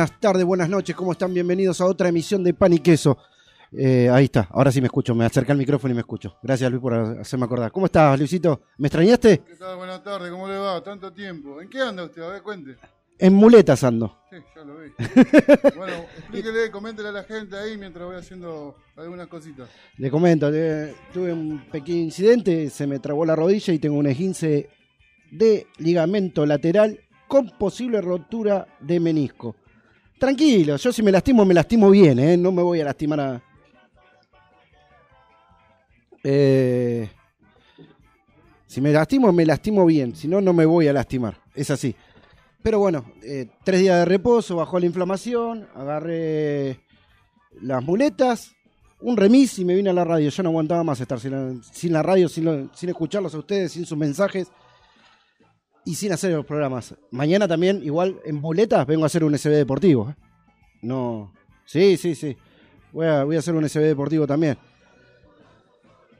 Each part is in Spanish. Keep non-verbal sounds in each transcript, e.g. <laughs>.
Buenas tardes, buenas noches, ¿cómo están? Bienvenidos a otra emisión de Pan y Queso. Eh, ahí está, ahora sí me escucho, me acerca el micrófono y me escucho. Gracias Luis por hacerme acordar. ¿Cómo estás, Luisito? ¿Me extrañaste? ¿Qué tal? Buenas tardes, ¿cómo le va? Tanto tiempo. ¿En qué anda usted? A ver, cuente. En muletas ando. Sí, ya lo vi. <laughs> bueno, explíquele, coméntele a la gente ahí mientras voy haciendo algunas cositas. Le comento, eh, tuve un pequeño incidente, se me trabó la rodilla y tengo un esguince de ligamento lateral con posible rotura de menisco. Tranquilo, yo si me lastimo, me lastimo bien, ¿eh? no me voy a lastimar. Eh, si me lastimo, me lastimo bien, si no, no me voy a lastimar, es así. Pero bueno, eh, tres días de reposo, bajó la inflamación, agarré las muletas, un remis y me vine a la radio. Yo no aguantaba más estar sin la, radio, sin, sin escucharlos a ustedes, sin sus mensajes y sin hacer los programas. Mañana también, igual en muletas, vengo a hacer un SB deportivo. ¿eh? No. Sí, sí, sí. Voy a, voy a hacer un SB deportivo también.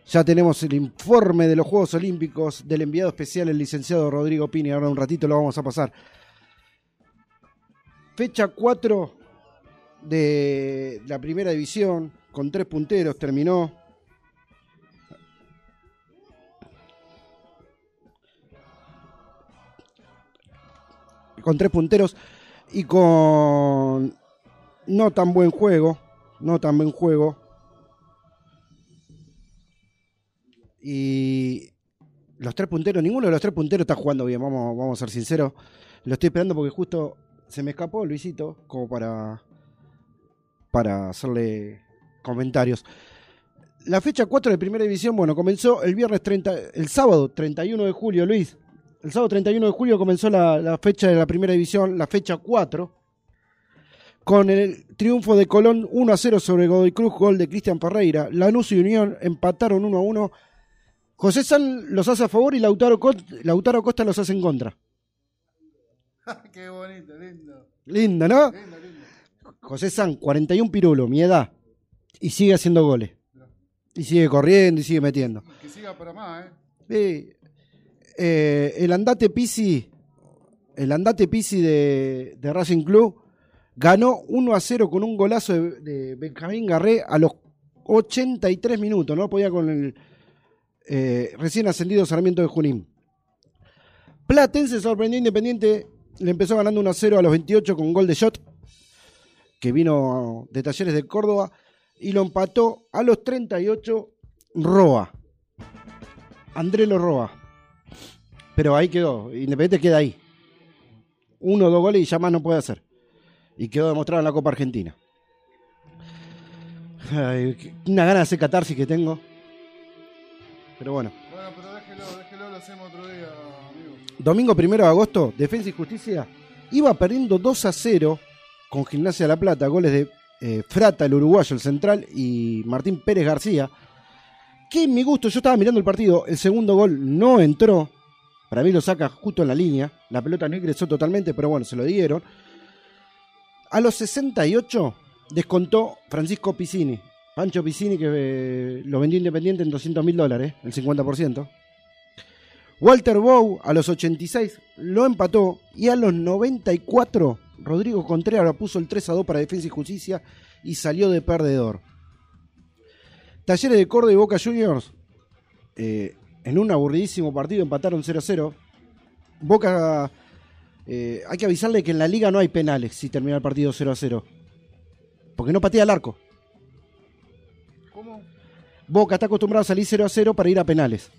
Ya tenemos el informe de los Juegos Olímpicos del enviado especial, el licenciado Rodrigo Pini. Ahora un ratito lo vamos a pasar. Fecha 4 de la primera división, con tres punteros, terminó. Con tres punteros y con no tan buen juego, no tan buen juego. Y los tres punteros, ninguno de los tres punteros está jugando bien, vamos, vamos a ser sinceros. Lo estoy esperando porque justo se me escapó Luisito, como para, para hacerle comentarios. La fecha 4 de Primera División, bueno, comenzó el viernes 30, el sábado 31 de julio, Luis. El sábado 31 de julio comenzó la, la fecha de la Primera División, la fecha 4, con el triunfo de Colón 1 a 0 sobre Godoy Cruz, gol de Cristian Ferreira. Lanús y Unión empataron 1 a 1. José San los hace a favor y Lautaro, Lautaro Costa los hace en contra. <laughs> qué bonito, lindo. Lindo, ¿no? Lindo, lindo. José San, 41 pirulo, mi edad. Y sigue haciendo goles. Y sigue corriendo y sigue metiendo. Que siga para más, ¿eh? Sí. Eh, el andate Pisi, el andate Pisi de, de Racing Club ganó 1 a 0 con un golazo de, Benjamín Garré a los 83 minutos. No podía con el eh, recién ascendido Sarmiento de Junín. Platense sorprendió Independiente, le empezó ganando 1 a 0 a los 28 con gol de Shot, que vino de Talleres de Córdoba, y lo empató a los 38 Roa. Andrelo Roa. Pero ahí quedó. Independiente queda ahí. Uno o dos goles y ya más no puede hacer. Y quedó demostrado en la Copa Argentina. Ay, una gana de hacer catarsis que tengo. Pero bueno. Bueno, pero déjelo, déjelo, lo hacemos otro día, amigo. Domingo 1 de agosto, Defensa y Justicia iba perdiendo 2 a 0 con Gimnasia de La Plata. Goles de eh, Frata, el uruguayo, el central, y Martín Pérez García. Que en mi gusto, yo estaba mirando el partido, el segundo gol no entró. Para mí lo saca justo en la línea. La pelota no ingresó totalmente, pero bueno, se lo dieron. A los 68 descontó Francisco Piscini. Pancho Piscini, que eh, lo vendió Independiente en 200 mil dólares, el 50%. Walter Bow a los 86 lo empató y a los 94 Rodrigo Contreras puso el 3 a 2 para Defensa y Justicia y salió de perdedor. Talleres de Córdoba y Boca Juniors eh, en un aburridísimo partido empataron 0 a 0. Boca, eh, hay que avisarle que en la liga no hay penales si termina el partido 0 a 0. Porque no patea el arco. ¿Cómo? Boca está acostumbrado a salir 0 a 0 para ir a penales.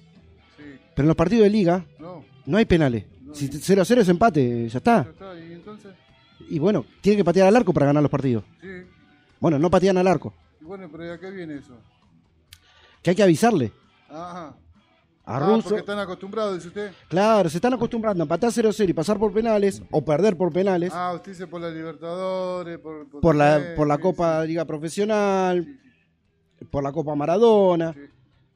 Pero en los partidos de liga No, no hay penales. Si 0 a 0 es empate, ya ya está. está. Y entonces, Y bueno, tiene que patear al arco para ganar los partidos. sí. Bueno, no patean al arco. Y bueno, pero ¿y a qué viene eso? Que hay que avisarle Ajá. A Ah, porque están acostumbrados, dice usted. Claro, se están acostumbrando a patear 0 a 0 y pasar por penales o perder por penales Ah, usted dice por la Libertadores, por, por la, por la sí, Copa Liga Profesional, por la Copa Maradona.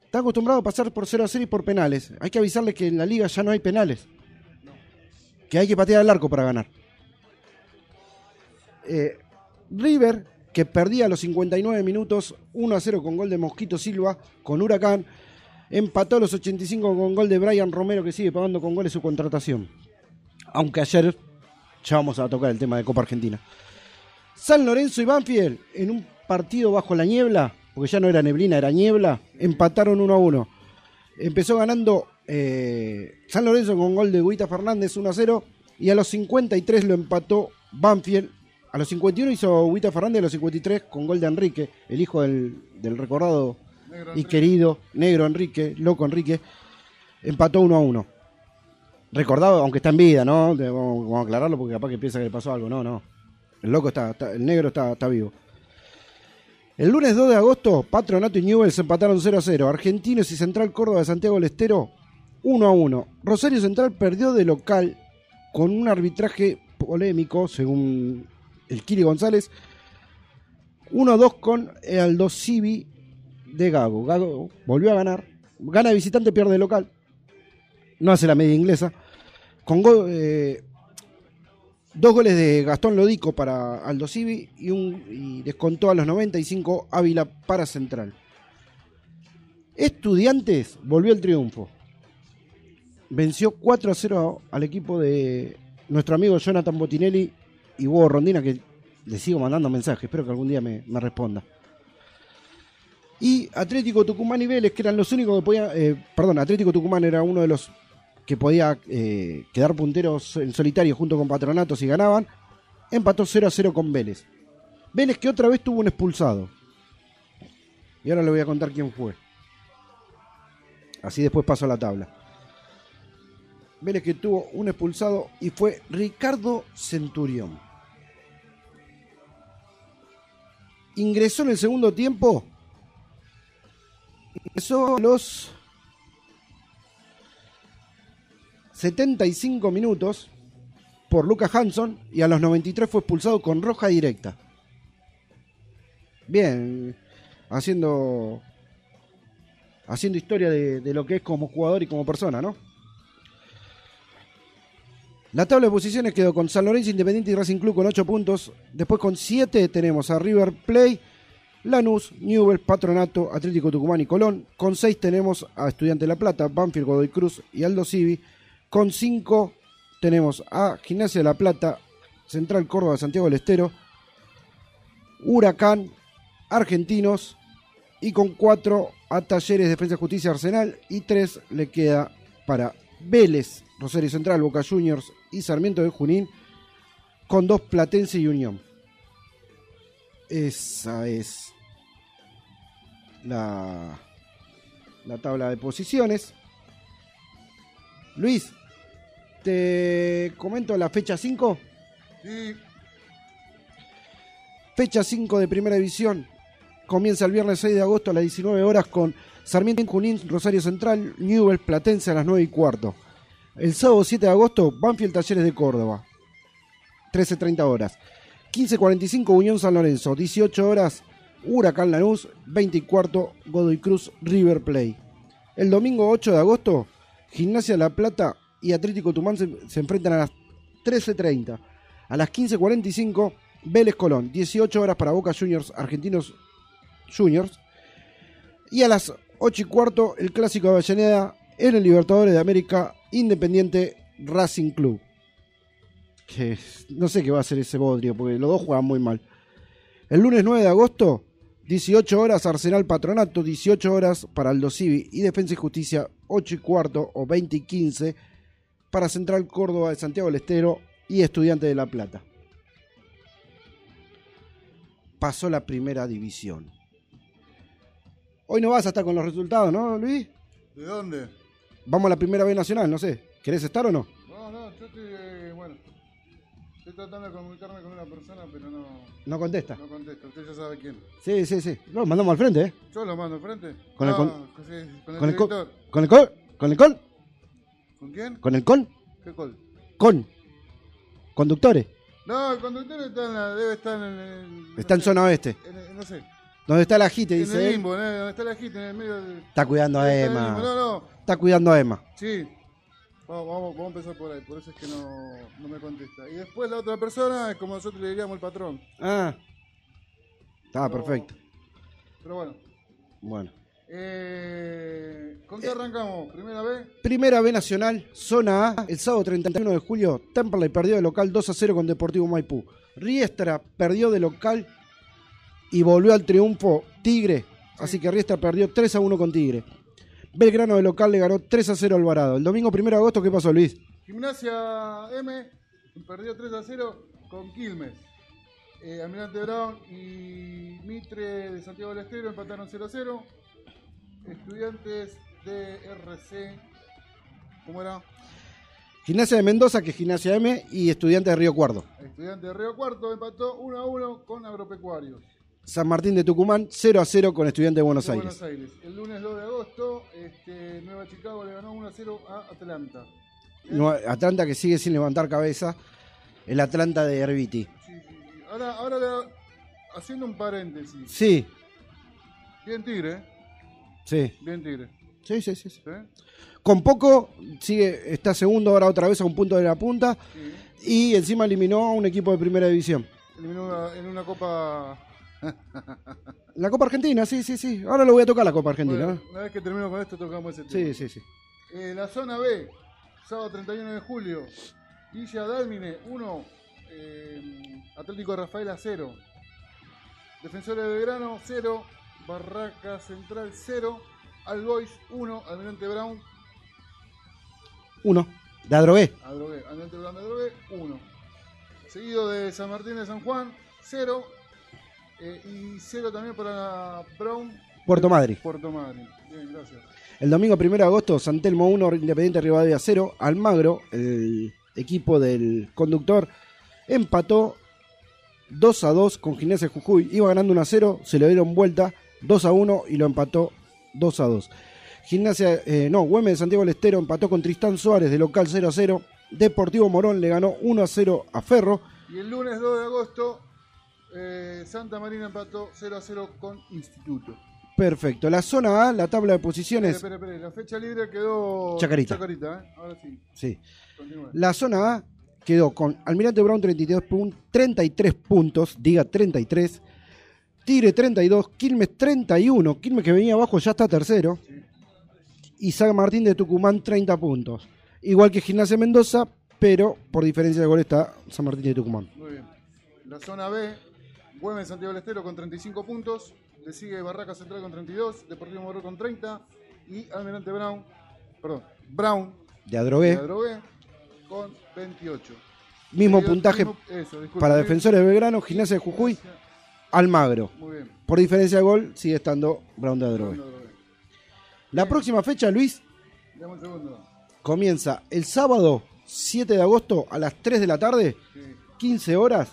Están acostumbrados a pasar por 0 a 0 y por penales. Hay que avisarles que en la liga ya no hay penales. Que hay que patear al arco para ganar. Eh, River, que perdía los 59 minutos 1 a 0 con gol de Mosquito Silva con Huracán, empató a los 85 con gol de Brian Romero, que sigue pagando con goles su contratación. Aunque ayer ya vamos a tocar el tema de Copa Argentina. San Lorenzo y Banfield en un partido bajo la niebla, porque ya no era neblina, era niebla, empataron 1 a 1. Empezó ganando eh, San Lorenzo con gol de Guita Fernández 1 a 0 y a los 53 lo empató Banfield. A los 51 hizo Guita Fernández, a los 53 con gol de Enrique, el hijo del, del recordado Negro y Enrique. querido negro Enrique, loco Enrique, empató 1 a 1. Recordado, aunque está en vida, ¿no? Vamos, vamos a aclararlo porque capaz que piensa que le pasó algo. No, no. El loco está, está- el negro está, está vivo. El lunes 2 de agosto, Patronato y Newell's empataron 0 a 0. Argentinos y Central Córdoba de Santiago del Estero 1 a 1. Rosario Central perdió de local con un arbitraje polémico, según el Kiri González. 1 a 2 con Aldo Civi de Gago. Gago volvió a ganar. Gana visitante, pierde de local. No hace la media inglesa. Con go- eh, dos goles de Gastón Lodico para Aldo Civi y, descontó a los 95 Ávila para Central. Estudiantes volvió el triunfo. Venció 4 a 0 al equipo de nuestro amigo Jonathan Botinelli y Hugo Rondina, que le sigo mandando mensajes. Espero que algún día me responda. Y Atlético Tucumán y Vélez, que eran los únicos que podían. eh, perdón, Atlético Tucumán era uno de los que podía eh, quedar punteros en solitario junto con Patronato si ganaban. Empató 0 a 0 con Vélez. Vélez que otra vez tuvo un expulsado. Y ahora le voy a contar quién fue. Así después paso a la tabla. Vélez que tuvo un expulsado y fue Ricardo Centurión. Ingresó en el segundo tiempo. A los 75 minutos por Lucas Hanson y a los 93 fue expulsado con roja directa. Bien, haciendo haciendo historia de, de lo que es como jugador y como persona, ¿no? La tabla de posiciones quedó con San Lorenzo, Independiente y Racing Club con 8 puntos. Después con 7 tenemos a River Play, Lanús, Newell, Patronato, Atlético Tucumán y Colón. Con 6 tenemos a Estudiante de La Plata, Banfield, Godoy Cruz y Aldo Civi. Con 5 tenemos a Gimnasia de La Plata, Central Córdoba, Santiago del Estero, Huracán, Argentinos y con 4 a Talleres, Defensa Justicia, Arsenal y 3 le queda para Vélez, Rosario Central, Boca Juniors y Sarmiento de Junín con 2 Platense y Unión. Esa es la, la tabla de posiciones. Luis, te comento la fecha 5. Sí, Fecha 5 de Primera División. Comienza el viernes 6 de agosto a las 19 horas con Sarmiento en Junín, Rosario Central, Newell, Platense a las 9 y cuarto. El sábado 7 de agosto, Banfield Talleres de Córdoba. 13.30 horas. 15.45 Unión San Lorenzo. 18 horas Huracán Lanús. 20 y cuarto Godoy Cruz River Play. El domingo 8 de agosto, Gimnasia La Plata y Atlético Tumán se, se enfrentan a las 13.30. A las 15.45 Vélez Colón. 18 horas para Boca Juniors Argentinos Juniors. Y a las 8 y cuarto el clásico de Avellaneda en el Libertadores de América Independiente Racing Club. Que no sé qué va a hacer ese bodrio porque los dos juegan muy mal. El lunes 9 de agosto, 18 horas Arsenal Patronato, 18 horas para Aldo Civi y Defensa y Justicia, 8 y cuarto o 20 y 15 para Central Córdoba de Santiago del Estero y Estudiante de La Plata. Pasó la primera división. Hoy no vas a estar con los resultados, ¿no, Luis? ¿de dónde? vamos a la primera B nacional, no sé. ¿Querés estar o no? No, no, yo estoy tratando de comunicarme con una persona, pero no, No contesta. no contesta. Usted ya sabe quién. Sí, sí, sí. Lo mandamos al frente, ¿eh? Yo lo mando enfrente. Con el Ah, con- sí, con el Con el, co- con el col. ¿Con el col? ¿Con quién? ¿Con el con? ¿Qué col? Con. Conductores. No, el conductor está en la, debe estar en el... Está en zona oeste. en el- no sé. Donde está la JITE, En dice el él. limbo, ¿no? donde está la gente, en el medio del... Está cuidando a en el Emma. No, no, Está cuidando a Emma. sí. Vamos, vamos, vamos a empezar por ahí, por eso es que no, no me contesta. Y después la otra persona es como nosotros le diríamos el patrón. Ah. Está Pero- perfecto. Pero bueno. Bueno. Eh, ¿Con qué arrancamos? ¿Primera vez? Primera B Nacional, zona A, el sábado 31 de julio, Temperley perdió de local 2 a 0 con Deportivo Maipú. Riestra perdió de local y volvió al triunfo Tigre, así que Riestra perdió 3 a 1 con Tigre. Belgrano de local le ganó 3 a 0 al Alvarado. El domingo 1 de agosto, ¿qué pasó Luis? Gimnasia M perdió 3 a 0 con Quilmes. Eh, Almirante Brown y Mitre de Santiago del Estero empataron 0 a 0. Estudiantes de RC. ¿Cómo era? Gimnasia de Mendoza, que es Gimnasia M, y Estudiantes de Río Cuarto. Estudiantes de Río Cuarto empató 1 a 1 con Agropecuarios. San Martín de Tucumán, 0 a 0 con Estudiantes de Buenos de Aires. Buenos Aires. El lunes 2 de agosto, este, Nueva Chicago le ganó 1 a 0 a Atlanta. No, Atlanta que sigue sin levantar cabeza. El Atlanta de Herbiti. Sí, sí, sí. Ahora, ahora le- haciendo un paréntesis. Sí, Bien Tigre, ¿eh? sí. Bien Tigre. Sí, sí, sí. sí. ¿sí? Con poco, sigue, está segundo ahora otra vez a un punto de la punta. Y encima eliminó a un equipo de primera división. Eliminó una- en una copa. <laughs> La Copa Argentina, sí, sí, sí. Ahora lo voy a tocar la Copa Argentina. Bueno, ¿no? una vez que termino con esto, tocamos ese tema. Sí, sí, sí. Eh, la zona B, sábado 31 de julio. Villa Dálmine 1, eh, Atlético Rafaela 0. Defensores de Belgrano 0, Barraca Central 0, Albois 1, Almirante Brown, Uno. De Adrogué. Adrogué, Almirante Brown de Adrogué 1. Seguido de San Martín de San Juan 0. Eh, y 0 también para Brown, Puerto Madrid. Puerto Madryn. Bien, gracias. El domingo 1 de agosto, San Telmo 1, Independiente Rivadavia 0. Almagro, el equipo del conductor, empató 2 a 2 con Gimnasia Jujuy. Iba ganando 1 a 0, se le dieron vuelta 2 a 1 y lo empató 2 a 2. Gimnasia, eh, no, Güemes de Santiago del Estero empató con Tristán Suárez de local 0 a 0. Deportivo Morón le ganó 1 a 0 a Ferro. Y el lunes 2 de agosto, eh, Santa Marina empató 0 a 0 con Instituto. Perfecto. La zona A, la tabla de posiciones. Espera, espera, espera. La fecha libre quedó. Chacarita. Chacarita, ¿eh? Ahora sí. Sí. Continúa. La zona A quedó con Almirante Brown 32 pun- 33 puntos, diga 33. Tigre 32, Quilmes 31, Quilmes que venía abajo ya está tercero. Y San Martín de Tucumán 30 puntos. Igual que Gimnasia Mendoza, pero por diferencia de gol está San Martín de Tucumán. Muy bien. La zona B, Güemes Santiago del Estero con 35 puntos. Le sigue Barraca Central con 32, Deportivo Morón con 30 y Almirante Brown, perdón, Brown De de Adrogué, con 28. mismo Seguido- puntaje mismo- eso, disculpe. para Defensores de Belgrano, Gimnasia de Jujuy, Almagro. Muy bien. Por diferencia de gol sigue estando Brown de Adrogué. La próxima fecha, Luis, Dame un segundo. comienza el sábado 7 de agosto a las 3 de la tarde, Sí. 15 horas,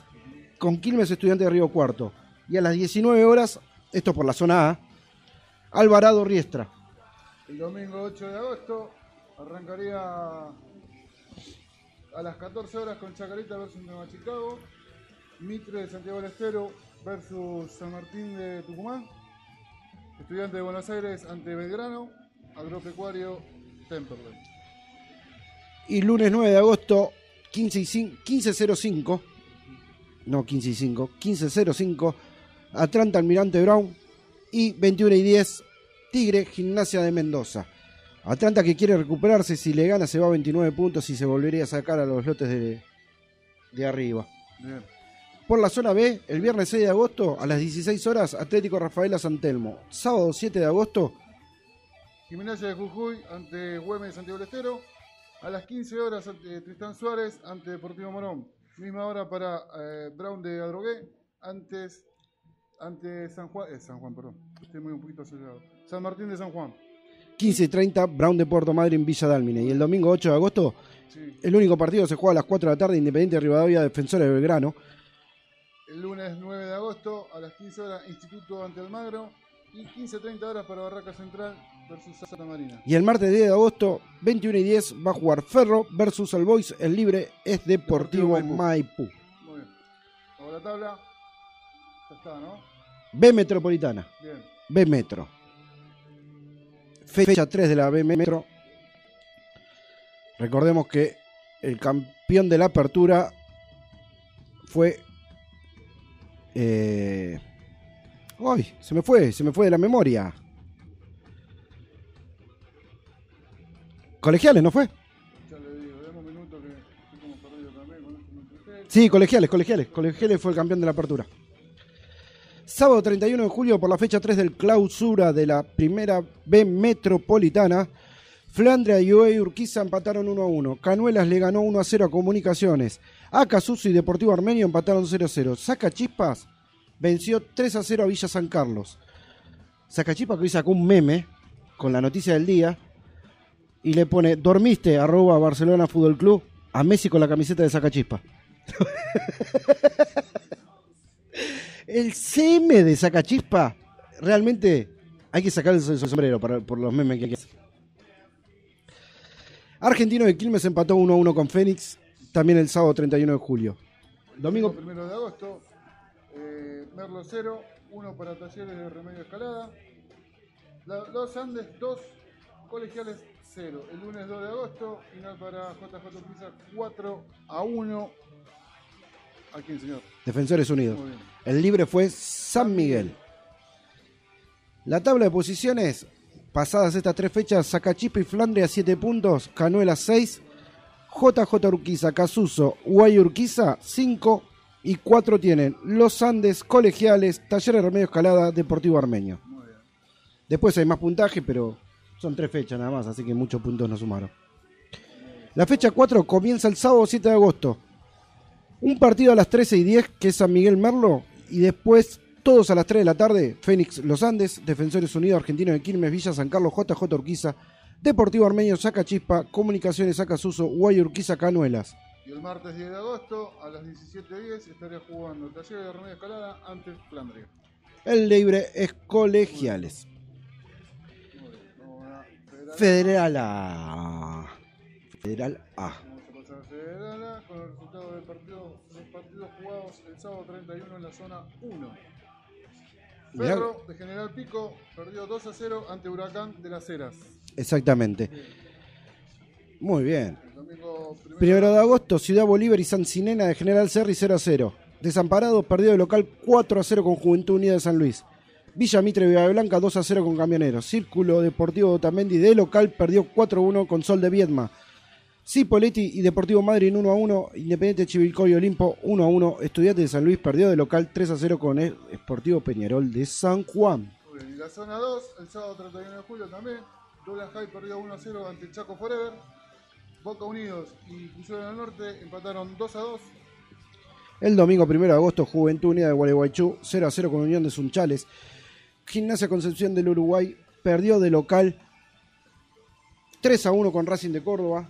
con Quilmes Estudiante de Río Cuarto. Y a las 19 horas, esto por la zona A, Alvarado Riestra. El domingo 8 de agosto arrancaría a las 14 horas con Chacarita versus Nueva Chicago, Mitre de Santiago del Estero versus San Martín de Tucumán, Estudiante de Buenos Aires ante Belgrano, Agropecuario Temperley. Y lunes 9 de agosto, 15 y cin- 15.05, no 15 y 5, 15.05, Atlanta Almirante Brown y 21 y 10, Tigre Gimnasia de Mendoza. Atlanta que quiere recuperarse, si le gana se va a 29 puntos y se volvería a sacar a los lotes de, de arriba. Bien. Por la zona B, el viernes 6 de agosto a las 16 horas, Atlético Rafaela San Telmo. Sábado 7 de agosto, Gimnasia de Jujuy ante Güemes de Santiago del Estero. A las 15 horas ante Tristán Suárez ante Deportivo Morón. Misma hora para eh, Brown de Adrogué. Antes ante San Juan. eh, San Juan, perdón. Estoy muy un poquito acelerado. San Martín de San Juan. 15 y 30, Brown de Puerto Madryn, Villa Dálmine. Y el domingo 8 de agosto, Sí. el único partido se juega a las 4 de la tarde, Independiente de Rivadavia, Defensores de Belgrano. El lunes 9 de agosto a las 15 horas Instituto ante Almagro y 15.30 horas para Barraca Central versus Santa Marina. Y el martes 10 de agosto, 21 y 10, va a jugar Ferro versus el Boys. El libre es Deportivo Deportivo Maipú. Muy bien. Vamos a la tabla. Ya está, ¿no? B Metropolitana. Bien. B Metro. Fecha 3 de la B Metro. Recordemos que el campeón de la apertura fue. Eh... ¡Ay! Se me fue, se me fue de la memoria. Esto me entreté. Sí, colegiales, colegiales. Colegiales fue el campeón de la apertura. Sábado 31 de julio, por la fecha 3 del clausura de la primera B metropolitana, Flandria y UE Urquiza empataron 1 a 1. Canuelas le ganó 1 a 0 a Comunicaciones. Acasuso y Deportivo Armenio empataron 0 a 0. Saca Chispas venció 3 a 0 a Villa San Carlos. Saca Chispas que hoy sacó un meme con la noticia del día y le pone: Dormiste, arroba Barcelona Fútbol Club, a Messi con la camiseta de Saca Chispas. <laughs> El CM de Sacachispa, realmente hay que sacar el sombrero para- por los memes que hace. Argentino de Quilmes empató 1 a 1 con Fénix, también el sábado 31 de julio. Domingo, primero de agosto, eh, Merlo 0, 1 para Talleres de Remedio Escalada. La- los Andes 2, Colegiales 0. El lunes 2 de agosto, final para JJ Pisa 4 a 1. ¿A quién, señor? Defensores Unidos. El libre fue San Miguel. La tabla de posiciones, pasadas estas tres fechas, Sacachispa y Flandria 7 puntos, Canuela 6, JJ Urquiza, Casuso, Guay Urquiza 5 y 4 tienen Los Andes, Colegiales, Talleres Remedio Escalada, Deportivo Armenio. Después hay más puntaje, pero son tres fechas nada más, así que muchos puntos no sumaron. La fecha 4 comienza el sábado 7 de agosto. Un partido a las 13 y 10, que es San Miguel Merlo, y después todos a las 3 de la tarde, Fénix Los Andes, Defensores Unidos Argentino de Quilmes, Villa San Carlos, JJ Urquiza, Deportivo Armenio, Saca Chispa, Comunicaciones Saca Suso, Guay Urquiza, Canuelas. Y el martes 10 de agosto, a las 17.10, estaría jugando Talleres de Remedio Escalada ante Flandria. El libre es Colegiales. Federal. Federal A. Federal A. Vamos a pasar a Federal A con el resultado del partido, los partidos jugados el sábado 31 en la zona 1. Mirá. Ferro de General Pico perdió 2 a 0 ante Huracán de las Heras. Exactamente. Muy bien. Domingo primero, Primero de agosto, Ciudad Bolívar y San Cinena de General Serri 0 a 0. Desamparados perdió de local 4 a 0 con Juventud Unida de San Luis. Villa Mitre Villa Blanca 2 a 0 con Camioneros. Círculo Deportivo de Otamendi de local perdió 4 a 1 con Sol de Viedma. Cipoletti y Deportivo Madrid 1 a 1. Independiente Chivilcoy y Olimpo 1 a 1. Estudiantes de San Luis perdió de local 3 a 0 con el Sportivo Peñarol de San Juan. Y la zona 2, el sábado 31 de julio también. Douglas High perdió 1 a 0 ante Chaco Forever. Boca Unidos y Crucero del Norte empataron 2 a 2. El domingo 1 de agosto, Juventud Unida de Gualeguaychú 0 a 0 con Unión de Sunchales. Gimnasia Concepción del Uruguay perdió de local 3 a 1 con Racing de Córdoba.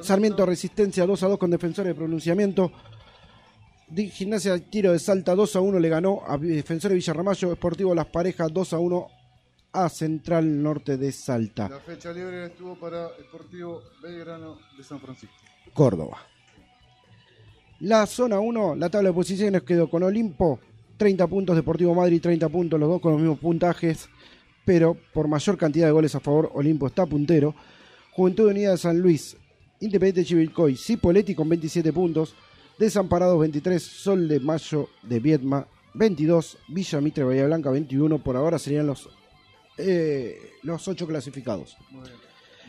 Sarmiento Resistencia 2 a 2 con Defensores de Pronunciamiento. Gimnasia Tiro de Salta 2 a 1 le ganó a Defensores de Villarramayo. Esportivo Las Parejas 2 a 1 a Central Norte de Salta, La fecha libre estuvo para Esportivo Belgrano de San Francisco. Córdoba. La zona 1, la tabla de posiciones quedó con Olimpo, 30 puntos, Deportivo Madrid 30 puntos, los dos con los mismos puntajes, pero por mayor cantidad de goles a favor, Olimpo está puntero. Juventud Unida de San Luis, Independiente Chivilcoy, Cipoletti con 27 puntos, Desamparados 23, Sol de Mayo de Viedma 22, Villa Mitre Bahía Blanca 21, por ahora serían los, eh, los 8 clasificados. Muy bien.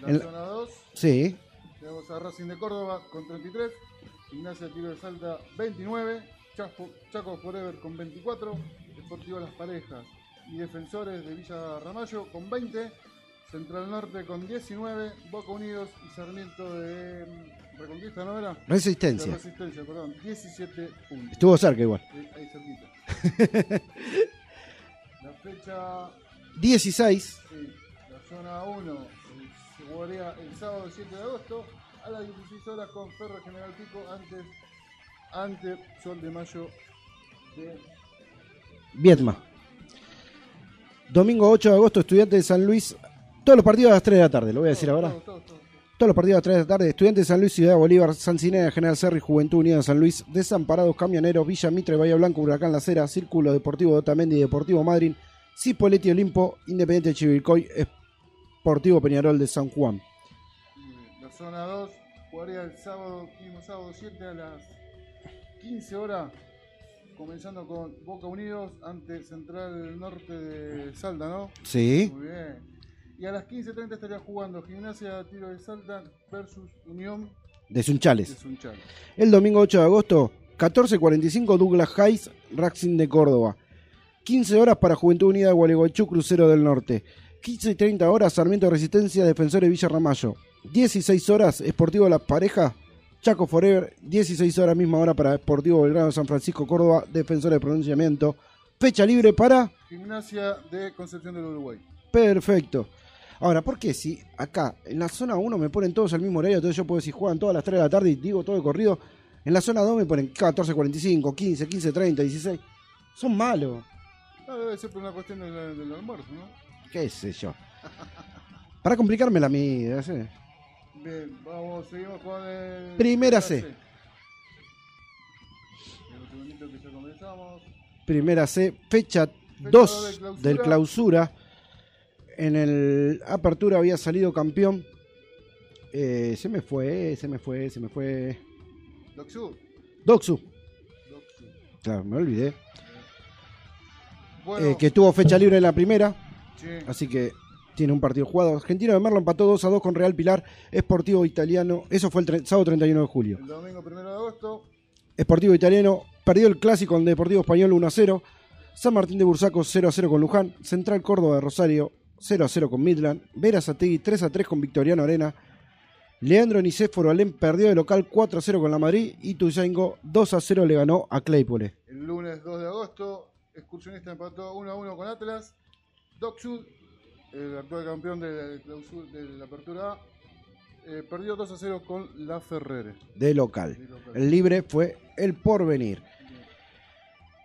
La En la- zona 2, Sí, tenemos a Racing de Córdoba con 33, Gimnasia Tiro de Salta 29, Chaco, Chaco Forever con 24, Esportivo Las Parejas y Defensores de Villa Ramallo con 20, Central Norte con 19, Boca Unidos y Sarmiento de mm, Reconquista, ¿no era? De Resistencia. Resistencia, perdón, 17 puntos. Estuvo cerca igual. Eh, Ahí cerquita. <laughs> la fecha 16, Sí, la zona 1 eh, se jugaría el sábado 7 de agosto a las 16 horas con Ferro General Pico antes ante Sol de Mayo de Vietma. Domingo 8 de agosto, Estudiantes de San Luis. Todos los partidos a las 3 de la tarde, lo voy a decir ahora. Todo, todo, todo. Todos los partidos a las 3 de la tarde. Estudiantes de San Luis, Ciudad Bolívar, San Cinea, General Serri, Juventud Unida de San Luis, Desamparados, Camioneros, Villa Mitre, Bahía Blanco, Huracán La Cera, Círculo Deportivo de Otamendi, Deportivo Madryn, Cipoletti Olimpo, Independiente de Chivilcoy, Sportivo Peñarol de San Juan. La zona 2 jugaría el sábado, mismo sábado 7 a las 15 horas, comenzando con Boca Unidos ante Central Norte de Salta, ¿no? Sí. Muy bien. Y a las 15.30 estaría jugando Gimnasia Tiro de Salta versus Unión De de Sunchales. Sunchal. El domingo 8 de agosto, 14.45 Douglas Heights, Racing de Córdoba. 15 horas para Juventud Unida de Gualeguaychú, Crucero del Norte. 15 y 30 horas Sarmiento Resistencia, Defensores Villa Ramallo. 16 horas Esportivo La Pareja, Chaco Forever. 16 horas misma hora para Esportivo Belgrano San Francisco, Córdoba, Defensores de Pronunciamiento. Fecha libre para... Gimnasia de Concepción del Uruguay. Perfecto. Ahora, ¿por qué si acá en la zona 1 me ponen todos al mismo horario, entonces yo puedo decir juegan todas las 3 de la tarde y digo todo de corrido? En la zona 2 me ponen 14.45, 15, 15.30, 16. Son malos. No, debe ser por una cuestión del, del almuerzo, ¿no? ¿Qué sé yo? Para complicarme la vida, ¿sí? Bien, vamos, seguimos con el. Primera C. Un segundito que ya comenzamos. Primera C, fecha Fecha 2 de del clausura. En el apertura había salido campeón. Eh, se me fue, se me fue, se me fue. Doxu. Doxu. Doxu. Claro, me olvidé. Bueno, Eh, que tuvo fecha libre en la primera. sí, Así que tiene un partido jugado. Argentino de Merlo empató 2 a 2 con Real Pilar. Esportivo Italiano. Eso fue el sábado 31 de julio. el domingo primero de agosto. Esportivo Italiano perdió el clásico con Deportivo Español 1 a 0. San Martín de Bursaco 0 a 0 con Luján. Central Córdoba de Rosario 0 a 0 con Midland. Verazategui 3 a 3 con Victoriano Arena. Leandro Nicéforo Alem perdió de local 4 a 0 con la Madrid. Y Tuyango 2 a 0 le ganó a Claypole. El lunes 2 de agosto, Excursionista empató 1 a 1 con Atlas. Doc Sud, el actual campeón de la, clausura- de la apertura A, eh, perdió 2 a 0 con La Ferrere. de local. De local. El libre fue el porvenir.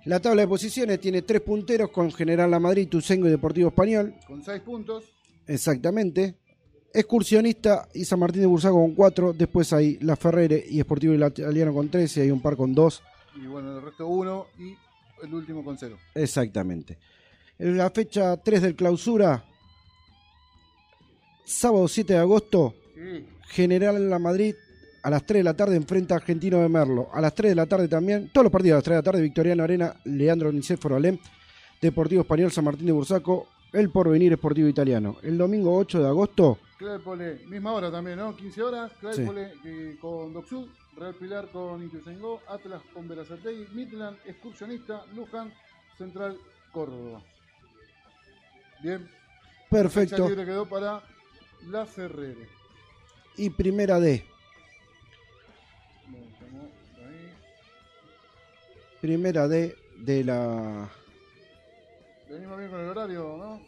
La tabla de posiciones tiene tres punteros con General La Madrid, Tucengo y Deportivo Español. Con 6 puntos. Exactamente. Excursionista y San Martín de Bursaco con cuatro. Después hay La Ferrere y Esportivo Italiano con tres. Y hay un par con dos. Y bueno, el resto 1 y el último con 0. Exactamente. En la fecha 3 del clausura, sábado 7 de agosto, Sí, General La Madrid a las 3 de la tarde enfrenta a Argentino de Merlo. A las 3 de la tarde también, todos los partidos a las 3 de la tarde, Victoriano Arena, Leandro Nicéforo Alem, Deportivo Español, San Martín de Bursaco, El Porvenir Esportivo Italiano. El domingo 8 de agosto, Claypole, misma hora también, ¿no? 15 horas. Claypole eh, con Doc Sud, Real Pilar con Ituzaingó, Atlas con Verazategui, Midland, Excursionista, Luján, Central, Córdoba. Bien. perfecto. Quedó para La Ferrere. Y primera D, primera D de la... Venimos bien con el horario, ¿no?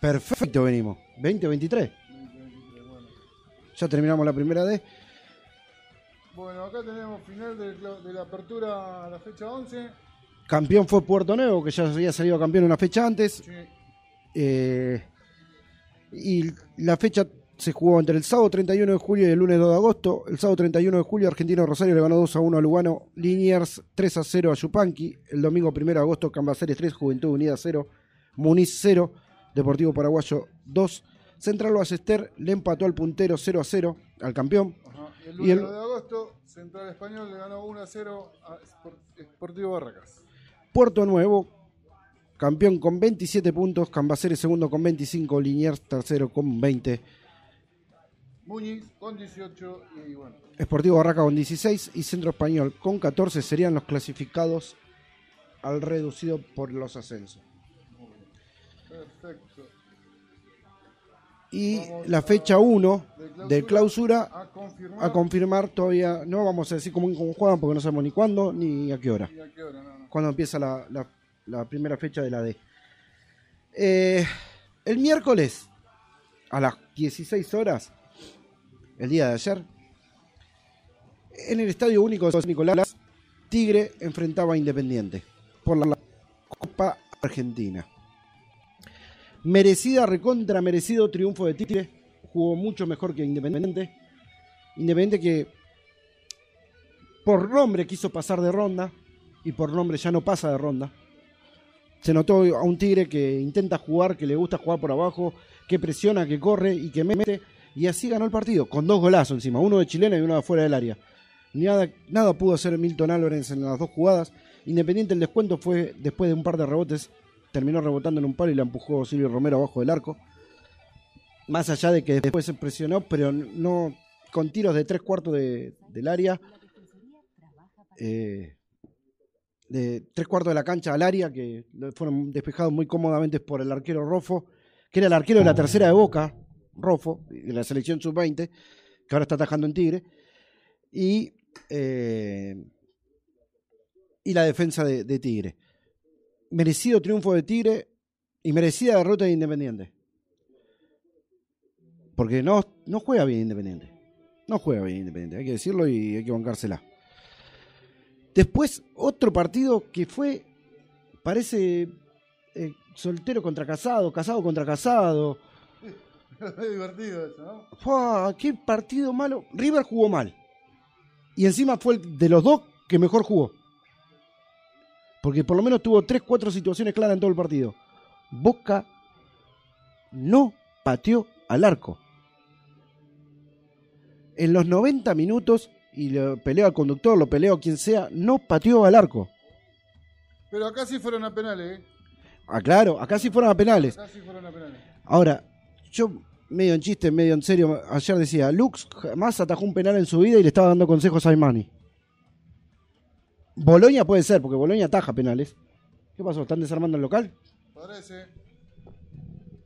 Perfecto venimos, 2023. 20, bueno. Ya terminamos la primera D. Bueno, acá tenemos final de, la- de la apertura a la fecha 11. Campeón fue Puerto Nuevo, que ya había salido campeón una fecha antes. Sí, Eh, y la fecha se jugó entre el sábado 31 de julio y el lunes 2 de agosto. El sábado 31 de julio, Argentino Rosario le ganó 2 a 1 a Lugano. Liniers 3 a 0 a Yupanqui. El domingo 1 de agosto, Cambaceres 3, Juventud Unida 0, Muniz 0, Deportivo Paraguayo 2. Central Ballester le empató al puntero 0 a 0 al campeón. ajá. Y el Y lunes el- 2 de agosto, Central Español le ganó 1 a 0 a Sport- Sportivo Barracas. Puerto Nuevo, campeón con 27 puntos. Cambaceres segundo con 25. Liniers tercero con 20. Muñiz con 18 y bueno. Esportivo Barraca con 16 y Centro Español con 14 serían los clasificados al reducido por los ascensos. Perfecto. Y Vamos la fecha 1 de clausura A confirmar. a confirmar todavía, no vamos a decir cómo, cómo juegan porque no sabemos ni cuándo ni a qué hora. ¿Y a qué hora? No, no. Cuándo empieza la, la- la primera fecha de la D. Eh, el miércoles a las 16 horas, el día de ayer, en el Estadio Único de San Nicolás, Tigre enfrentaba a Independiente por la Copa Argentina. Merecida, recontra merecido triunfo de Tigre. Jugó mucho mejor que Independiente. Independiente que por nombre quiso pasar de ronda y por nombre ya no pasa de ronda. Se notó a un Tigre que intenta jugar, que le gusta jugar por abajo, que presiona, que corre y que mete. Y así ganó el partido, con dos golazos encima, uno de chilena y uno de fuera del área. Nada, nada pudo hacer Milton Álvarez en las dos jugadas. Independiente el descuento fue después de un par de rebotes. Terminó rebotando en un palo y la empujó Silvio Romero abajo del arco. Más allá de que después se presionó, pero no con tiros de tres cuartos de- del área. eh, de tres cuartos de la cancha al área, que fueron despejados muy cómodamente por el arquero Rofo, que era el arquero de la tercera de Boca, Rofo, de la selección sub-20, que ahora está atajando en Tigre. Y, eh, y la defensa de, de Tigre. Merecido triunfo de Tigre y merecida derrota de Independiente. Porque no, no juega bien Independiente. No juega bien Independiente, hay que decirlo y hay que bancársela. Después, otro partido que fue, parece eh, soltero contra casado, casado contra casado. <laughs> Es divertido eso, ¿no? ¡Fua! ¡Qué partido malo! River jugó mal. Y encima fue el de los dos que mejor jugó. Porque por lo menos tuvo 3-4 situaciones claras en todo el partido. Boca no pateó al arco. En los 90 minutos, y lo peleo al conductor, lo peleo a quien sea, no pateó al arco. Pero acá sí fueron a penales, ¿eh? Ah, claro, acá sí fueron a penales. Acá sí fueron a penales. Ahora, yo medio en chiste, medio en serio, ayer decía, Lux jamás atajó un penal en su vida y le estaba dando consejos a Aymani. Boloña puede ser, porque Boloña ataja penales. ¿Qué pasó? ¿Están desarmando el local? Parece.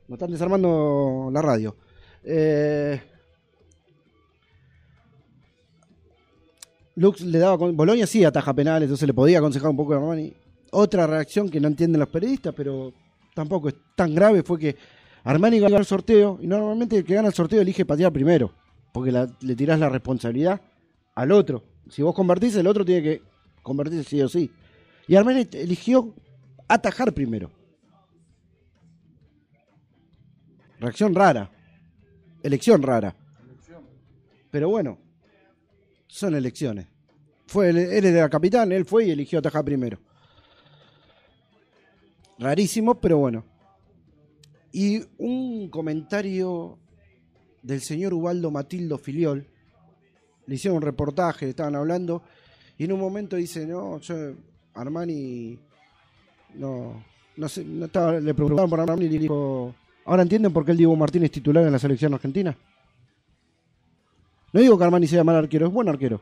Nos están desarmando la radio. Eh, Lux le daba con... Boloña sí ataja penales, entonces le podía aconsejar un poco a Armani. Otra reacción que no entienden los periodistas, pero tampoco es tan grave, fue que Armani ganó el sorteo y normalmente el que gana el sorteo elige patear primero, porque le tirás la responsabilidad al otro. Si vos convertís, el otro tiene que convertirse sí o sí. Y Armani eligió atajar primero. Reacción rara. Elección rara. Pero bueno, son elecciones. Fue él, él era capitán, él fue y eligió atajar primero. Rarísimo, pero bueno. Y un comentario del señor Ubaldo Matildo Filiol. Le hicieron un reportaje, estaban hablando. Y en un momento dice, no, yo, Armani, no, no sé, no estaba, le preguntaban por Armani y dijo, ¿ahora entienden por qué el Diego Martínez es titular en la selección argentina? No digo que Armani sea mal arquero, es buen arquero.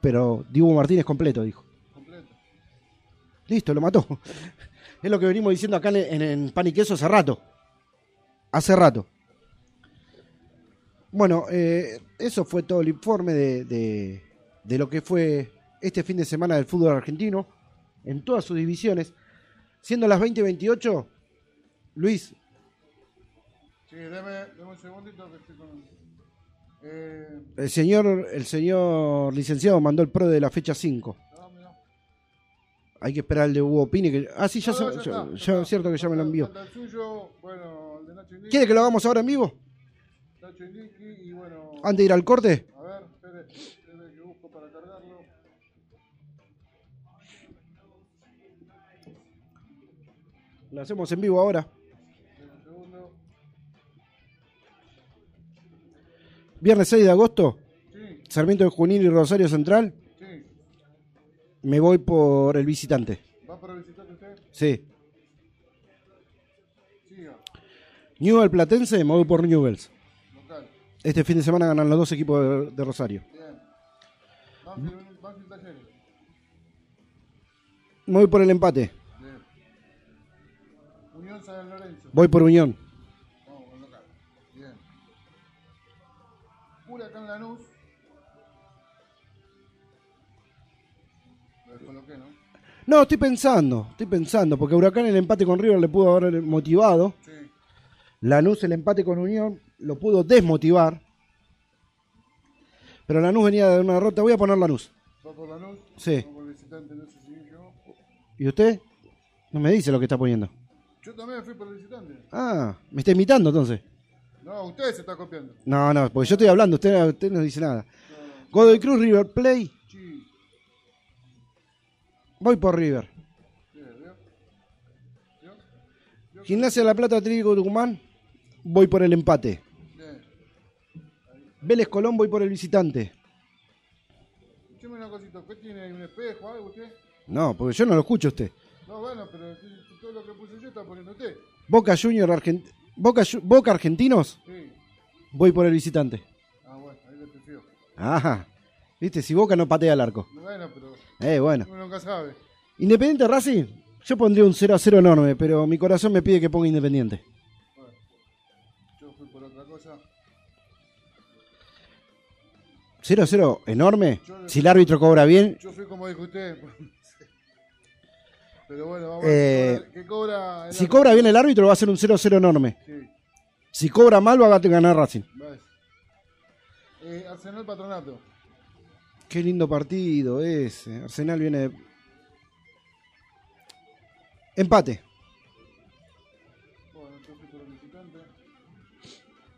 Pero Diego Martínez completo, dijo. Completo. Listo, lo mató. <laughs> Es lo que venimos diciendo acá en, en Pan y Queso hace rato. Hace rato. Bueno, eh, eso fue todo el informe de, de- de lo que fue este fin de semana del fútbol argentino en todas sus divisiones. Siendo las 20:28, Luis, Sí, deme, deme un segundito que estoy con. Eh, el señor, el señor licenciado mandó el pro de la fecha 5. no, mira. Hay que esperar el de Hugo Pini. Que... Ah, sí, ya, No, ya- es cierto que ya me lo envió. Bueno. ¿Quiere que lo hagamos ahora en vivo? Y bueno. Antes de ir al corte. A ver, espere, espere que busco para cargarlo. Lo hacemos en vivo ahora. Viernes 6 de agosto, Sí, Sarmiento de Junín y Rosario Central. sí. Me voy por el visitante. ¿Va para visitar usted? Sí. Siga, Newell Platense, me voy por Newells. local. Este fin de semana ganan los dos equipos de, de Rosario. Bien. Banfield, Banfield Talleres. Me voy por el empate. Bien. Unión San Lorenzo. Voy por Unión. Lanús. Lo descoloqué, ¿no? No, estoy pensando, estoy pensando, porque Huracán el empate con River le pudo haber motivado. Sí. Lanús el empate con Unión lo pudo desmotivar. Pero Lanús venía de una derrota. Voy a poner Lanús. ¿Va por Lanús? Sí. Va por el visitante, no sé si yo. ¿Y usted? No me dice lo que está poniendo. Yo también fui por el visitante. Ah, me está imitando entonces. No, usted se está copiando. No, no, porque yo estoy hablando, usted, usted no dice nada. Godoy Cruz, River Play. Sí. Voy por River. Gimnasia de La Plata, Atlético Tucumán. Voy por el empate. Vélez Colón, voy por el visitante. Escúcheme una cosita. ¿Usted tiene un espejo algo usted? No, porque yo no lo escucho a usted. No, bueno, pero todo lo que puse yo está poniendo usted. Boca Junior, Argent... Boca, Boca Argentinos, Sí. voy por el visitante. Ah, bueno, ahí le prefiero. Ajá. Viste, si Boca no patea el arco. Bueno, pero Eh, bueno. uno nunca sabe. Independiente Racing, yo pondría un 0 a 0 enorme, pero mi corazón me pide que ponga Independiente. Bueno, yo fui por otra cosa. 0 a 0 enorme. Si el árbitro cobra bien, Yo fui como dijo usted. Pero bueno, vamos Eh, a ver qué cobra. el si árbitro. cobra bien el árbitro va a ser un 0 a 0 enorme. Sí, Si cobra mal va a ganar Racing. Eh, Arsenal Patronato. Qué lindo partido ese. Arsenal viene de... Empate. Bueno.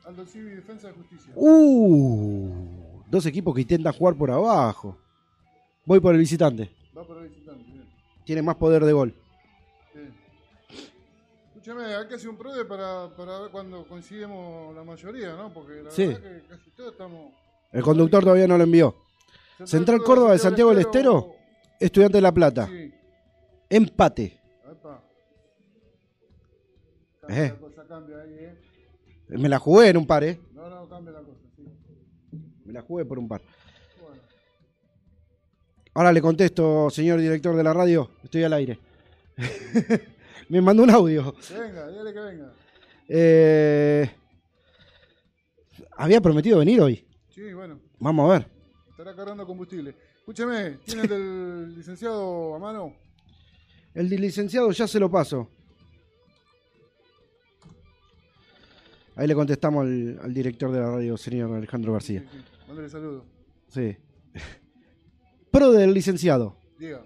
Aldo Civi, Defensa de Justicia. Uh, dos equipos que intentan jugar por abajo. Voy por el visitante. Va por el visitante. Tiene más poder de gol. bien. Escúchame, hay que hacer un prode para, para ver cuando coincidimos la mayoría, ¿no? Porque la Sí. verdad que casi todos estamos. El conductor todavía no lo envió. Central Córdoba de Santiago del Estero. Estudiante de La Plata. Sí. Empate. Epa. Cambia Eh. la cosa, cambia ahí, ¿eh? Me la jugué en un par, ¿eh? No, no, cambia la cosa, sí. Me la jugué por un par. Ahora le contesto, señor director de la radio. Estoy al aire. <laughs> Me mandó un audio. venga, dile que venga. Eh, había prometido venir hoy. Sí, bueno, Vamos a ver. estará cargando combustible. Escúchame, ¿tiene el del <laughs> licenciado a mano? El licenciado ya se lo paso. Ahí le contestamos al, al director de la radio, señor Alejandro García. Sí, sí. Mándale saludo. Sí. Pro del licenciado. Diga,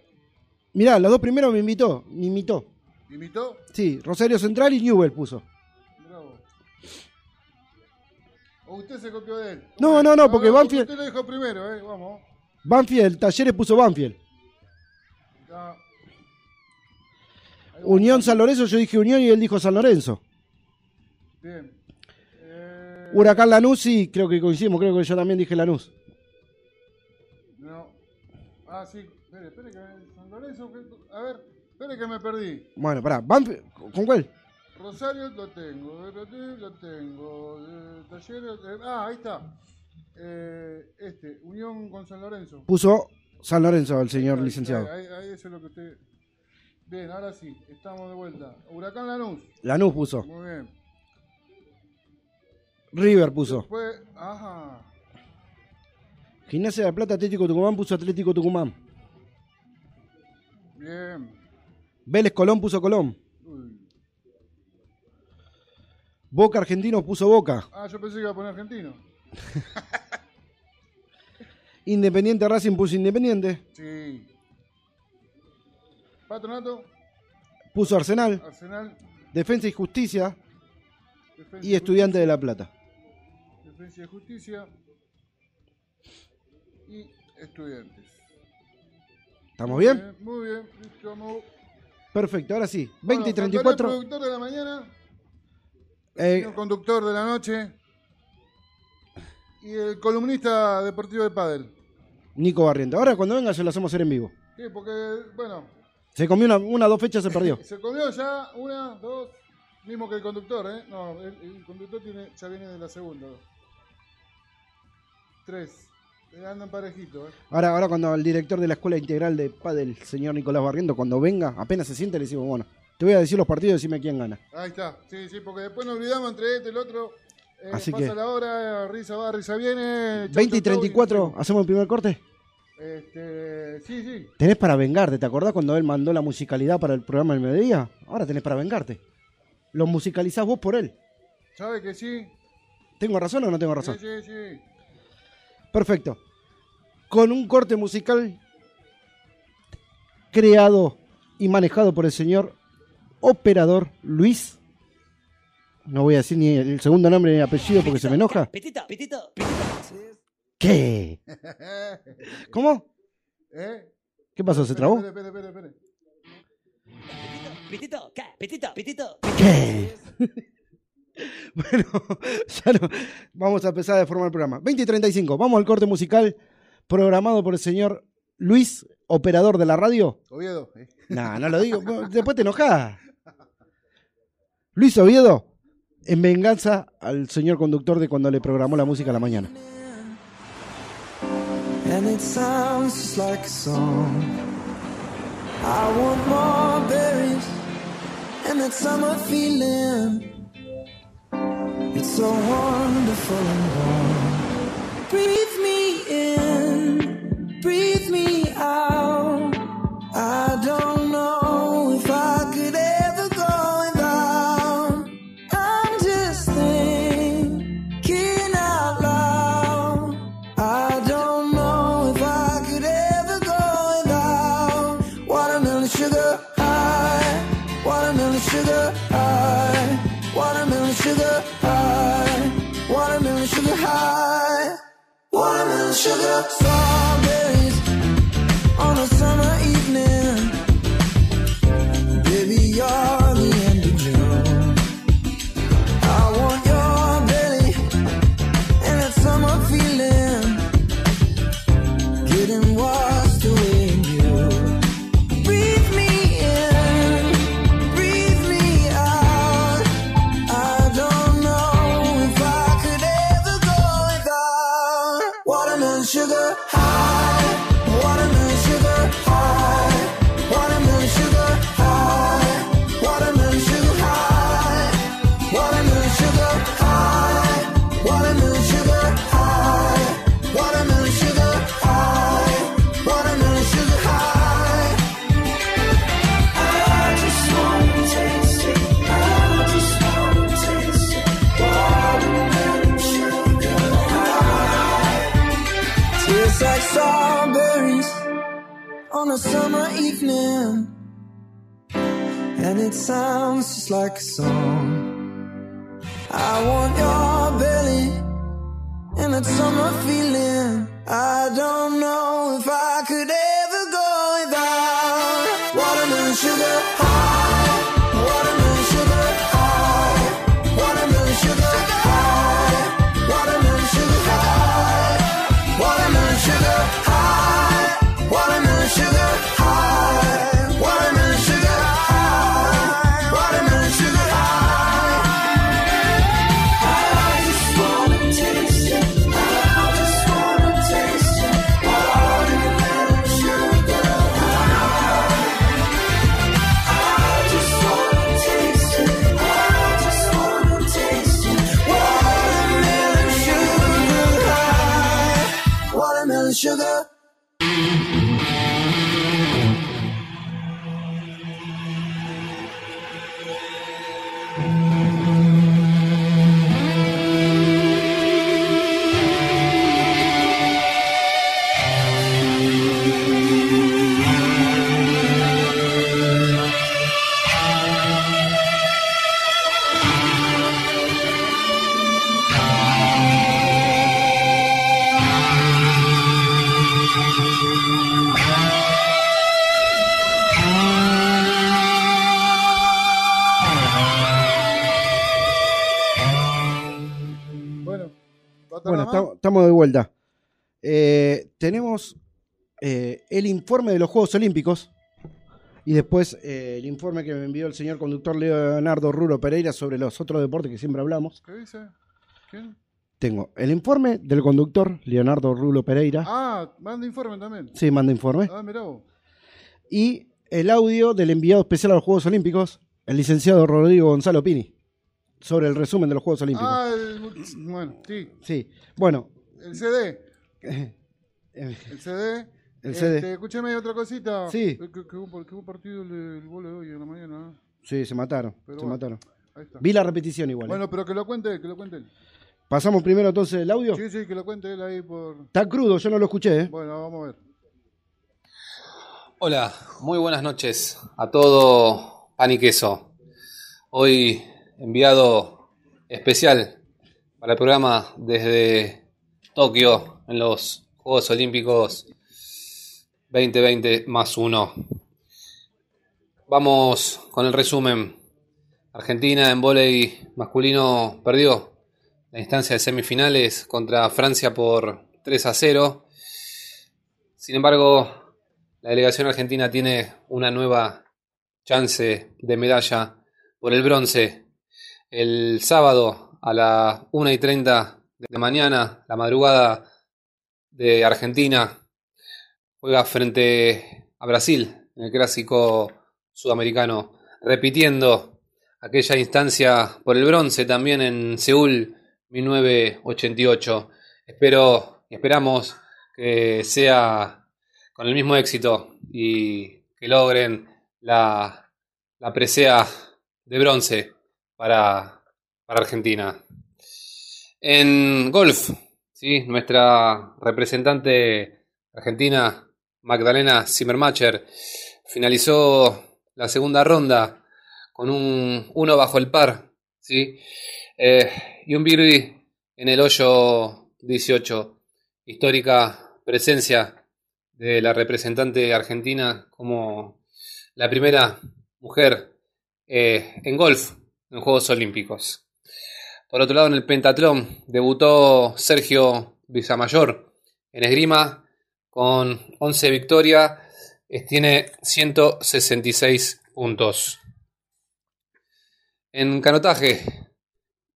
Mirá, los dos primeros me invitó. Me invitó. ¿imitó? Sí, Rosario Central y Newell puso. Bravo. ¿O usted se copió de él? No, no, no, porque Banfield- Usted lo dijo primero, ¿eh? Vamos. Banfield, Talleres puso Banfield. Ya. Unión San Lorenzo, yo dije Unión y él dijo San Lorenzo. Bien. Eh, Huracán Lanús, sí, creo que coincidimos, creo que yo también dije Lanús. Ah, sí. Espere, espere que San Lorenzo. que- A ver, espere que me perdí. Bueno, pará, Banfield, ¿con cuál? Rosario lo tengo, lo tengo, Talleres, ah, ahí está. Eh, este, Unión con San Lorenzo. Puso San Lorenzo el señor Ahí, licenciado. Ahí, ahí- ahí eso es lo que usted. Bien, ahora sí, estamos de vuelta. Huracán Lanús. Lanús puso. Muy bien. River puso. Después, ajá. Gimnasia de La Plata, Atlético Tucumán puso Atlético Tucumán. Bien. Vélez Colón puso Colón. Uy. Boca Argentino puso Boca. Ah, yo pensé que iba a poner argentino. <laughs> Independiente Racing puso Independiente. Sí. Patronato, Puso Arsenal. Arsenal, Defensa y Justicia. Defensa Y Estudiante de La Plata. Defensa y Justicia y Estudiantes. ¿Estamos bien? Muy bien. Perfecto, ahora sí. 20 y Bueno, faltará 34. El productor de la mañana, el Eh, señor conductor de la noche y el columnista deportivo de pádel. Nico Barrienta. Ahora cuando venga se lo hacemos hacer en vivo. Sí, porque, bueno, Se comió una, una dos fechas, se perdió. <laughs> se comió ya una, dos, mismo que el conductor, ¿eh? No, el, el conductor tiene, ya viene de la segunda. Tres. Andan parejitos, ¿eh? Ahora, ahora cuando el director de la Escuela Integral de Padel, el señor Nicolás Barriento, cuando venga, apenas se siente, le decimos, bueno, te voy a decir los partidos y decime quién gana. Ahí está, sí, sí, porque después nos olvidamos entre este y el otro. Eh, Así pasa que- la hora, risa va, risa viene. chau, 20 y chau, chau, 34, ¿hacemos el primer corte? Este, sí, sí. Tenés para vengarte, ¿te acordás cuando él mandó la musicalidad para el programa del mediodía? Ahora tenés para vengarte. Lo musicalizás vos por él. ¿Sabe que sí? ¿Tengo razón o no tengo razón? Sí, sí, sí. Perfecto. Con un corte musical creado y manejado por el señor operador Luis. No voy a decir ni el segundo nombre ni el apellido porque se me enoja. Pitito, pitito, ¿Qué? <laughs> ¿Cómo? ¿Eh? ¿Qué pasó? ¿Se trabó? Espere, espere, espere, espere. pitito, ¿qué? Pitito, pitito. ¿Qué? <laughs> bueno, ya no. Vamos a empezar de formar el programa. 20 y 35. Vamos al corte musical programado por el señor Luis, operador de la radio. Oviedo. ¿eh? No, no lo digo. Después te enojás. Luis Oviedo, en venganza al señor conductor de cuando le programó la música a la mañana. and it sounds just like a song. I want more berries and that summer feeling. It's so wonderful and warm. Breathe me in, breathe me out. so like a song. Vuelta. Eh, tenemos eh, el informe de los Juegos Olímpicos y después eh, el informe que me envió el señor conductor Leonardo Ruro Pereira sobre los otros deportes que siempre hablamos. ¿Qué dice? ¿Quién? Tengo el informe del conductor Leonardo Rulo Pereira. Ah, manda informe también. Sí, manda informe. Ah, mirá vos. Y el audio del enviado especial a los Juegos Olímpicos, el licenciado Rodrigo Gonzalo Pini, sobre el resumen de los Juegos Olímpicos. Ah, el, bueno, sí. Sí, bueno, El CD. El CD. El CD. Este, escúchame otra cosita. Sí. Eh, Que, que hubo, que hubo partido el, el hoy en la mañana. ¿eh? sí, se mataron, Pero se bueno. mataron. Ahí está. Vi la repetición igual. ¿eh? Bueno, pero que lo cuente él, que lo cuente él. Pasamos primero entonces el audio. Sí, sí, que lo cuente él ahí por. Está crudo, yo no lo escuché, ¿eh? Bueno, vamos a ver. Hola, muy buenas noches a todo pan y queso. Hoy enviado especial para el programa desde Tokio en los Juegos Olímpicos 2020 más uno. Vamos con el resumen. Argentina en vóley masculino perdió la instancia de semifinales contra Francia por 3 a 0. Sin embargo, la delegación argentina tiene una nueva chance de medalla por el bronce. El sábado a las 1 y 30 de la mañana, la madrugada de Argentina, juega frente a Brasil en el clásico sudamericano, repitiendo aquella instancia por el bronce también en Seúl 1988. Espero, esperamos que sea con el mismo éxito y que logren la, la presea de bronce para, para Argentina. En golf, ¿sí? nuestra representante argentina, Magdalena Zimmermacher, finalizó la segunda ronda con un 1 bajo el par ¿sí? Eh, y un birdie en el hoyo 18. Histórica presencia de la representante argentina como la primera mujer eh, en golf en Juegos Olímpicos. Por otro lado, en el pentatlón debutó Sergio Vizamayor en esgrima con 11 victorias, tiene 166 puntos. En canotaje,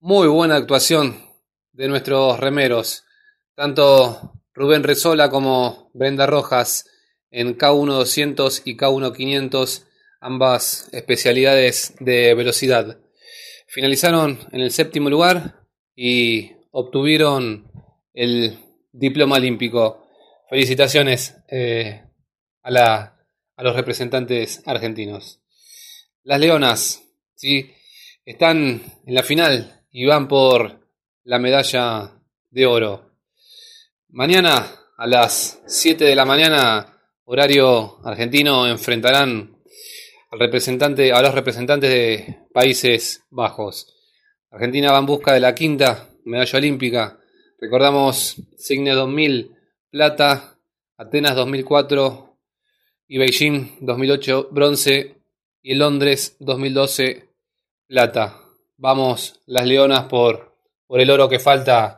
muy buena actuación de nuestros remeros, tanto Rubén Rezola como Brenda Rojas en K1 200 y K1 500, ambas especialidades de velocidad. Finalizaron en el séptimo lugar y obtuvieron el diploma olímpico. Felicitaciones eh, a, la, a los representantes argentinos. Las Leonas, ¿sí? están en la final y van por la medalla de oro. Mañana a las 7 de la mañana, horario argentino, enfrentarán al representante, a los representantes de Países Bajos. Argentina va en busca de la quinta medalla olímpica. Recordamos Signe 2000, plata, Atenas 2004 y Beijing 2008, bronce y Londres 2012, plata. Vamos las leonas por, por el oro que falta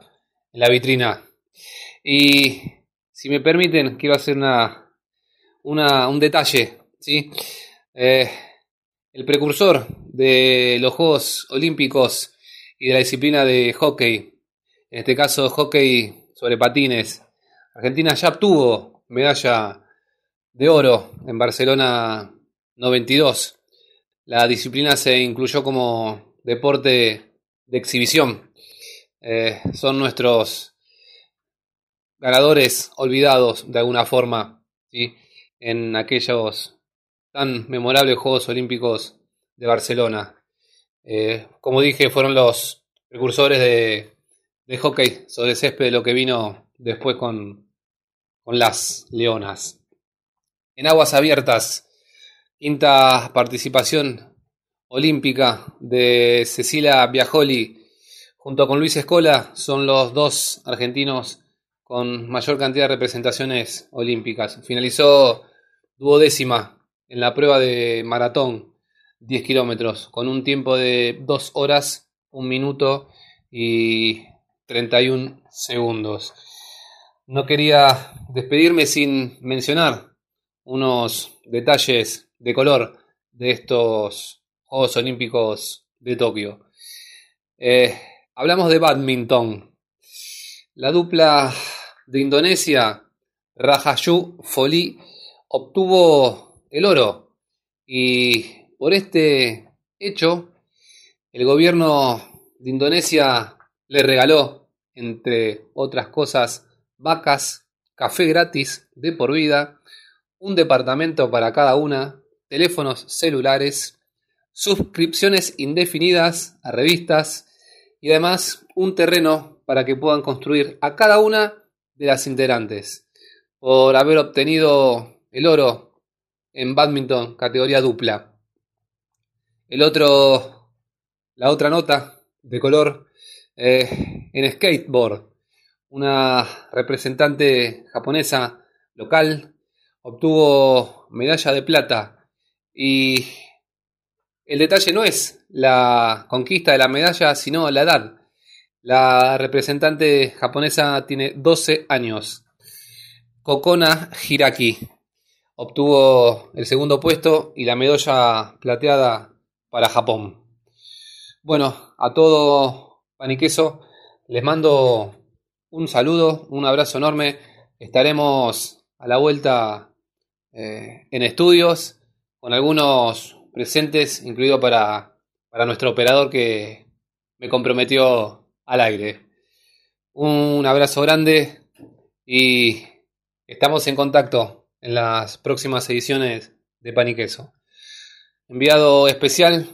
en la vitrina. Y si me permiten, quiero hacer una, una, un detalle. ¿sí? Eh, el precursor de los Juegos Olímpicos y de la disciplina de hockey, en este caso hockey sobre patines. Argentina ya obtuvo medalla de oro en Barcelona 92. La disciplina se incluyó como deporte de exhibición. Eh, son nuestros ganadores olvidados de alguna forma ¿sí? en aquellos tan memorables Juegos Olímpicos de Barcelona. Eh, como dije, fueron los precursores de, de hockey sobre césped lo que vino después con, con las leonas. En aguas abiertas, quinta participación olímpica de Cecilia Biajoli junto con Luis Escola, son los dos argentinos con mayor cantidad de representaciones olímpicas. Finalizó duodécima en la prueba de maratón 10 kilómetros con un tiempo de 2 horas, 1 minuto y 31 segundos. No quería despedirme sin mencionar unos detalles de color de estos Juegos Olímpicos de Tokio. Eh, hablamos de badminton. La dupla de Indonesia, Rahayu Foli, obtuvo el oro. Y por este hecho el gobierno de Indonesia le regaló, entre otras cosas, vacas, café gratis de por vida, un departamento para cada una, teléfonos celulares, suscripciones indefinidas a revistas y además un terreno para que puedan construir a cada una de las integrantes. Por haber obtenido el oro en badminton categoría dupla. El otro, la otra nota de color eh, en skateboard, una representante japonesa local obtuvo medalla de plata y el detalle no es la conquista de la medalla, sino la edad. La representante japonesa tiene 12 años. Kokona Hiraki obtuvo el segundo puesto y la medalla plateada para Japón. Bueno, a todo paniqueso les mando un saludo, un abrazo enorme. Estaremos a la vuelta eh, en estudios con algunos presentes, incluido para, para nuestro operador que me comprometió al aire. Un abrazo grande y estamos en contacto en las próximas ediciones de Pan y Queso. Enviado especial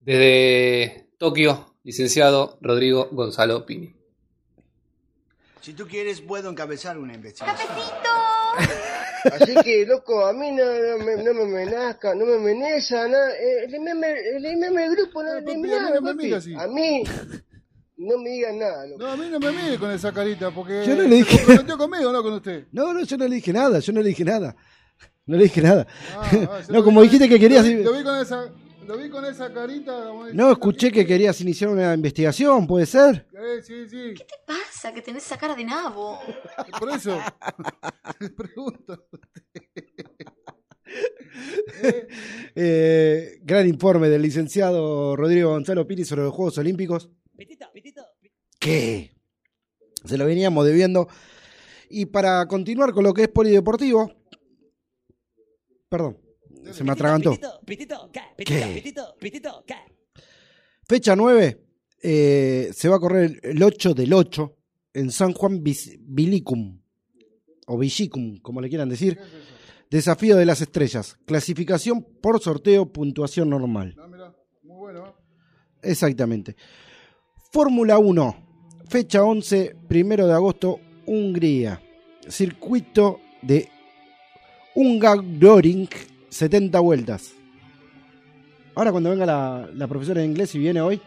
desde Tokio, licenciado Rodrigo Gonzalo Pini. Si tú quieres, puedo encabezar una investigación. <laughs> Así que, loco, a mí no, no me, no me amenazca, no me amenaza, nada. Eh, elimíname, elimíname el grupo, no, Eh, papi, elimíname, a mí no me papi. mira así. A mí, no me digan nada, loco. No, a mí no me mire con esa carita, porque Yo no le se dije- comprometió conmigo, no con usted. No, no, yo no le dije nada, yo no le dije nada. No le dije nada. Ah, ah, <laughs> no, como dijiste que querías... Lo vi, lo vi con esa, lo vi con esa carita. como No, escuché que querías iniciar una investigación, ¿puede ser? Eh, sí, sí, ¿Qué pasa? Que tenés esa cara de nabo. <laughs> por eso. <laughs> Pregunto. Eh, gran informe del licenciado Rodrigo Gonzalo Piri sobre los Juegos Olímpicos. Que se lo veníamos debiendo. Y para continuar con lo que es polideportivo, perdón, se me atragantó. Pitito, pitito, ¿qué? Pitito, ¿Qué? pitito, pitito, ¿qué? Fecha 9, eh, se va a correr el 8 del 8 en San Juan Vilicum, o Villicum, como le quieran decir. Desafío de las estrellas, clasificación por sorteo, puntuación normal. Ah, mirá, muy bueno, ¿eh? Exactamente. Fórmula 1, fecha 11, primero de agosto, Hungría. Circuito de Ungaroring, 70 vueltas. Ahora cuando venga la, la profesora de inglés y viene hoy,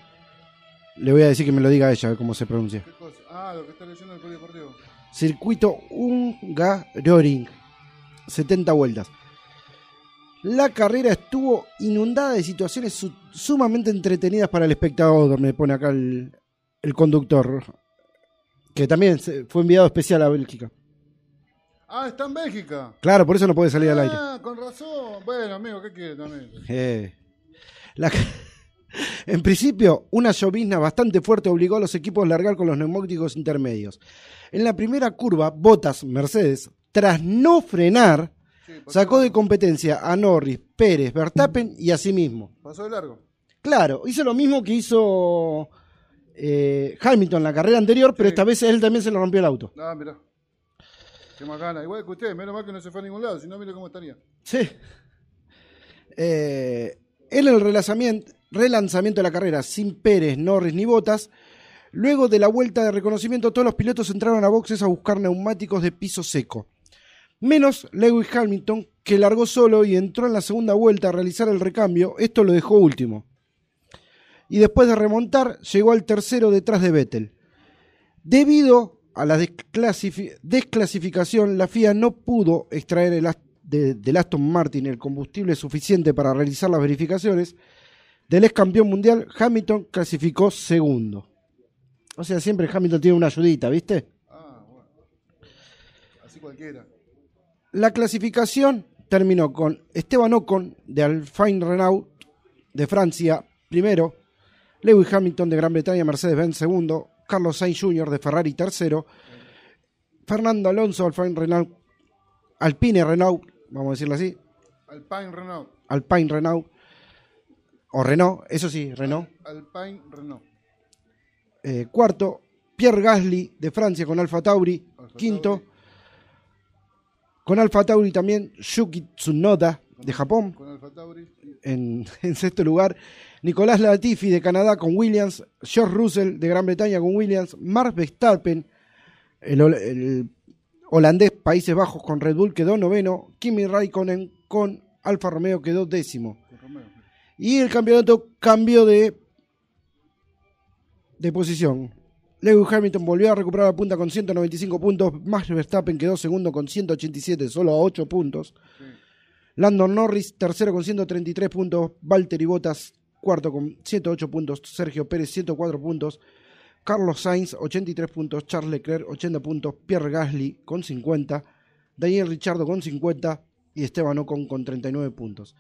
le voy a decir que me lo diga ella, a ver cómo se pronuncia. Ah, lo que está leyendo el polideportivo. Circuito Ungaroring, 70 vueltas. La carrera estuvo inundada de situaciones su- sumamente entretenidas para el espectador, me pone acá el, el conductor, que también fue enviado especial a Bélgica. Ah, está en Bélgica. Claro, por eso no puede salir al aire. Ah, con razón. Bueno, amigo, ¿qué quiere también? Eh, la- <laughs> en principio, una llovizna bastante fuerte obligó a los equipos a largar con los neumáticos intermedios. En la primera curva, Bottas, Mercedes, tras no frenar, Sí, sacó de competencia a Norris, Pérez, Verstappen y a sí mismo. pasó de largo. Claro, hizo lo mismo que hizo eh, Hamilton la carrera anterior, pero Sí. esta vez él también se le rompió el auto. Ah, mirá. Qué más gana. Igual que usted, menos mal que no se fue a ningún lado, si no, mire cómo estaría. Sí. Eh, en el relanzamiento, relanzamiento de la carrera sin Pérez, Norris ni Botas, luego de la vuelta de reconocimiento todos los pilotos entraron a boxes a buscar neumáticos de piso seco. Menos Lewis Hamilton, que largó solo y entró en la segunda vuelta a realizar el recambio, esto lo dejó último. Y después de remontar, llegó al tercero detrás de Vettel. Debido a la desclasifi- desclasificación, la FIA no pudo extraer el de- del Aston Martin el combustible suficiente para realizar las verificaciones. Del ex campeón mundial, Hamilton clasificó segundo. O sea, siempre Hamilton tiene una ayudita, ¿viste? Ah, bueno. Así cualquiera. La clasificación terminó con Esteban Ocon de Alpine Renault de Francia primero, Lewis Hamilton de Gran Bretaña Mercedes-Benz segundo, Carlos Sainz Jr. de Ferrari tercero, Fernando Alonso Alpine Renault, Alpine Renault, vamos a decirlo así, Alpine Renault. Alpine Renault o Renault, eso sí, Renault. Alpine Renault. Eh, cuarto, Pierre Gasly de Francia con Alfa Tauri. Alfa Quinto, Tauri. con Alfa Tauri también Yuki Tsunoda de Japón. Con Alfa Tauri. <laughs> en sexto lugar, Nicolás Latifi de Canadá con Williams, George Russell de Gran Bretaña con Williams, Mark Verstappen, el, hol- el holandés Países Bajos con Red Bull quedó noveno, Kimi Raikkonen con Alfa Romeo quedó décimo. Y el campeonato cambió de, de posición. Lewis Hamilton volvió a recuperar la punta con 195 puntos. Max Verstappen quedó segundo con 187, solo a 8 puntos. Sí. Landon Norris, tercero con 133 puntos. Valtteri Bottas, cuarto con 108 puntos. Sergio Pérez, 104 puntos. Carlos Sainz, 83 puntos. Charles Leclerc, 80 puntos. Pierre Gasly, con 50. Daniel Ricciardo, con 50. Y Esteban Ocon, con 39 puntos.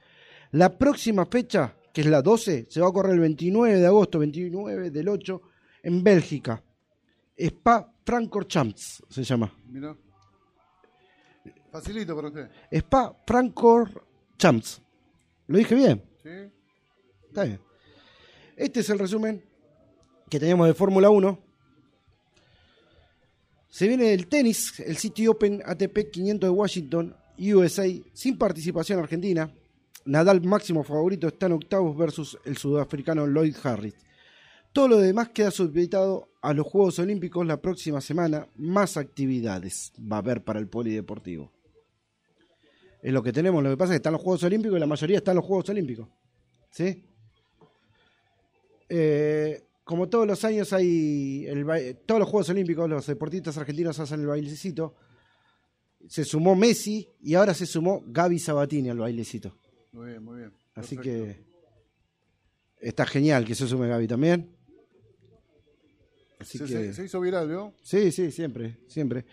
La próxima fecha, que es la 12, se va a correr el 29 de agosto, 29 del 8, en Bélgica. Spa Francorchamps se llama. Mirá. Facilito para usted. Spa Francorchamps. ¿Lo dije bien? ¿Sí? Está bien. Este es el resumen que teníamos de Fórmula 1. Se viene el tenis, el City Open ATP 500 de Washington, USA, sin participación argentina. Nadal máximo favorito está en octavos versus el sudafricano Lloyd Harris. Todo lo demás queda supeditado a los Juegos Olímpicos la próxima semana. Más actividades va a haber para el polideportivo. Es lo que tenemos. Lo que pasa es que están los Juegos Olímpicos y la mayoría están los Juegos Olímpicos. ¿Sí? Eh, como todos los años hay el todos los Juegos Olímpicos, los deportistas argentinos hacen el bailecito. Se sumó Messi y ahora se sumó Gaby Sabatini al bailecito. Muy bien, muy bien. Así Perfecto. que está genial que se sume Gaby también. Así Se, que se- se hizo viral, ¿vio? sí, sí, siempre, siempre.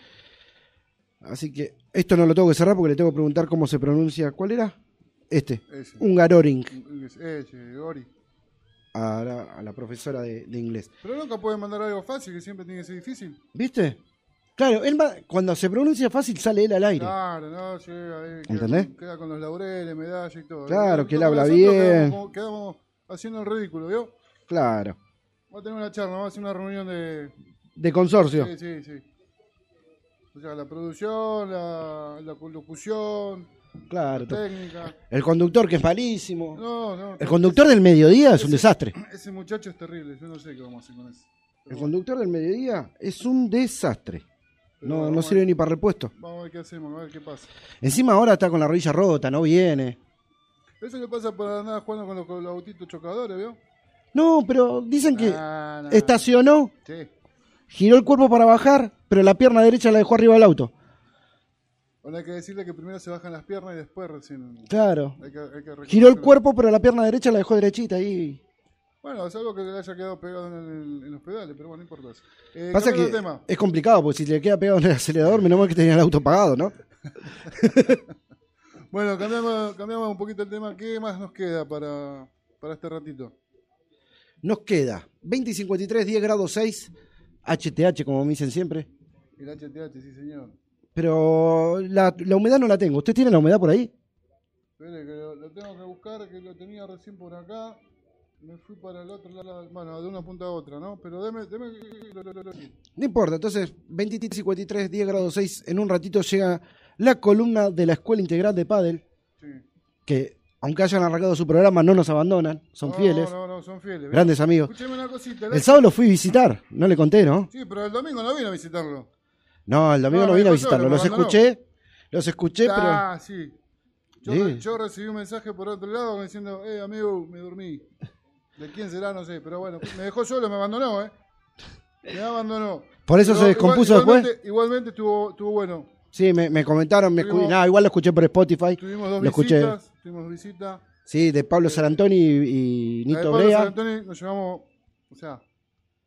Así que esto no lo tengo que cerrar porque le tengo que preguntar cómo se pronuncia. ¿Cuál era? Este, Ese. Ungaroring, Ese, Ori. A la, a la profesora de- de inglés. Pero nunca pueden mandar algo fácil, que siempre tiene que ser difícil. ¿Viste? Claro, él va- cuando se pronuncia fácil sale él al aire. Claro, no, sí, ahí ¿Entendés? queda con los laureles, medallas y todo. Claro, que él habla bien. Quedamos haciendo el ridículo, ¿vio? Claro. Va a tener una charla, va a hacer una reunión de. De consorcio. Sí, sí, sí. O sea, la producción, la, la locución, Claro. técnica. El conductor que es malísimo. No, no. El conductor del mediodía es un desastre. Ese muchacho es terrible, yo no sé qué vamos a hacer con eso. El conductor del mediodía es un desastre. Pero No, no sirve ni para repuesto. Vamos a ver qué hacemos, a ver qué pasa. Encima ahora está con la rodilla rota, no viene. Eso le pasa por andar jugando con los, con los autitos chocadores, ¿vio? No, pero dicen que estacionó, Sí. giró el cuerpo para bajar, pero la pierna derecha la dejó arriba del auto. Bueno, hay que decirle que primero se bajan las piernas y después recién. Claro. Hay que, hay que Giró el cuerpo, pero la pierna derecha la dejó derechita ahí. Bueno, es algo que le haya quedado pegado en, el- en los pedales, pero bueno, no importa eso. Eh, Pasa que tema. es complicado, porque si le queda pegado en el acelerador, menos mal que tenía el auto pagado, ¿no? <laughs> Bueno, cambiamos, cambiamos un poquito el tema. ¿Qué más nos queda para, para este ratito? Nos queda 20 y 53, 10 grados 6, HTH, como me dicen siempre. El HTH, sí, señor. Pero la, la humedad no la tengo. ¿Usted tiene la humedad por ahí? Espere, que lo, lo tengo que buscar, que lo tenía recién por acá. Me fui para el otro lado, bueno, de una punta a otra, ¿no? Pero deme, deme... No importa. Entonces, 20 y 53, 10 grados 6. En un ratito llega la columna de la Escuela Integral de Padel, Sí. que aunque hayan arrancado su programa, no nos abandonan. Son No, fieles. No, no, son fieles. Grandes amigos. Escúcheme una cosita. El sábado lo fui a visitar. No le conté, ¿no? Sí, pero el domingo no vine a visitarlo. No, el domingo No, no, vine a visitarlo. lo Los escuché. Los escuché, pero... Ah, sí. Yo, Sí. re- yo recibí un mensaje por otro lado diciendo, eh, amigo, me dormí. ¿De quién será? No sé, pero bueno, me dejó solo, me abandonó, ¿eh? Me abandonó. Por eso Pero se descompuso igual- después. igualmente, Igualmente estuvo, estuvo bueno. Sí, me, me comentaron. Me Tuvimos- no, igual lo escuché por Spotify. Tuvimos dos Lo escuché. visitas, tuvimos visita. Sí, de Pablo Sarantoni y, y La de Nito Pablo Brea. San Antonio nos llevamos, o sea,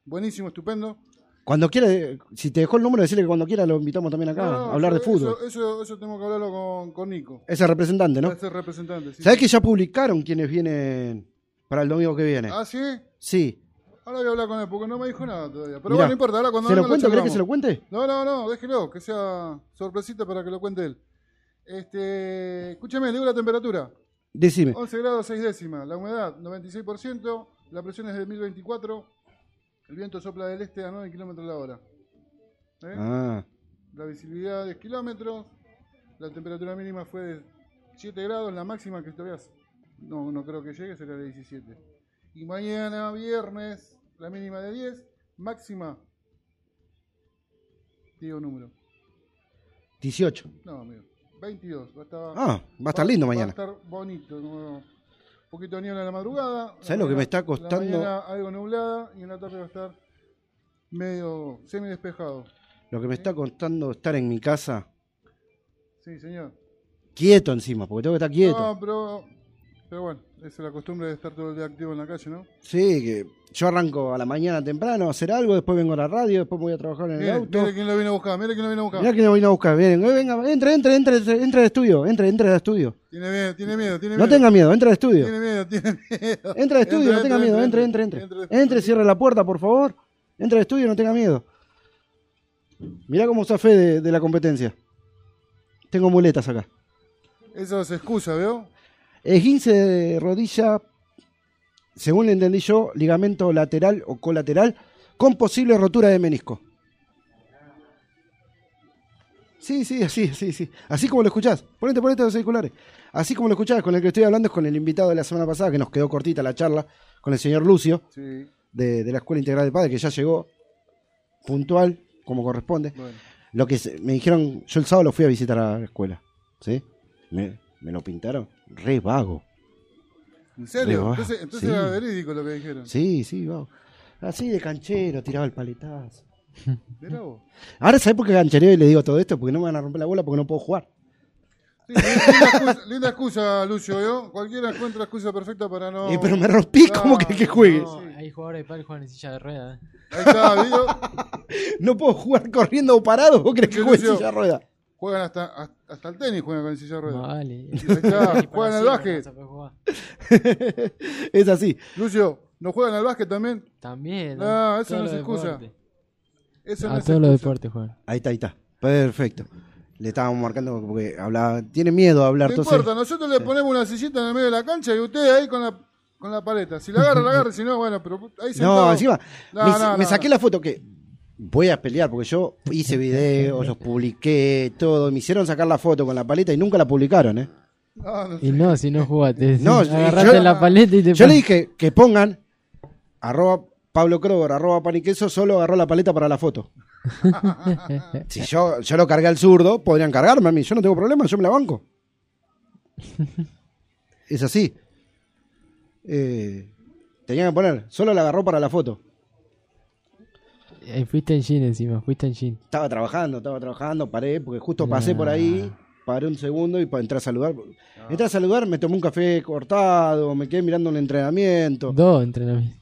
buenísimo, estupendo. Cuando quiera, eh, si te dejó el número, decirle que cuando quiera lo invitamos también acá No, no, a hablar de fútbol. Eso, eso, eso tengo que hablarlo con, con Nico. Ese representante, ¿no? Ese representante. Sí, ¿Sabés que ya publicaron quienes vienen para el domingo que viene? Ah, sí. Sí. Ahora voy a hablar con él porque no me dijo nada todavía. Pero Mirá, bueno, no importa, ahora cuando ¿Se lo cuento? ¿Querés que se lo cuente? No, no, no, déjelo, que sea sorpresita para que lo cuente él. Este, escúchame, le digo la temperatura. Decime. 11 grados 6 décimas, la humedad 96%, la presión es de 1024, el viento sopla del este a 9 kilómetros la hora. ¿Eh? Ah, La visibilidad 10 kilómetros, la temperatura mínima fue de 7 grados, la máxima que veas. No, no creo que llegue, será de 17. Y mañana, viernes, la mínima de 10, máxima. Digo número. 18. No, amigo. 22. Va a estar, Ah, va a estar lindo mañana. Va a estar bonito. ¿no? Poquito de niebla en la madrugada. ¿Sabes lo que me está La costando? mañana algo nublada y en la tarde va a estar medio semi despejado. Lo que me está costando estar en mi casa Sí, señor. quieto encima, porque tengo que estar quieto. No, pero, pero bueno, esa es la costumbre de estar todo el día activo en la calle, ¿no? Sí, que yo arranco a la mañana temprano a hacer algo, después vengo a la radio, después voy a trabajar en el auto. mire quién lo vino a buscar, mire quién lo vino a buscar. Mirá que me vino a buscar. Bien, eh, venga, entre, entre, entre, entre, entre al estudio, entre, entre al estudio. Tiene miedo, tiene miedo, tiene No miedo. tenga miedo, entra al estudio. Tiene miedo, tiene miedo. Entra al estudio, no tenga miedo, entre, entre, entre. Entre, cierre la puerta, por favor. Entra al estudio, no tenga miedo. Mirá cómo usa fe de, de la competencia. Tengo muletas acá. Eso es excusa, ¿veo? Esguince de rodilla, según le entendí yo, ligamento lateral o colateral con posible rotura de menisco. Sí, sí, así, sí, sí. Así como lo escuchás. Ponete, ponete los auriculares. Así como lo escuchás, con el que estoy hablando es con el invitado de la semana pasada, que nos quedó cortita la charla, con el señor Lucio, Sí. de, de la Escuela Integral de Padre, que ya llegó puntual, como corresponde. Bueno. Lo que se- me dijeron, yo el sábado lo fui a visitar a la escuela. ¿Sí? Me, me lo pintaron re vago. ¿En serio? vago, Entonces, entonces sí. era verídico lo que dijeron. Sí, sí, vago. Así de canchero, tiraba el paletazo. <laughs> Vos. Ahora, ¿sabes por qué canchereo y le digo todo esto? Porque no me van a romper la bola porque no puedo jugar. Sí, linda, excusa, linda excusa, Lucio, ¿veo? Cualquiera encuentra excusa perfecta para no... Eh, pero me rompí como que, que juegue. No, hay jugadores de que juegan en silla de ruedas. ¿eh? Ahí está, ¿vio? <laughs> No puedo jugar corriendo o parado. ¿Vos crees que Sí, juegue en silla de rueda? Juegan hasta, hasta, hasta el tenis, juegan con el silla de ruedas. Vale. Está, <laughs> juegan al básquet. a <laughs> es así. Lucio, ¿no juegan al básquet también? También. No, eso no es excusa. Eso no A es todos los deportes juegan. Ahí está, ahí está. Perfecto. Le estábamos marcando porque hablaba, tiene miedo de hablar. No entonces- importa, nosotros le ponemos una sillita en el medio de la cancha y usted ahí con la, con la paleta. Si la agarra, la agarra, si no, bueno, pero ahí <laughs> sentado. No, encima, No, me, no, me no, saqué no. la foto que voy a pelear porque yo hice videos, los publiqué, todo. Me hicieron sacar la foto con la paleta y nunca la publicaron, ¿eh? No, no Y sé. no, si no jugaste. <laughs> No, agarraste yo- la paleta y te Yo le dije que pongan arroba Pablo Kroger, arroba paniqueso, solo agarró la paleta para la foto. <laughs> si yo, yo lo cargué al zurdo, podrían cargarme a mí. Yo no tengo problema, yo me la banco. <laughs> es así. Eh, tenían que poner, solo la agarró para la foto. Ahí fuiste en jean encima, fuiste en jean. Estaba trabajando, estaba trabajando, paré, porque justo pasé por ahí, paré un segundo y pa- entré a saludar. Entré a saludar, me tomé un café cortado, me quedé mirando un entrenamiento. Dos entrenamientos.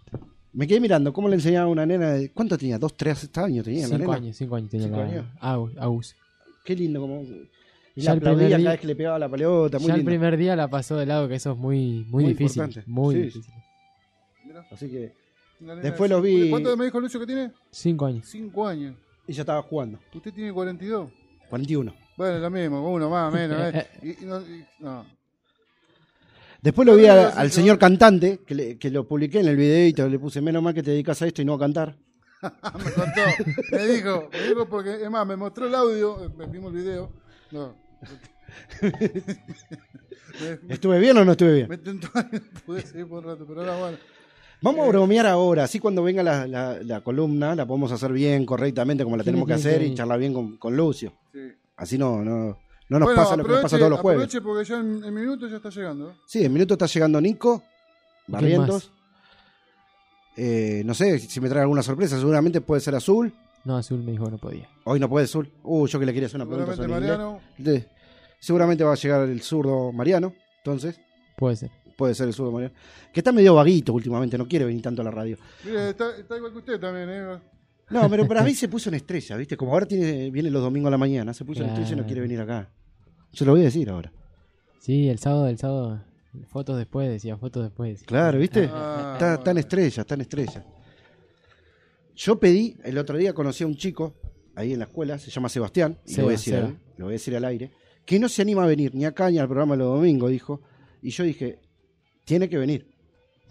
Me quedé mirando cómo le enseñaba a una nena de. ¿Cuánto tenía? ¿Dos, tres años tenía la Cinco nena? años, cinco años tenía Cinco la años. Agus. Qué lindo como. Y Ya la el primer día- cada vez que le pegaba la pelota, muy Ya el primer día la pasó de lado, que eso es muy, muy, Muy difícil. importante. Muy Sí. difícil. Así que. Después de lo cinco- vi- ¿Cuánto me dijo Lucio que tiene? Cinco años. Cinco años. Y ya estaba jugando. Usted tiene 42. 41. Bueno, lo mismo, uno más, menos. ¿eh? <laughs> Y- y no, y- no. Después lo vi a- al yo- señor cantante, que, le- que lo publiqué en el videito, le puse menos mal que te dedicas a esto y no a cantar. <laughs> me contó, me dijo, me dijo porque, es más, me mostró el audio, eh, me vimos el video. No. <laughs> ¿Estuve bien o no estuve bien? me tentó, pude seguir por un rato, pero ahora bueno. Vamos a bromear ahora, así cuando venga la, la- la columna la podemos hacer bien, correctamente, como la ¿Quién tenemos que hacer y charlar bien con, con Lucio. Sí. Así no, no, no nos bueno, pasa lo que nos pasa todos los jueves. aproveche porque ya en, en minutos ya está llegando. ¿eh? Sí, en minuto está llegando Nico, ¿Quién Barrientos. Eh, no sé si me trae alguna sorpresa, seguramente puede ser Azul. No, Azul me dijo que no podía. Hoy no puede Azul. Uh, yo que le quería hacer una pregunta Seguramente sobre Mariano. De- seguramente va a llegar el zurdo Mariano, entonces Puede ser. Puede ser el zurdo Mariano. Que está medio vaguito últimamente, no quiere venir tanto a la radio. Mire, está, está igual que usted también, ¿eh? No, pero para mí se puso en estrella, ¿viste? Como ahora tiene, viene los domingos a la mañana, se puso en estrella y no Claro. quiere venir acá. Se lo voy a decir ahora. Sí, el sábado, el sábado. Fotos después, decía, fotos después. Claro, ¿viste? Ah, está, está en estrella, está en estrella. Yo pedí, el otro día conocí a un chico ahí en la escuela, se llama Sebastián, y lo voy a decir, al, lo voy a decir al aire, que no se anima a venir ni acá ni al programa los domingos, dijo. Y yo dije, tiene que venir.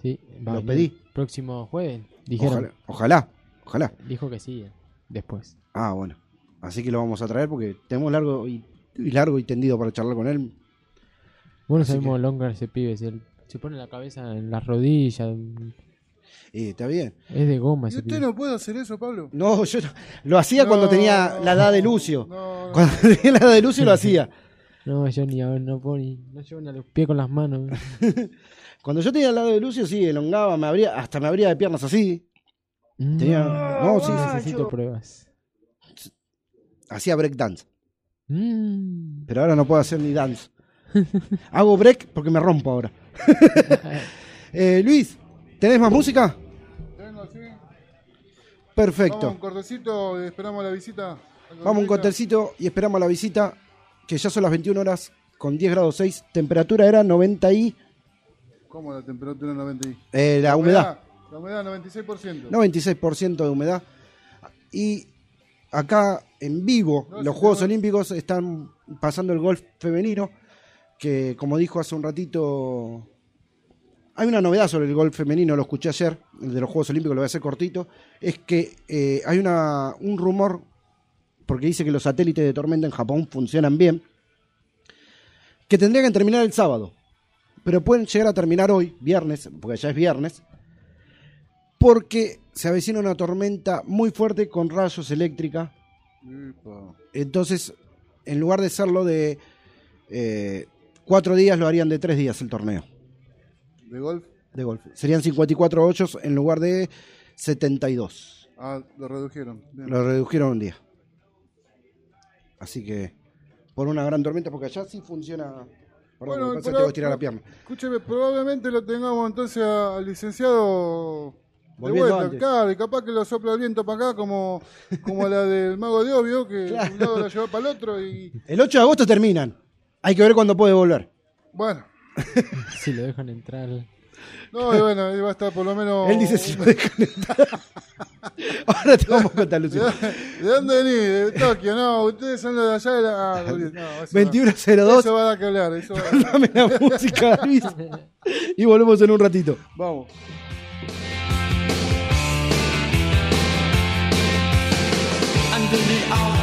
Sí, va a Lo pedí. Próximo jueves. Dijeron. Ojalá, ojalá, ojalá. Dijo que sí, eh, después. Ah, bueno. Así que lo vamos a traer porque tenemos largo y, y largo y tendido para charlar con él. Bueno, Así sabemos longa ese pibe. Si él se pone la cabeza en las rodillas. Y está bien. Es de goma ¿Y ese usted pibe. no puede hacer eso, Pablo? No, yo no- lo hacía cuando tenía no, la edad de Lucio. no, no. Cuando <laughs> tenía la edad de Lucio lo hacía. <laughs> No, yo ni ahora no puedo ni. No llevo ni a los pies con las manos. <laughs> Cuando yo tenía la edad de Lucio, sí, elongaba, me abría, hasta me abría de piernas así. Tenía- no, sí, Necesito pruebas. Hacía break dance. Mm. Pero ahora no puedo hacer ni dance. <laughs> Hago break porque me rompo ahora. <laughs> Eh, Luis, ¿tenés más música? Tengo, sí. Perfecto. Vamos a un cortecito y esperamos la visita. Vamos a un cortecito y esperamos la visita, que ya son las 21 horas con 10 grados 6. Temperatura era 90 y ¿Cómo la temperatura 90 y? eh, la humedad. La humedad 96%. 96% de humedad. Y acá en vivo, No, los Juegos. Olímpicos están pasando el golf femenino, que como dijo hace un ratito, hay una novedad sobre el golf femenino, lo escuché ayer, el de los Juegos Olímpicos, lo voy a hacer cortito, es que eh, hay una, un rumor, porque dice que los satélites de tormenta en Japón funcionan bien, que tendrían que terminar el sábado, pero pueden llegar a terminar hoy, viernes, porque ya es viernes, porque se avecina una tormenta muy fuerte con rayos eléctrica. Entonces, en lugar de hacerlo de eh, cuatro días, lo harían de tres días el torneo ¿De golf? de golf. Serían 54 hoyos en lugar de 72. Ah, lo redujeron. Bien. Lo redujeron un día. Así que, por una gran tormenta, porque allá sí funciona. Perdón, Bueno, me pasa tengo que estirar la pierna. Escúcheme, probablemente lo tengamos entonces al licenciado de Volviendo vuelta. antes. Claro, y capaz que lo sopla el viento para acá como, como la del mago de Obvio, que <laughs> Claro. de un lado la lleva para el otro y El 8 de agosto terminan. Hay que ver cuándo puede volver. bueno. <laughs> Si lo dejan entrar. <laughs> No, y bueno, ahí va a estar por lo menos... Él dice si lo dejan entrar. <laughs> Ahora te vamos a contar, ¿De, Lucio. ¿De dónde venís? De Tokio, no, ustedes son los de allá de la... Ah, <laughs> no, eso 21.02. Eso va a dar que hablar, eso va a dar- Dame la música, Luis. Y volvemos en un ratito. Vamos. Under the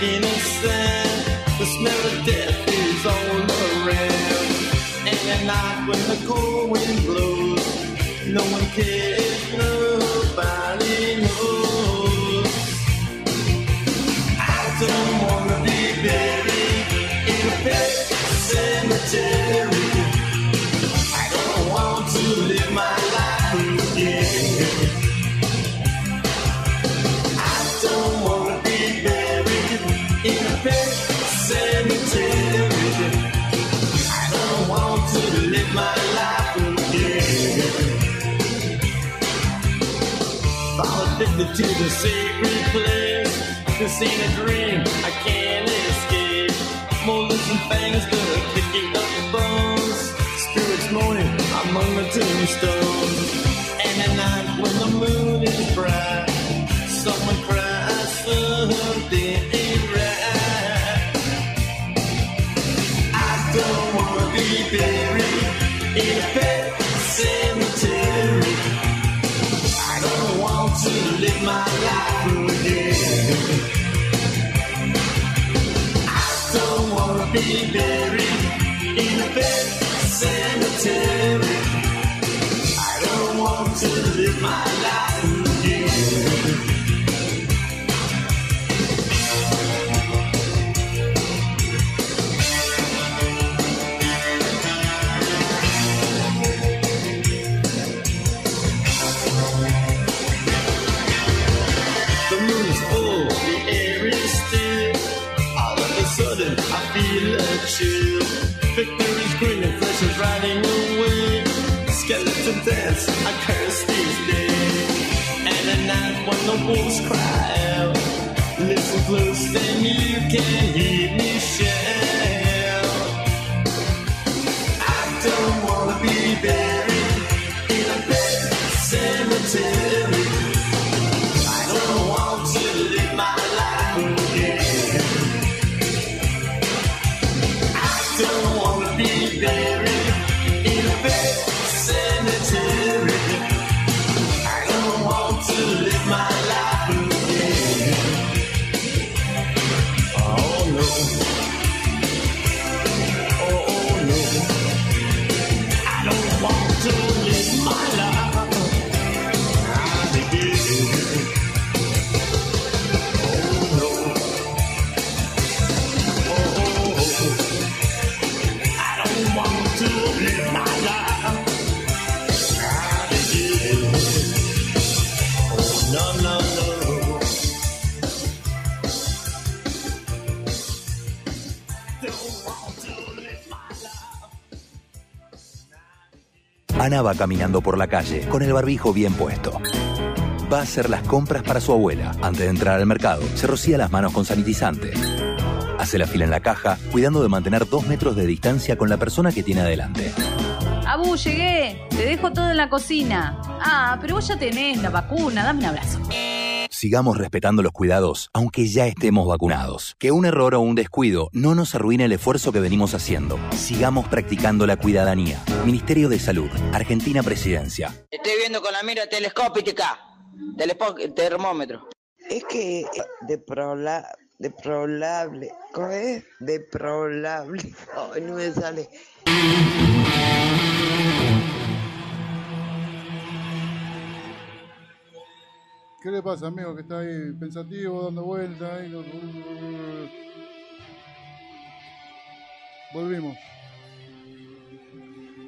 sound. The smell of death is all around. And at night when the cold wind blows, no one cares, nobody knows. To the sacred place. This ain't a dream, I can't escape. Molars and fangs are picking up the bones. Spirits moaning among the tombstones. And at night when the moon is bright, someone cries something be buried in a cemetery. Wolves cry. Out, listen close, then you can Ana va caminando por la calle con el barbijo bien puesto. Va a hacer las compras para su abuela. Antes de entrar al mercado, se rocía las manos con sanitizante. Hace la fila en la caja, cuidando de mantener dos metros de distancia con la persona que tiene adelante. Abu, llegué. Te dejo todo en la cocina. Ah, pero vos ya tenés la vacuna. Dame un abrazo. Sigamos respetando los cuidados, aunque ya estemos vacunados. Que un error o un descuido no nos arruine el esfuerzo que venimos haciendo. Sigamos practicando la cuidadanía. Ministerio de Salud, Argentina Presidencia. Estoy viendo con la mira telescópica. Termómetro. Es que deprola, deprolable, ¿cómo es? Deprolable. <laughs> Ay, no me sale. ¿Qué le pasa, amigo? Que está ahí pensativo, dando vueltas. Ahí, no- Volvimos.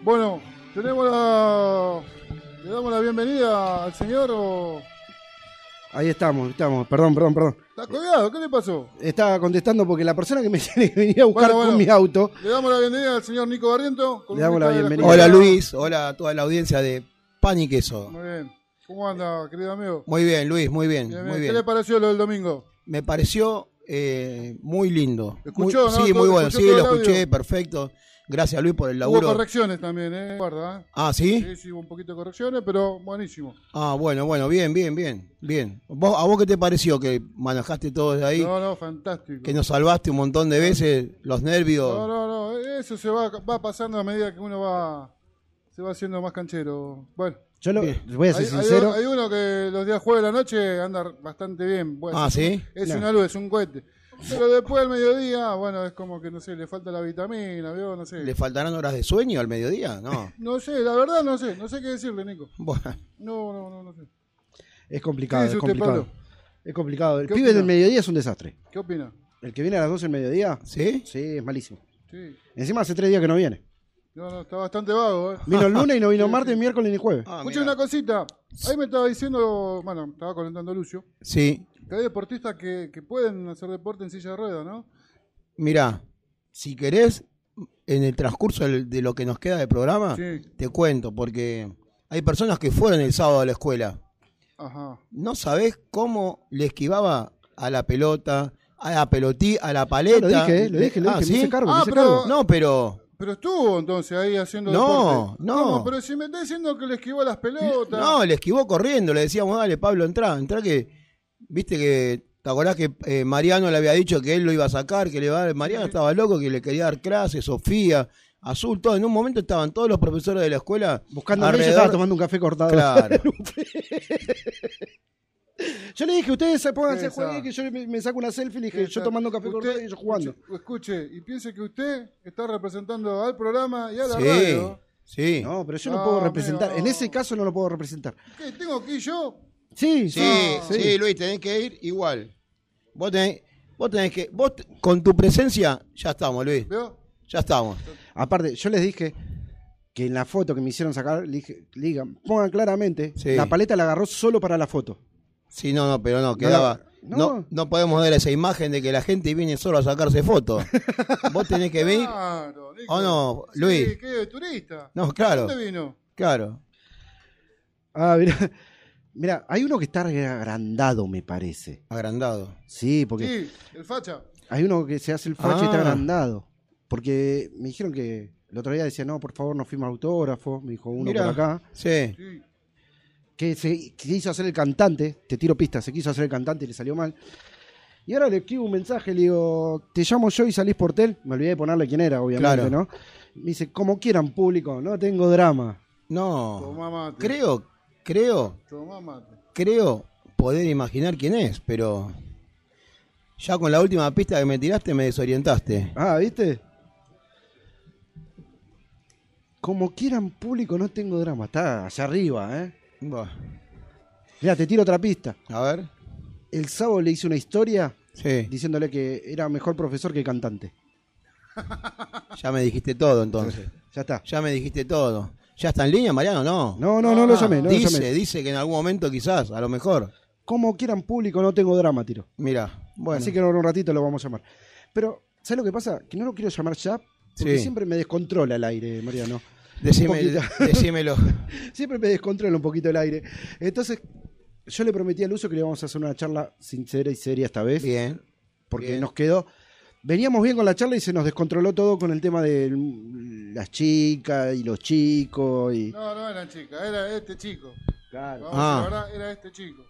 Bueno, tenemos la. ¿Le damos la bienvenida al señor o.? Ahí estamos, estamos. Perdón, perdón, perdón. ¿Está colgado? ¿Qué le pasó? Estaba contestando porque la persona que me <laughs> tiene que venir a buscar Bueno, bueno. con mi auto. Le damos la bienvenida al señor Nico Barriento. Le damos la bienvenida. Hola Luis, hola a toda la audiencia de Pan y Queso. Muy bien. ¿Cómo anda, querido amigo? Muy bien, Luis, muy bien, Bien, muy bien. ¿Qué le pareció lo del domingo? Me pareció eh, muy lindo. ¿Escuchó, Muy- no? Sí, ¿Todo- muy bueno, sí, lo escuché, perfecto. Gracias Luis por el Hubo laburo. correcciones también, ¿eh? Guarda. ¿eh? Ah, ¿sí? Sí, sí, hubo un poquito de correcciones, pero buenísimo. Ah, bueno, bueno, bien, bien, bien, bien. ¿Vos, ¿A vos qué te pareció que manejaste todo desde ahí? No, no, fantástico. Que nos salvaste un montón de veces, los nervios. No, no, no, eso se va, va pasando a medida que uno va se va haciendo más canchero. Bueno. Yo lo- voy a ser hay, sincero. Hay, uno que los días jueves de la noche anda bastante bien. Bueno, Ah, es ¿sí? Es No. una luz, es un cohete. Pero después del mediodía, bueno, es como que no sé, le falta la vitamina, ¿vio? No sé. ¿Le faltarán horas de sueño al mediodía? No. <laughs> No sé, la verdad no sé, no sé qué decirle, Nico. Bueno. No, no, no, no sé. Es complicado, ¿Qué es usted, complicado. Es complicado. El ¿Qué pibe opina? del mediodía es un desastre. ¿Qué opina? El que viene a las 12 del mediodía. ¿Sí? Sí, es malísimo. Sí. Encima hace tres días que no viene. No, no, está bastante vago, ¿eh? Vino el lunes y no vino martes, miércoles ni jueves. Escuché una cosita. Ahí me estaba diciendo, bueno, estaba comentando Lucio, Sí. que hay deportistas que, que pueden hacer deporte en silla de ruedas, ¿no? Mirá, si querés, en el transcurso del- de lo que nos queda de programa, Sí. te cuento, porque hay personas que fueron el sábado a la escuela. Ajá. No sabés cómo le esquivaba a la pelota, a la pelotí, a la paleta. Yo lo dije, eh, lo dije, lo Ah, dije, me ¿sí? hice cargo, me Ah, hice pero- cargo. No, pero Pero estuvo entonces ahí haciendo No, deporte. no. ¿Cómo? Pero si me está diciendo que le esquivó las pelotas. no, le esquivó corriendo, le decíamos, dale, Pablo, entrá, entrá que, viste que, ¿te acordás que eh, Mariano le había dicho que él lo iba a sacar, que le iba a dar, Mariano estaba loco, que le quería dar clases, Sofía, Azul, todo, en un momento estaban todos los profesores de la escuela Buscando yo alrededor. estaba tomando un café cortado. Claro. <laughs> <laughs> yo le dije, ustedes se pónganse a jugar, que yo me, me saco una selfie, le dije, yo tomando café usted- cortado y ellos jugando. Escuche, escuche, y piense que usted está representando al programa y a la Sí, radio. sí. No, pero yo no No, puedo representar. amigo. En ese caso no lo puedo representar. ¿Qué? ¿Tengo que ir yo? Sí, Sí, sí, sí, Luis, tenés que ir igual. Vos tenés, vos tenés que, vos con tu presencia, ya estamos, Luis. ¿Veo? Ya estamos. Aparte, yo les dije que en la foto que me hicieron sacar, le dije, le digan, pongan claramente, Sí. la paleta la agarró solo para la foto. Sí, no, no, pero no, No quedaba. la- No, no. no, podemos dar esa imagen de que la gente viene solo a sacarse fotos. <laughs> Vos tenés que venir. Claro. ¿O no, Sí, Luis? ¿qué? ¿Turista? No, claro. ¿Dónde vino? Claro. Ah, mira. <laughs> Mira, hay uno que está agrandado, me parece. Agrandado. Sí, porque Sí, el facha. hay uno que se hace el facha y está Ah. agrandado. Porque me dijeron que el otro día decía, no, por favor, no firma autógrafo. Me dijo uno Mirá. por acá. Sí. Sí. Que se quiso hacer el cantante, te tiro pistas, se quiso hacer el cantante y le salió mal. Y ahora le escribo un mensaje, le digo, te llamo yo y salís por tel. Me olvidé de ponerle quién era, obviamente, Claro. ¿no? Me dice, como quieran, público, no tengo drama. No. Tomá mate. Creo, creo, Tomá mate. creo poder imaginar quién es, pero. Ya con la última pista que me tiraste me desorientaste. Ah, ¿viste? Como quieran, público, no tengo drama. Está allá arriba, ¿eh? Mira, te tiro otra pista. A ver. El sábado le hice una historia Sí. diciéndole que era mejor profesor que cantante. <laughs> Ya me dijiste todo entonces. Ya está. Ya me dijiste todo. ¿Ya está en línea, Mariano? No. No, no, no lo llamé, no lo dice, llamé. dice que en algún momento quizás, a lo mejor. Como quieran, público, no tengo drama, tiro. Mira, bueno. Así que en un ratito lo vamos a llamar. Pero, ¿sabes lo que pasa? Que no lo quiero llamar ya, porque Sí. siempre me descontrola el aire, Mariano. Decímelo. <laughs> Siempre me descontrola un poquito el aire. Entonces, yo le prometí al uso que le íbamos a hacer una charla sincera y seria esta vez. Bien. Porque bien. nos quedó. Veníamos bien con la charla y se nos descontroló todo con el tema de las chicas y los chicos. Y No, no era chica, era este chico. Claro. Vamos Ah. la verdad, era este chico.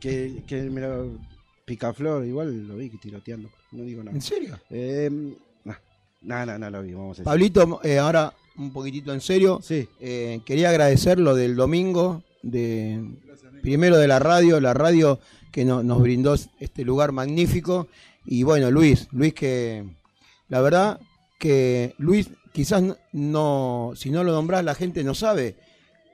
que, que me lo. Picaflor, igual lo vi que tiroteando. No digo nada. ¿En serio? Eh, no, no, no lo vi. Vamos a decir. Pablito, eh, ahora un poquitito en serio. Eh, quería agradecer lo del domingo, de primero de la radio, la radio que no- nos brindó este lugar magnífico. Y bueno, Luis, Luis que la verdad que Luis quizás no- no, si no lo nombrás la gente no sabe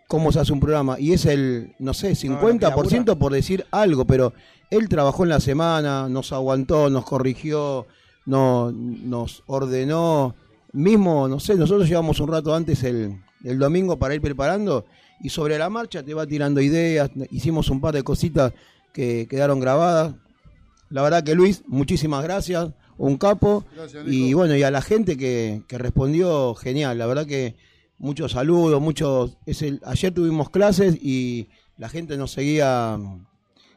cómo se hace un programa y es el, no sé, 50% por decir algo, pero él trabajó en la semana, nos aguantó, nos corrigió, no, nos ordenó, mismo, no sé, nosotros llevamos un rato antes el, el domingo para ir preparando y sobre la marcha te va tirando ideas, hicimos un par de cositas que quedaron grabadas. La verdad que Luis, muchísimas gracias, un capo. Gracias, y bueno, y a la gente que, que respondió, genial. La verdad que muchos saludos, muchos... Es el, ayer tuvimos clases y la gente nos seguía,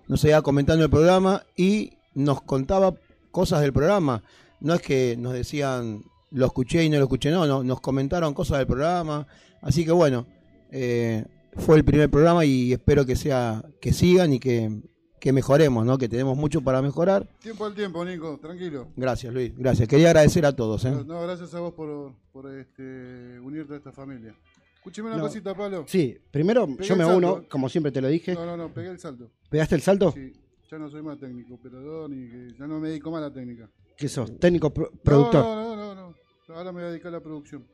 nos seguía comentando el programa y nos contaba cosas del programa. No es que nos decían, lo escuché y no lo escuché, no, no nos comentaron cosas del programa. Así que bueno, eh, fue el primer programa y espero que sea que sigan y que, que mejoremos, ¿no? Que tenemos mucho para mejorar. Tiempo al tiempo, Nico, tranquilo. Gracias, Luis. Gracias. Quería agradecer a todos. ¿eh? No, gracias a vos por, por este, unirte a esta familia. Escúcheme una No. cosita, Pablo. Sí, primero Pegué yo me uno, como siempre te lo dije. No, no, no, pegué el salto. ¿Pegaste el salto? Sí, ya no soy más técnico, perdón, y que ya no me dedico más a la técnica. ¿Qué sos? Técnico pro- productor. No, no, no, no, no. Ahora me voy a dedicar a la producción.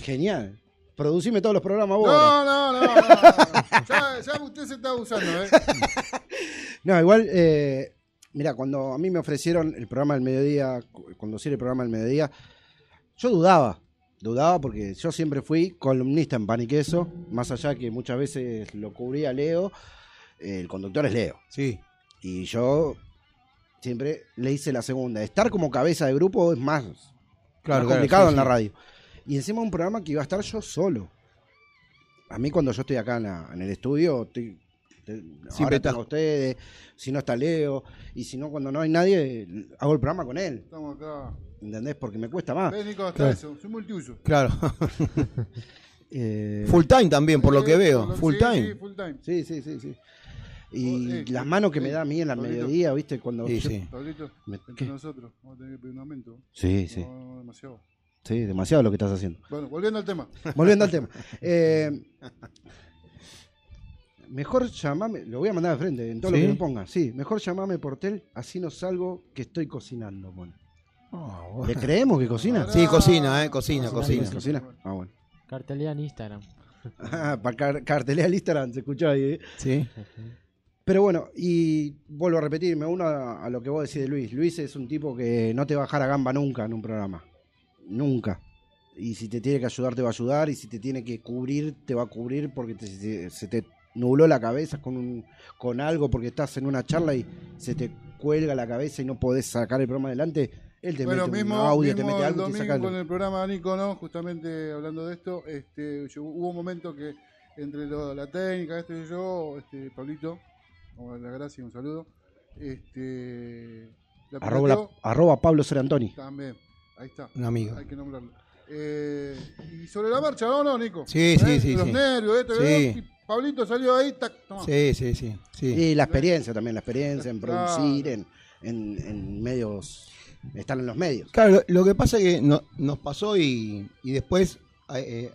Genial. Producime todos los programas vos. No, ahora. no, no, no, no. <laughs> Ya, ya usted se está usando, ¿eh? <laughs> No, igual, eh, mira, cuando a mí me ofrecieron el programa del mediodía, conducir el programa del mediodía, yo dudaba. Dudaba porque yo siempre fui columnista en pan y queso, más allá que muchas veces lo cubría Leo, eh, el conductor es Leo. Sí. Y yo siempre le hice la segunda. Estar como cabeza de grupo es más, Claro, más claro, complicado sí, en la radio. Y encima un programa que iba a estar yo solo. A mí cuando yo estoy acá en, la- en el estudio, estoy, te- Siempre ustedes, si no está Leo, y si no cuando no hay nadie, hago el programa con él. Estamos acá. ¿Entendés? Porque me cuesta más. Ven, Nico, hasta Claro. eso. Soy multiuso. Claro. <laughs> Eh, Full time también, por lo que veo. Full sí, time. Sí, full time. Sí, sí, sí, sí. Y eh, las manos que me eh, da a mí en la Pablito. mediodía, ¿viste? Cuando Sí, yo- sí. Pablito, nosotros, vamos a tener que pedir un aumento. Sí, sí. No, demasiado. Sí, demasiado lo que estás haciendo. Bueno, volviendo al tema. <laughs> Volviendo al tema. Eh, mejor llamame, lo voy a mandar de frente en todo ¿Sí? lo que me ponga. Sí, mejor llamame por tel, así no salgo que estoy cocinando. Bueno. ¿Le creemos que cocina? Sí, cocina, eh, cocina, Cocina, cocina. ¿Cocina? Ah, bueno. Cartelea en Instagram. <laughs> Ah, para car cartelea el Instagram, se escuchó ahí. ¿eh? Sí. Pero bueno, y vuelvo a repetir, me uno a, a lo que vos decís de Luis. Luis es un tipo que no te va a bajar a gamba nunca en un programa. Nunca. Y si te tiene que ayudar, te va a ayudar. Y si te tiene que cubrir, te va a cubrir porque te- se, se te nubló la cabeza con, un, con algo porque estás en una charla y se te cuelga la cabeza y no podés sacar el programa adelante. Él te bueno, mete mismo, un audio, te mismo mete el algo y te domingo con el... el programa Nico, ¿no? Justamente hablando de esto, este, yo- hubo un momento que entre lo- la técnica, esto y yo, este, Pablito, vamos a darle las gracias, un saludo, este, la Arroba, la- arroba Pablo Serantoni. también, ahí está, Un amigo. hay que nombrarlo. Eh, y sobre la marcha, ¿no, no, Nico? Sí, sí, ¿Eh? sí, Los sí. nervios, esto, Sí. esto, y Pablito salió ahí, tac, toma. Sí, sí, sí. sí. Y la experiencia también, la experiencia en producir, en, en, en medios, estar en los medios. Claro, lo, lo que pasa es que no- nos pasó y, y después eh, eh,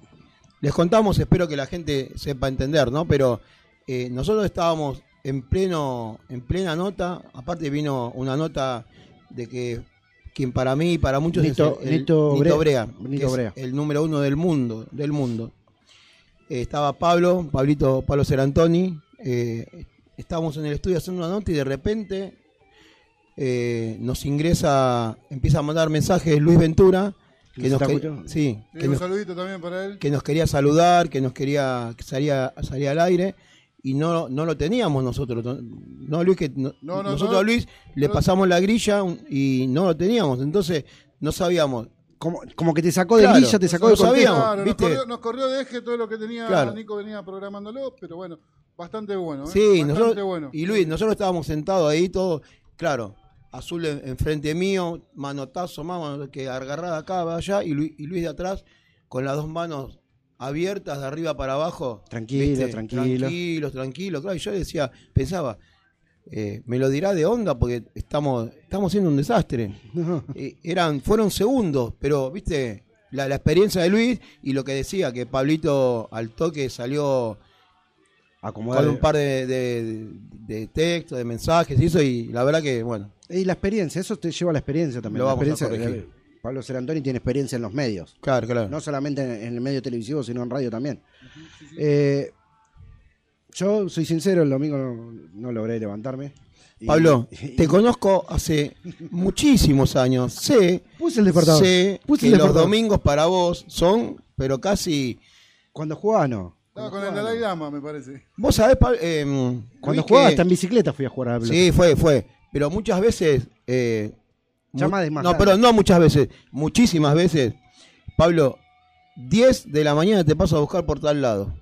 les contamos, espero que la gente sepa entender, ¿no? Pero eh, nosotros estábamos en pleno, en plena nota, aparte vino una nota de que quien para mí y para muchos Nito- es el, el- Nito Nito Brea. Brea, Nito que es Brea. el número uno del mundo, del mundo. Eh, estaba Pablo, Pablito, Pablo Serantoni, eh, estábamos en el estudio haciendo una nota y de repente eh, nos ingresa, empieza a mandar mensajes Luis Ventura, que ¿Se nos, que- sí, Sí, que un nos, saludito también para él. que nos quería saludar, que nos quería que salía, salía al aire y no, no lo teníamos nosotros. No, Luis, que no- No, no, nosotros no. a Luis le No. pasamos la grilla y no lo teníamos. Entonces no sabíamos como, como que te sacó de Claro, grilla, te sacó no de sabíamos. Claro, nos ¿viste? corrió, nos corrió de eje todo lo que tenía Claro. Nico venía programándolo, pero bueno, bastante bueno. ¿eh? Sí, bastante nosotros, bueno. y Luis, nosotros estábamos sentados ahí todos, claro, Azul en- enfrente mío, manotazo, mano, que agarrada acá, va allá, y Luis, y Luis de atrás, con las dos manos abiertas de arriba para abajo. Tranquilo, tranquilo. Tranquilos, tranquilos, claro, y yo decía, pensaba, eh, me lo dirá de onda porque estamos, estamos siendo un desastre. <laughs> Eh, eran, fueron segundos, pero viste, la, la experiencia de Luis y lo que decía, que Pablito al toque salió Acomodar- con un par de, de, de textos, de mensajes y eso, y la verdad que, bueno, Y la experiencia, eso te lleva a la experiencia también. Lo la vamos a experiencia, corregir. Eh, Pablo Serantoni tiene experiencia en los medios. claro, claro. No solamente en, en el medio televisivo, sino en radio también. Eh, yo soy sincero, el domingo no, no logré levantarme. Y- Pablo, y- <laughs> te conozco hace muchísimos años. Sé, Puse el despertador. sé Puse que el los domingos para vos son, pero casi... Cuando jugaba, no. Estaba con el Dalai Lama, me parece. Vos sabés, Pablo, em, Cuando jugaba que- hasta en bicicleta fui a jugar a la pelota. Sí, fue, fue. Pero muchas veces. Eh, Más de más no, pero no muchas veces. Muchísimas veces. Pablo, 10 de la mañana te paso a buscar por tal lado.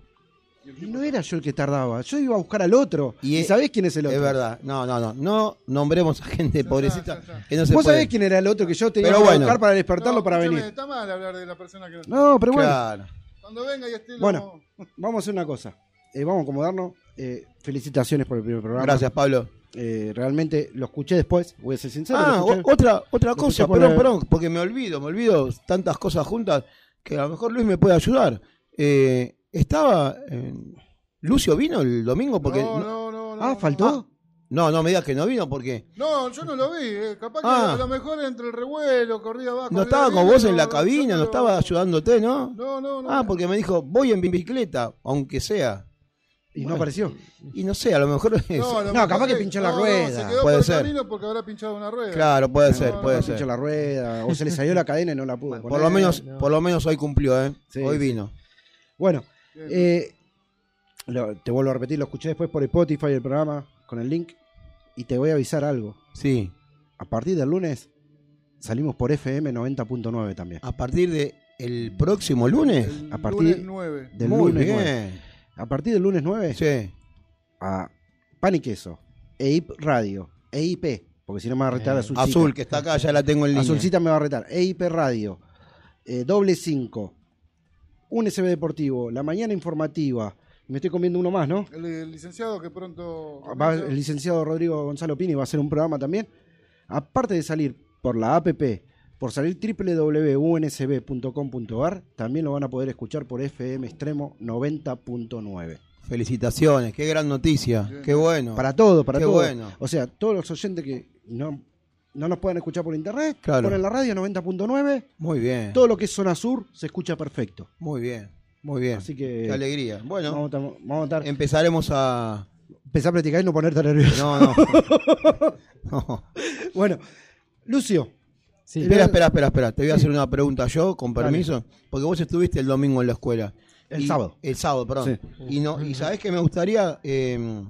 Y no era yo el que tardaba. Yo iba a buscar al otro. ¿Y, es- sabés quién es el otro? Es verdad. No, no, no. No nombremos a gente pobrecita que no se Vos puede. sabés quién era el otro que yo tenía Pero que bueno. buscar para despertarlo No, para venir. Está mal hablar de la persona que No, pero bueno. Claro. Cuando venga y esté lo- Bueno, vamos a hacer una cosa. Eh, vamos a acomodarnos. Eh, felicitaciones por el primer programa. Gracias, Pablo. Eh, realmente lo escuché después, voy a ser sincero. Ah, otra, otra cosa, escuché por perdón, perdón, porque me olvido, me olvido tantas cosas juntas que a lo mejor Luis me puede ayudar. Eh, estaba. eh, ¿Lucio vino el domingo? Porque No, no, no, no. Ah, ¿faltó? No, no me digas que no vino porque. No, yo no lo vi. eh. Capaz que Ah. a lo mejor entre el revuelo, corrida abajo. No estaba con vos en la no, cabina, yo no estaba ayudándote, ¿no? No, no, no. Ah, porque me dijo, voy en bicicleta, aunque sea. Y no apareció. Y no sé, a lo mejor es. No, lo No, mejor capaz que que- pinchó la no, no, rueda. se quedó Puede por ser. camino porque habrá pinchado una rueda. Claro, puede ser, no, puede No ser. pinchó la rueda, o se le salió la cadena y no la pudo Por poner. lo menos, por lo menos hoy cumplió, ¿eh? Sí, hoy sí. vino. Bueno, eh, lo- te vuelvo a repetir, lo escuché después por Spotify el programa con el link y te voy a avisar algo. Sí. A partir del lunes salimos por FM 90.9 también. A partir de el próximo lunes. A partir lunes 9. del Muy lunes bien. 9. A partir del lunes 9 Sí. a Pan y Queso, EIP Radio, EIP, porque si no me va a retar Azulcita. Azul, que está acá, ya la tengo en línea. Azulcita me va a retar. EIP Radio, eh, Doble 5, un SB Deportivo, La Mañana Informativa. Me estoy comiendo uno más, ¿no? El, el licenciado que pronto. Va- el licenciado Rodrigo Gonzalo Pini va a hacer un programa también. Aparte de salir por la APP, por salir www.unsb.com.ar, también lo van a poder escuchar por FM Extremo 90.9. Felicitaciones, qué gran noticia. Qué bueno. Para todo, para Qué todo. bueno. O sea, todos los oyentes que no, no nos pueden escuchar por internet, Claro. ponen la radio 90.9, Muy bien. todo lo que es zona sur se escucha perfecto. Muy bien. Muy bien. Así que Qué alegría. Bueno, vamos, a, vamos a estar, empezaremos a. empezar a practicar y no ponerte nervioso. No, no. <laughs> <laughs> No. bueno, Lucio, Sí. Espera, espera, espera, espera. Te voy a hacer una pregunta yo, con permiso. Porque vos estuviste el domingo en la escuela. El Y- sábado. El sábado, perdón. Sí. Y no, y sabés que me gustaría, eh,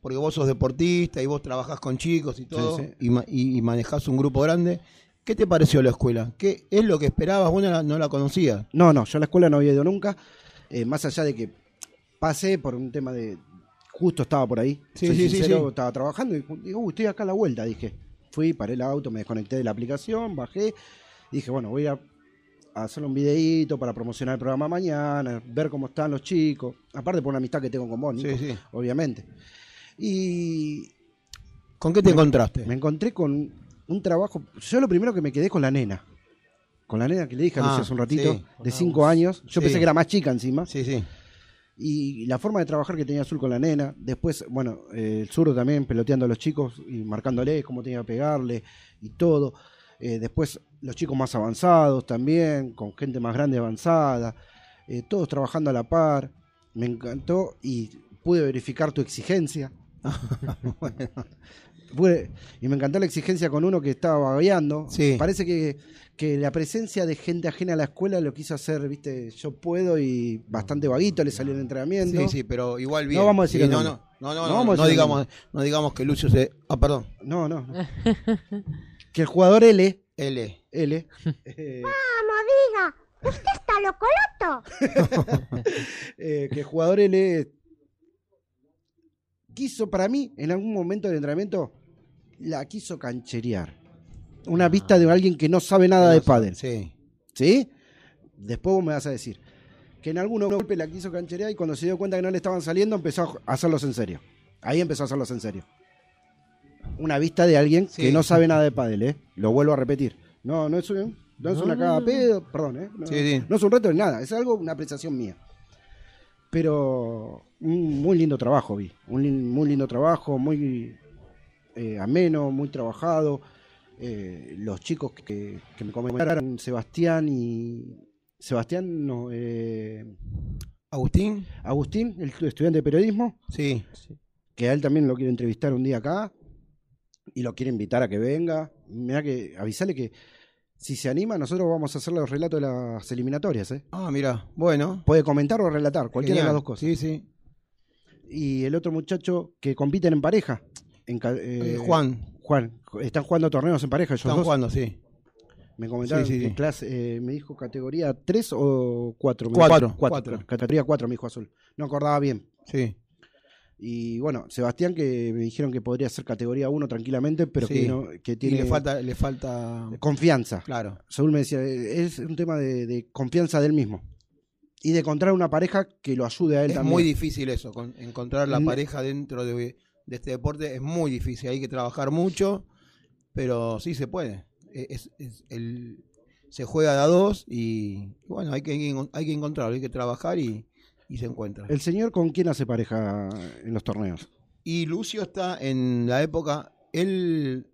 porque vos sos deportista y vos trabajás con chicos y todo, Sí, sí. Y, ma- y- y manejás un grupo grande. ¿Qué te pareció la escuela? ¿Qué es lo que esperabas? Vos no la, no la conocías. No, no, yo a la escuela no había ido nunca. eh, más allá de que pasé por un tema de. Justo estaba por ahí. Sí, soy sí, sí, sincero, sí. Estaba trabajando y digo, "Uy, estoy acá a la vuelta. Dije, fui, paré el auto, me desconecté de la aplicación, bajé. Dije, bueno, voy a hacer un videíto para promocionar el programa mañana, ver cómo están los chicos. Aparte por una amistad que tengo con vos, Nico, Sí, sí. obviamente. Y ¿Con qué te encontraste? me encontré con un trabajo. Yo lo primero que me quedé con la nena. Con la nena que le dije a Ah, hace un ratito, sí. de 5 años. Yo Sí. pensé que era más chica encima. Sí, sí. Y la forma de trabajar que tenía Azul con la nena. Después, bueno, eh, el zurdo también peloteando a los chicos y marcándoles cómo tenía que pegarle y todo. Eh, después los chicos más avanzados también, con gente más grande avanzada. eh, todos trabajando a la par. Me encantó y pude verificar tu exigencia. <laughs> <laughs> <laughs> Pude- y me encantó la exigencia con uno que estaba babeando. Sí. Parece que, que la presencia de gente ajena a la escuela lo quiso hacer, viste, yo puedo y bastante vaguito le salió el entrenamiento. Sí, sí, pero igual bien. No vamos a decir Sí, no, no, no, no, No a decir digamos, no digamos que Lucio se. Ah, perdón. No, no. <laughs> que el jugador L L. L. <laughs> eh, Vamos, diga. Usted está locoloto. <laughs> eh, que el jugador L quiso para mí en algún momento del entrenamiento la quiso cancherear. Una vista de alguien que no sabe nada de pádel. Sí. ¿Sí? Después vos me vas a decir que en algunos golpes la quiso cancherear y cuando se dio cuenta que no le estaban saliendo empezó a hacerlos en serio. Ahí empezó a hacerlos en serio. Una vista de alguien Sí. que no sabe nada de pádel, ¿eh? Lo vuelvo a repetir. No, no es, un- no es una no, caga no, pedo, perdón, ¿eh? No, Sí, sí. no es un reto de nada, es algo, una apreciación mía. Pero un muy lindo trabajo vi, un muy lindo trabajo, muy eh, ameno, muy trabajado. Eh, los chicos que, que me comentaron, Sebastián y... Sebastián, no, eh, Agustín. Agustín, el estudiante de periodismo. Sí. Que a él también lo quiero entrevistar un día acá. Y lo quiere invitar a que venga. Mira que avisale que si se anima, nosotros vamos a hacer los relatos de las eliminatorias. ¿eh? Ah, mira, bueno. Puede comentar o relatar, cualquiera de las dos cosas. Sí, sí. Y el otro muchacho que compiten en pareja. En, eh, Eh, Juan. Juan. Están jugando torneos en pareja ellos Están dos. jugando, sí. Me comentaron Sí, sí, que sí. clase, eh, me dijo categoría 3 o 4. Cuatro, 4. cuatro. Categoría 4 me dijo Azul. No acordaba bien. Sí. Y bueno, Sebastián que me dijeron que podría ser categoría 1 tranquilamente, pero que, no, que Y tiene le falta, le falta. confianza. Claro. Saúl me decía, es un tema de, de confianza del mismo. Y de encontrar una pareja que lo ayude a él Es también. muy difícil eso, con- encontrar la No- pareja dentro de, de este deporte es muy difícil. Hay que trabajar mucho, pero sí se puede. E- Es, es el, se juega de a dos y bueno, hay que, hay que encontrarlo, hay que trabajar y, y se encuentra. ¿El señor con quién hace pareja en los torneos? Y Lucio está en la época, él,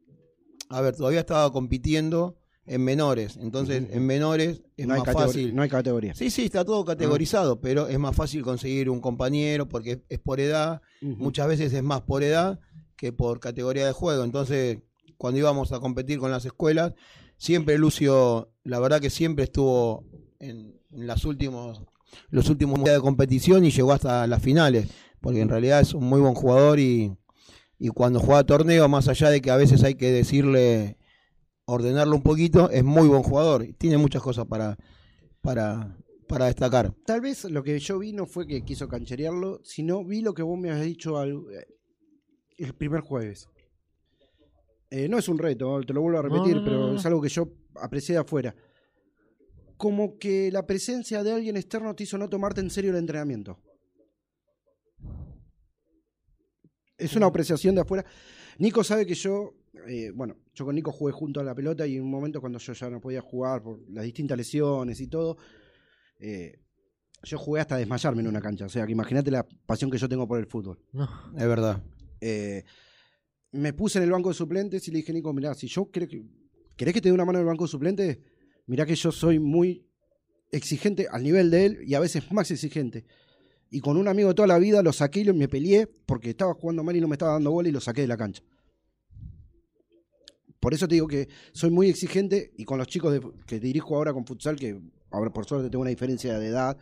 a ver, todavía estaba compitiendo en menores, entonces en menores es no, hay más fácil. no hay categoría. Sí, sí, está todo categorizado, pero es más fácil conseguir un compañero porque es por edad, muchas veces es más por edad que por categoría de juego, entonces cuando íbamos a competir con las escuelas, siempre Lucio, la verdad que siempre estuvo en, en las últimos, los últimos días de competición y llegó hasta las finales, porque en realidad es un muy buen jugador y, y cuando juega torneo, más allá de que a veces hay que decirle, ordenarlo un poquito, es muy buen jugador, y tiene muchas cosas para, para, para destacar. Tal vez lo que yo vi no fue que quiso cancherearlo, sino vi lo que vos me has dicho al- eh, el primer jueves. Eh, no es un reto, te lo vuelvo a repetir, no, no, pero no. es algo que yo aprecié de afuera. Como que la presencia de alguien externo te hizo no tomarte en serio el entrenamiento. Es una apreciación de afuera. Nico sabe que yo, eh, bueno, yo con Nico jugué junto a la pelota y en un momento cuando yo ya no podía jugar por las distintas lesiones y todo, eh, yo jugué hasta desmayarme en una cancha. O sea, que imagínate la pasión que yo tengo por el fútbol. Es verdad. Eh, me puse en el banco de suplentes y le dije, Nico, mirá, si yo creo que, ¿querés que te dé una mano en el banco de suplentes? Mirá que yo soy muy exigente al nivel de él y a veces más exigente. Y con un amigo de toda la vida lo saqué y me peleé porque estaba jugando mal y no me estaba dando bola y lo saqué de la cancha. Por eso te digo que soy muy exigente y con los chicos de- que dirijo ahora con futsal, que ahora por suerte tengo una diferencia de edad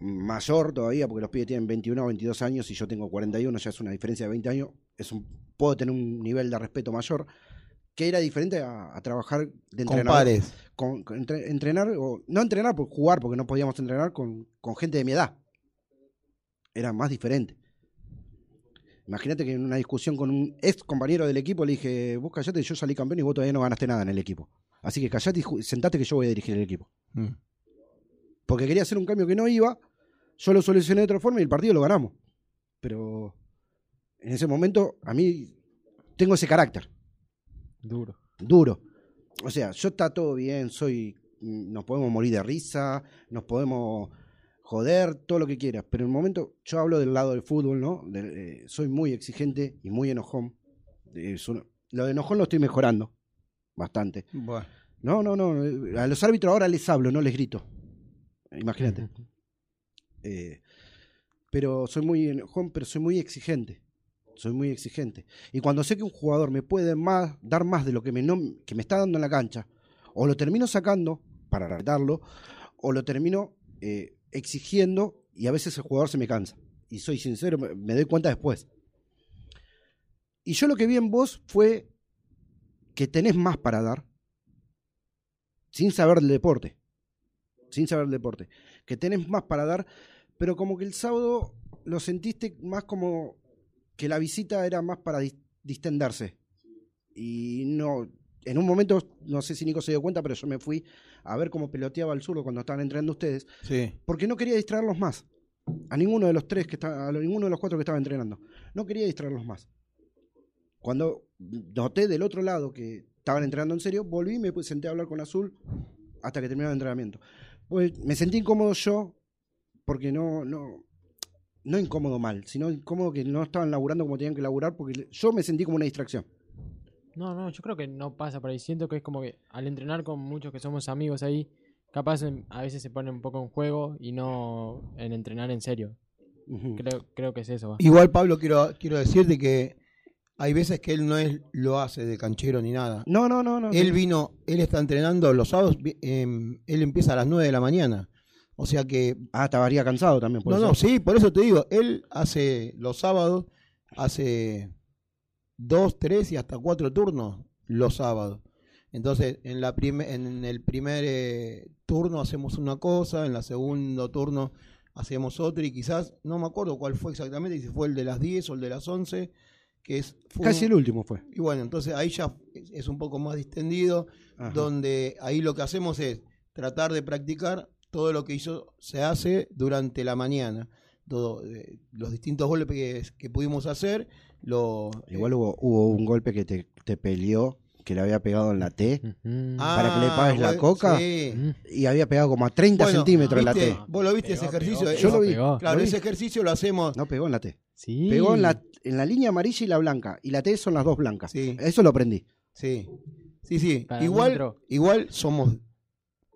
mayor todavía, porque los pibes tienen 21 o 22 años y yo tengo 41, ya es una diferencia de 20 años, es un, puedo tener un nivel de respeto mayor, que era diferente a, a trabajar de pares. Con, con entre- entrenar, o no entrenar, por jugar, porque no podíamos entrenar con, con gente de mi edad. Era más diferente. Imagínate que en una discusión con un ex compañero del equipo le dije, vos callate, yo salí campeón y vos todavía no ganaste nada en el equipo. Así que callate y sentate que yo voy a dirigir el equipo. Mm. Porque quería hacer un cambio que no iba, yo lo solucioné de otra forma y el partido lo ganamos. Pero en ese momento a mí tengo ese carácter. Duro. Duro. O sea, yo está todo bien, soy nos podemos morir de risa, nos podemos joder, todo lo que quieras, pero en el momento yo hablo del lado del fútbol, ¿no? De- eh, soy muy exigente y muy enojón. Lo de enojón lo estoy mejorando bastante. Bueno. No, no, no. A los árbitros ahora les hablo, no les grito. Imagínate. Eh, pero soy muy enojón, pero soy muy exigente. Soy muy exigente. Y cuando sé que un jugador me puede más, dar más de lo que me, no- que me está dando en la cancha, o lo termino sacando para retarlo, o lo termino eh, exigiendo y a veces el jugador se me cansa. Y soy sincero, me, doy cuenta después. Y yo lo que vi en vos fue que tenés más para dar, sin saber del deporte. Sin saber del deporte. Que tenés más para dar, pero como que el sábado lo sentiste más como que la visita era más para dis- distenderse. Y no, en un momento, no sé si Nico se dio cuenta, pero yo me fui a ver cómo peloteaba el zurdo cuando estaban entrenando ustedes, Sí. porque no quería distraerlos más. A ninguno de los tres que está, a ninguno de los cuatro que estaba entrenando. No quería distraerlos más. Cuando noté del otro lado que estaban entrenando en serio, volví y me senté a hablar con Azul hasta que terminaba el entrenamiento. Pues me sentí incómodo yo, porque no, no, no incómodo mal, sino incómodo que no estaban laburando como tenían que laburar, porque yo me sentí como una distracción. No, no, yo creo que no pasa por ahí. Siento que es como que al entrenar con muchos que somos amigos ahí, capaz a veces se pone un poco en juego y no en entrenar en serio. Creo, creo que es eso. va. Igual, Pablo, quiero, quiero decirte que hay veces que él no es, lo hace de canchero ni nada. No, no, no, no. Él vino, él está entrenando los sábados, em, él empieza a las 9 de la mañana. O sea que. Ah, estaría cansado también. No, no, sí, por eso te digo, él hace los sábados, hace dos, tres y hasta cuatro turnos los sábados. Entonces, en, la prime- en el primer eh, turno hacemos una cosa, en el segundo turno hacemos otra y quizás, no me acuerdo cuál fue exactamente, si fue el de las 10 o el de las 11, que es... fue Casi un- el último fue. y bueno, entonces ahí ya es- es un poco más distendido, Ajá. donde ahí lo que hacemos es tratar de practicar todo lo que hizo, se hace durante la mañana. Todo, eh, los distintos golpes que, que pudimos hacer, lo, Igual hubo, hubo un golpe que te, te peleó, que le había pegado en la T, para que le Ah, pagues la coca, sí. y había pegado como a 30 Bueno, centímetros en la. T. Vos lo viste ese ejercicio. Yo lo vi. Claro, lo vi. ese ejercicio lo hacemos. No pegó en la T. Sí. Pegó en la, en la línea amarilla y la blanca. Y la T son las dos blancas. Eso lo aprendí. Sí. Sí, sí. Para Igual, igual somos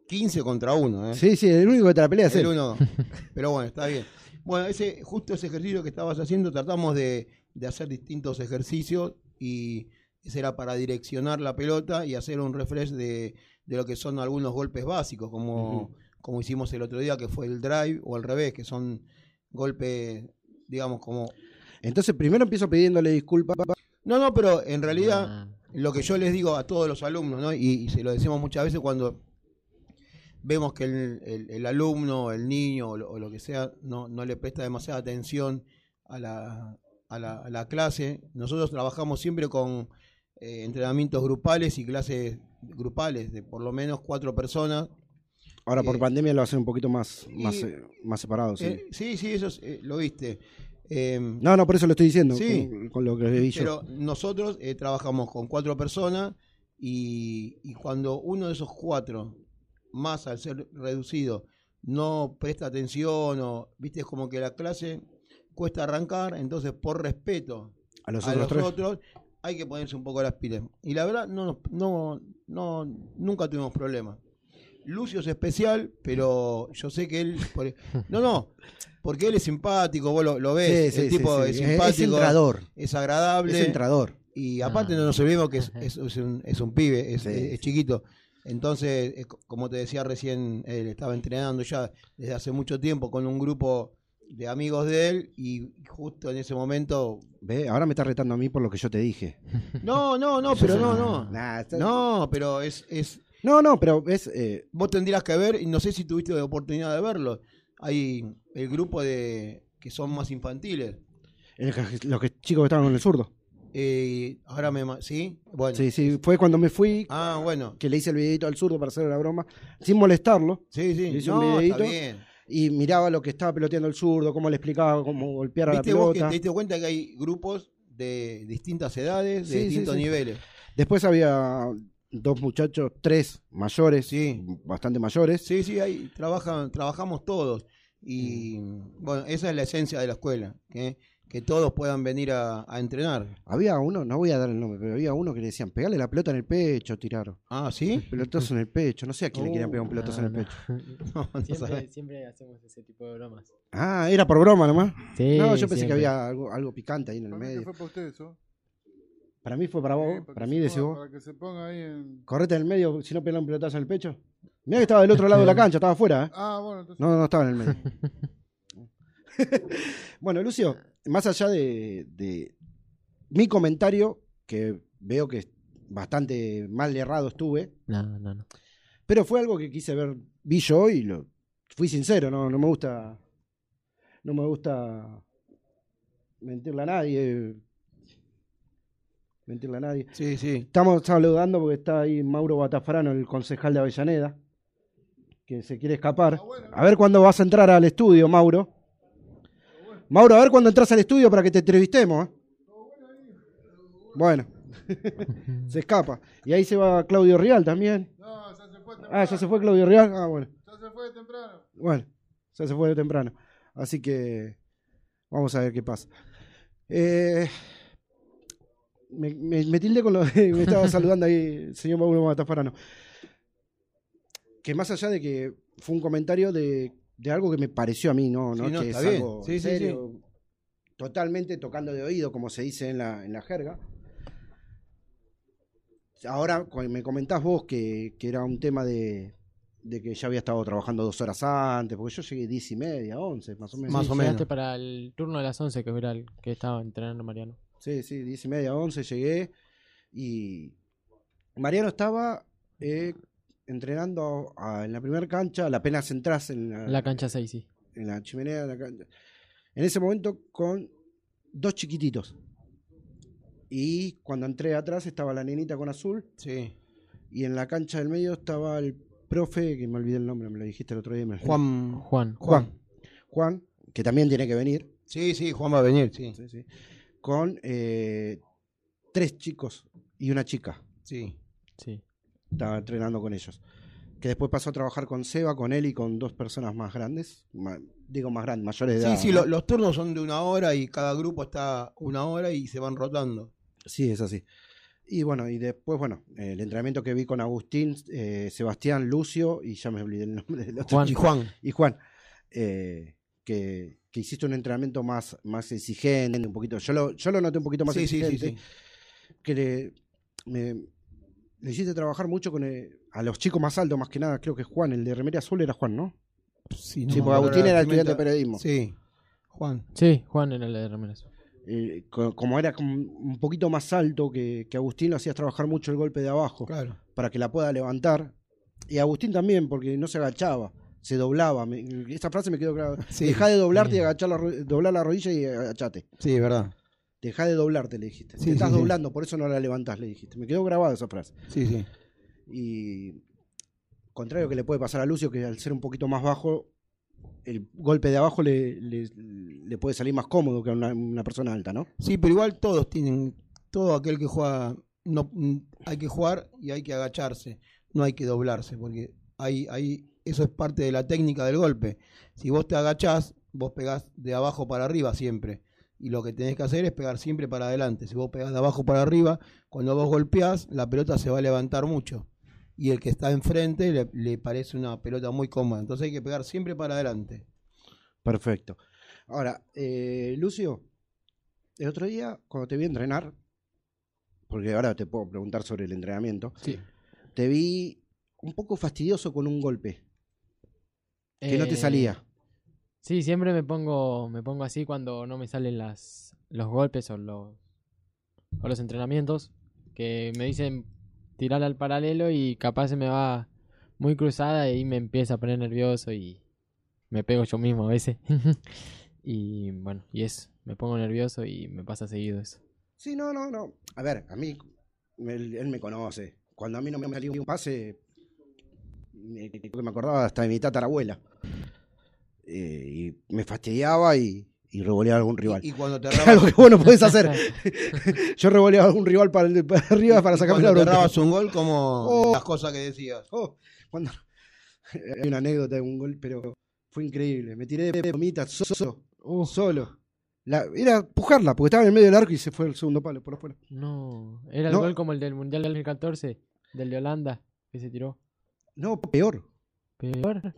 15 contra 1. ¿eh? Sí, sí, el único que te la pelea es El él. uno. <laughs> Pero bueno, está bien. Bueno, ese, justo ese ejercicio que estabas haciendo, tratamos de, de hacer distintos ejercicios y ese era para direccionar la pelota y hacer un refresh de, de lo que son algunos golpes básicos, como, como hicimos el otro día, que fue el drive, o al revés, que son golpes, digamos, como... Entonces primero empiezo pidiéndole disculpas. No, no, pero en realidad lo que yo les digo a todos los alumnos, ¿no? y, y se lo decimos muchas veces cuando vemos que el, el- el alumno, el niño o lo, o lo que sea no, no le presta demasiada atención a la, a la, a la clase, nosotros trabajamos siempre con eh, entrenamientos grupales y clases grupales de por lo menos cuatro personas. Ahora por Eh, pandemia lo hacen un poquito más, y- más, eh, más separado. Sí. Sí, sí, eso es, lo viste. Em, no, no, por eso lo estoy diciendo. Sí. Con, con lo que vi yo. Pero nosotros trabajamos con cuatro personas y, y cuando uno de esos cuatro, más al ser reducido, no presta atención o, viste, es como que la clase cuesta arrancar, entonces por respeto A los otros tres. otros, hay que ponerse un poco las pilas. Y la verdad, no, nos- no, no, nunca tuvimos problemas. Lucio es especial, pero yo sé que él... por- <laughs> no, no, porque él es simpático, vos lo, lo ves, Sí, el sí, tipo sí, es sí. Es- es simpático, entrador. es agradable. Es entrador. Y aparte no nos olvidemos que es, es- es un, es un pibe, es, es chiquito. Entonces, es co- como te decía recién, él estaba entrenando ya desde hace mucho tiempo con un grupo de amigos de él y justo en ese momento... Ve, ahora me estás retando a mí por lo que yo te dije. <laughs> No, no, no, pero no, no. Nah, está- No, pero es... es No, no, pero es... eh, Vos tendrías que ver, y no sé si tuviste la oportunidad de verlo, hay el grupo de que son más infantiles. el que- los que, chicos que estaban con el zurdo. Eh, ahora me... ma- ¿Sí? Bueno. Sí, sí, fue cuando me fui Ah, bueno. que le hice el videito al zurdo para hacer la broma, sin molestarlo. Sí, sí. Le hice No, un está videito bien. Y miraba lo que estaba peloteando el zurdo, cómo le explicaba cómo golpear a la ¿Viste vos que pelota. te diste cuenta que hay grupos de distintas edades, de Sí, sí, distintos sí. niveles? Después había dos muchachos, tres mayores, bastante mayores. Sí, sí, ahí trabajan, trabajamos todos. Y bueno, esa es la esencia de la escuela, que, que todos puedan venir a, a entrenar. Había uno, no voy a dar el nombre, pero había uno que le decían, pegale la pelota en el pecho, tiraron. Ah, ¿sí? Pelotazo en el pecho, no sé a quién le querían pegar un Uh, pelotazo no, en el no. pecho. <laughs> siempre, sabés. siempre hacemos ese tipo de bromas. Ah, era por broma nomás. Sí, no, yo pensé que había algo, algo picante ahí en el Para mí medio. fue para ustedes, ¿no? Para mí fue para vos, Sí, para mí decís vos. Para que se ponga ahí en... Correte en el medio, si no pega un pelotazo en el pecho. Mira que estaba del otro lado de la cancha, estaba afuera. ¿eh? Ah, bueno, entonces... No, no estaba en el medio. <laughs> bueno, Lucio, más allá de, de mi comentario, que veo que bastante mal errado estuve, No, no, no. Pero fue algo que quise ver, vi yo y lo, fui sincero, no, no me gusta. No me gusta mentirle a nadie. Mentirle a nadie. Sí, sí. Estamos saludando porque está ahí Mauro Batafrano, el concejal de Avellaneda, que se quiere escapar. A ver cuándo vas a entrar al estudio, Mauro. Mauro, a ver cuándo entras al estudio para que te entrevistemos. ¿eh? Bueno, <laughs> se escapa. Y ahí se va Claudio Real también. No, ya se fue temprano. Ah, ya se fue Claudio Real. Ah, bueno. Ya se fue temprano. Bueno, ya se fue de temprano. Así que vamos a ver qué pasa. Eh, me, me, me tildé con lo que me estaba <laughs> saludando ahí el señor Mauro Matafarano. Que más allá de que fue un comentario de, de algo que me pareció a mí, ¿no? ¿no? Sí, no, que está es bien. algo Sí, sí, serio, totalmente tocando de oído, como se dice en la, en la jerga. Ahora me comentás vos que, que era un tema de, de que ya había estado trabajando dos horas antes, porque yo llegué diez y media, once, más o menos. Sí, llegaste para el turno de las 11, que era el que estaba entrenando Mariano. Sí, sí, diez y media, once llegué y Mariano estaba eh, entrenando a- en la primera cancha, la apenas entras en la, La cancha 6, sí. en la chimenea de la cancha. En ese momento con dos chiquititos. Y cuando entré atrás estaba la nenita con azul. Sí. Y en la cancha del medio estaba el profe, que me olvidé el nombre, me lo dijiste el otro día. me- Juan. Juan. Juan. Juan, que también tiene que venir. Sí, sí, Juan va a venir, sí. Sí, sí. Con eh, tres chicos y una chica. Sí. Sí. Estaba entrenando con ellos. Que después pasó a trabajar con Seba, con él y con dos personas más grandes. digo más grandes, mayores de Sí, edad. sí, ¿no? lo- los turnos son de una hora y cada grupo está una hora y se van rotando. Sí, es así. Y bueno, y después, bueno, el entrenamiento que vi con Agustín, eh, Sebastián, Lucio, y ya me olvidé el nombre del otro Juan. Y Juan. Y Juan, eh, que, que hiciste un entrenamiento más, más exigente, un poquito. Yo lo, yo lo noté un poquito más Sí, sí, sí, exigente. Que le, me, le hiciste trabajar mucho con el- a los chicos más altos, más que nada. Creo que Juan, el de Remedia Azul era Juan, ¿no? Sí, Sí, porque Agustín era estudiante de periodismo. Sí. Juan. Sí, Juan era el de. Eh, co- como era un poquito más alto que, que Agustín, lo hacías trabajar mucho el golpe de abajo Claro. para que la pueda levantar. Y Agustín también, porque no se agachaba, se doblaba. Me- esta frase me quedó clara. <laughs> Sí. Deja de doblarte y <laughs> agachar la, doblar la rodilla y agachate. Sí, es verdad. Deja de doblarte, le dijiste. Sí, Te estás sí, sí. doblando, por eso no la levantás, le dijiste. Me quedó grabada esa frase. Sí, sí. Y contrario que le puede pasar a Lucio, que al ser un poquito más bajo, el golpe de abajo le, le- le puede salir más cómodo que a una, una persona alta, ¿no? Sí, pero igual todos tienen, todo aquel que juega, no, hay que jugar y hay que agacharse, no hay que doblarse, porque hay, hay, eso es parte de la técnica del golpe. Si vos te agachás, vos pegás de abajo para arriba siempre. Y lo que tenés que hacer es pegar siempre para adelante. Si vos pegás de abajo para arriba, cuando vos golpeás, la pelota se va a levantar mucho. Y el que está enfrente le, le parece una pelota muy cómoda. Entonces hay que pegar siempre para adelante. Perfecto. Ahora, eh, Lucio, el otro día, cuando te vi entrenar, porque ahora te puedo preguntar sobre el entrenamiento, te vi un poco fastidioso con un golpe que no te Eh, salía. Sí, siempre me pongo, me pongo así cuando no me salen las, los golpes o los, o los entrenamientos. Que me dicen tirar al paralelo y capaz se me va muy cruzada y me empieza a poner nervioso y me pego yo mismo a veces. <laughs> y bueno, y eso, me pongo nervioso y me pasa seguido eso. Sí, no, no, no. A ver, a mí, él, él me conoce. Cuando a mí no me salía un pase, me, me acordaba hasta de mi tatarabuela. Eh, y me fastidiaba y, y revoleaba a algún rival. Y cuando te <laughs> Algo que vos no podés hacer. <laughs> Yo revoleaba a algún rival para, el- para arriba para sacarme la cuando te bronca. errabas un gol, como Oh. las cosas que decías. Oh, cuando... <laughs> Hay una anécdota de un gol, pero fue increíble. Me tiré de pomita solo. Solo. La- era empujarla, porque estaba en el medio del arco y se fue el segundo palo por afuera. No, era el No. gol como el del Mundial del 2014, del de Holanda, que se tiró. No, peor. Peor. No.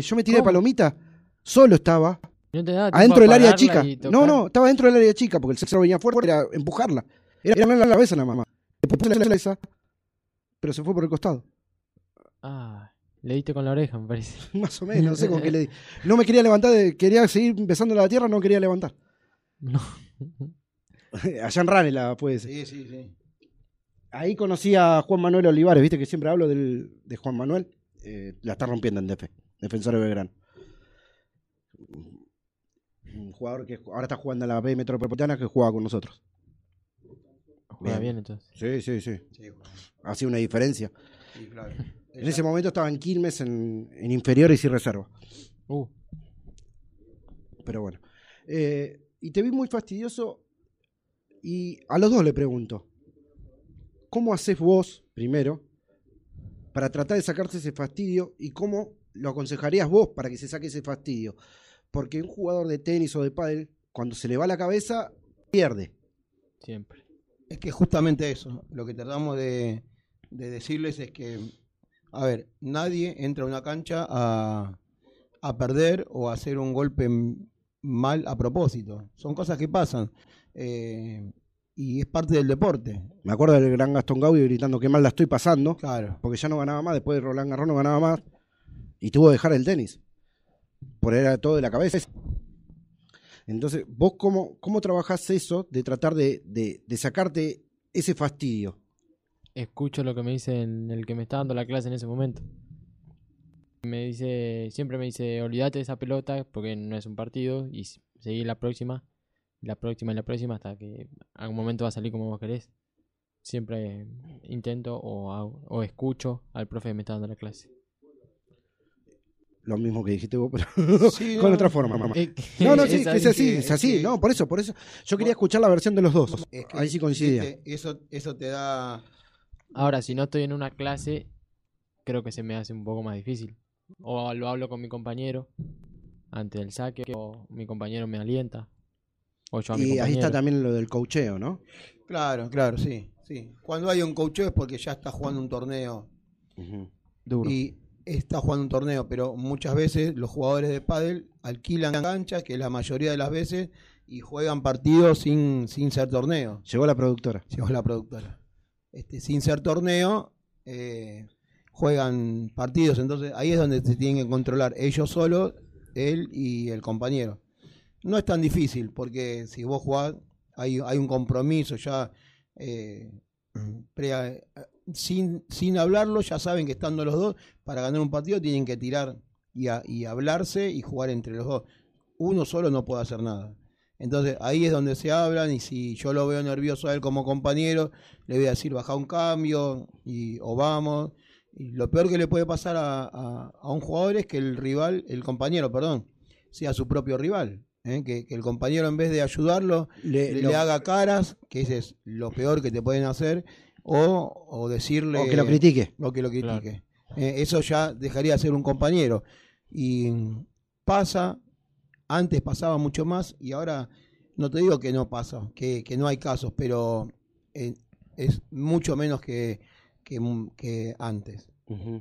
Yo me tiré de ¿Cómo? palomita, solo estaba. No te daba tiempo Adentro a del área chica. No, no, estaba dentro del área chica, porque el sexo venía fuerte, era empujarla. Era, en la cabeza nada más. Después puse la cabeza, pero se fue por el costado. Ah, le diste con la oreja, me parece. <laughs> Más o menos, no sé con qué le di. <laughs> No me quería levantar, de- quería seguir empezando la tierra, no quería levantar. No. <laughs> Allá en Ranela puede ser. Sí, sí, sí. ahí conocí a Juan Manuel Olivares, viste que siempre hablo del- de Juan Manuel. Eh, la está rompiendo en DF, defensor de Belgrano. Un jugador que ahora está jugando en la B Metropolitana que juega con nosotros. Juega bien, entonces. Sí, sí, sí. Hacía una diferencia. En ese momento estaba en Quilmes en, en inferiores y reserva. Uh. Pero bueno. Eh, y te vi muy fastidioso. Y a los dos le pregunto: ¿Cómo haces vos, primero, para tratar de sacarte ese fastidio? ¿Y cómo lo aconsejarías vos para que se saque ese fastidio? Porque un jugador de tenis o de pádel, cuando se le va la cabeza, pierde. Siempre. Es que justamente eso, lo que tratamos de, de decirles es que, a ver, nadie entra a una cancha a, a perder o a hacer un golpe mal a propósito. Son cosas que pasan. eh, y es parte del deporte. Me acuerdo del gran Gastón Gaudi gritando que mal la estoy pasando. Claro. Porque ya no ganaba más, después de Roland Garros no ganaba más. Y tuvo que dejar el tenis. Por era todo de la cabeza. Entonces, ¿vos cómo, cómo trabajás eso de tratar de, de- de sacarte ese fastidio? Escucho lo que me dice en el que me está dando la clase en ese momento. Me dice, siempre me dice, olvídate de esa pelota porque no es un partido y seguí la próxima, la próxima y la próxima hasta que algún momento va a salir como vos querés. Siempre intento o, hago- o escucho al profe que me está dando la clase. Lo mismo que dijiste vos, pero Sí, <laughs> con no. otra forma, mamá. No, no, sí, es así que- es así. que- No, por eso, por eso. Yo quería escuchar la versión de los dos. Es que, Ahí sí coincidía. Eso, eso te da... Ahora, si no estoy en una clase, creo que se me hace un poco más difícil. O lo hablo con mi compañero antes del saque, o mi compañero me alienta. A mi Y ahí está también lo del cocheo, ¿no? Claro, claro, sí, sí. Cuando hay un coach es porque ya está jugando un torneo. Duro. Y está jugando un torneo, pero muchas veces los jugadores de pádel alquilan canchas, que la mayoría de las veces, y juegan partidos sin, sin ser torneo. Llegó la productora. Llegó la productora. Este, sin ser torneo, eh, juegan partidos, entonces ahí es donde se tienen que controlar ellos solos, él y el compañero. No es tan difícil, porque si vos jugás, hay, hay un compromiso ya, eh, sin, sin hablarlo, ya saben que estando los dos, para ganar un partido tienen que tirar y, a- y hablarse y jugar entre los dos. Uno solo no puede hacer nada. Entonces ahí es donde se hablan y si yo lo veo nervioso a él como compañero, le voy a decir baja un cambio y, o vamos. Y lo peor que le puede pasar a, a- a un jugador es que el rival, el compañero, perdón, sea su propio rival. ¿Eh? Que, que el compañero en vez de ayudarlo Le- le, lo- le haga caras, que ese es lo peor que te pueden hacer, o, o decirle... O que lo critique. O que lo critique. Eh, eso ya dejaría de ser un compañero. Y pasa, antes pasaba mucho más y ahora no te digo que no pasa, que, que no hay casos, pero eh, es mucho menos que, que, que antes.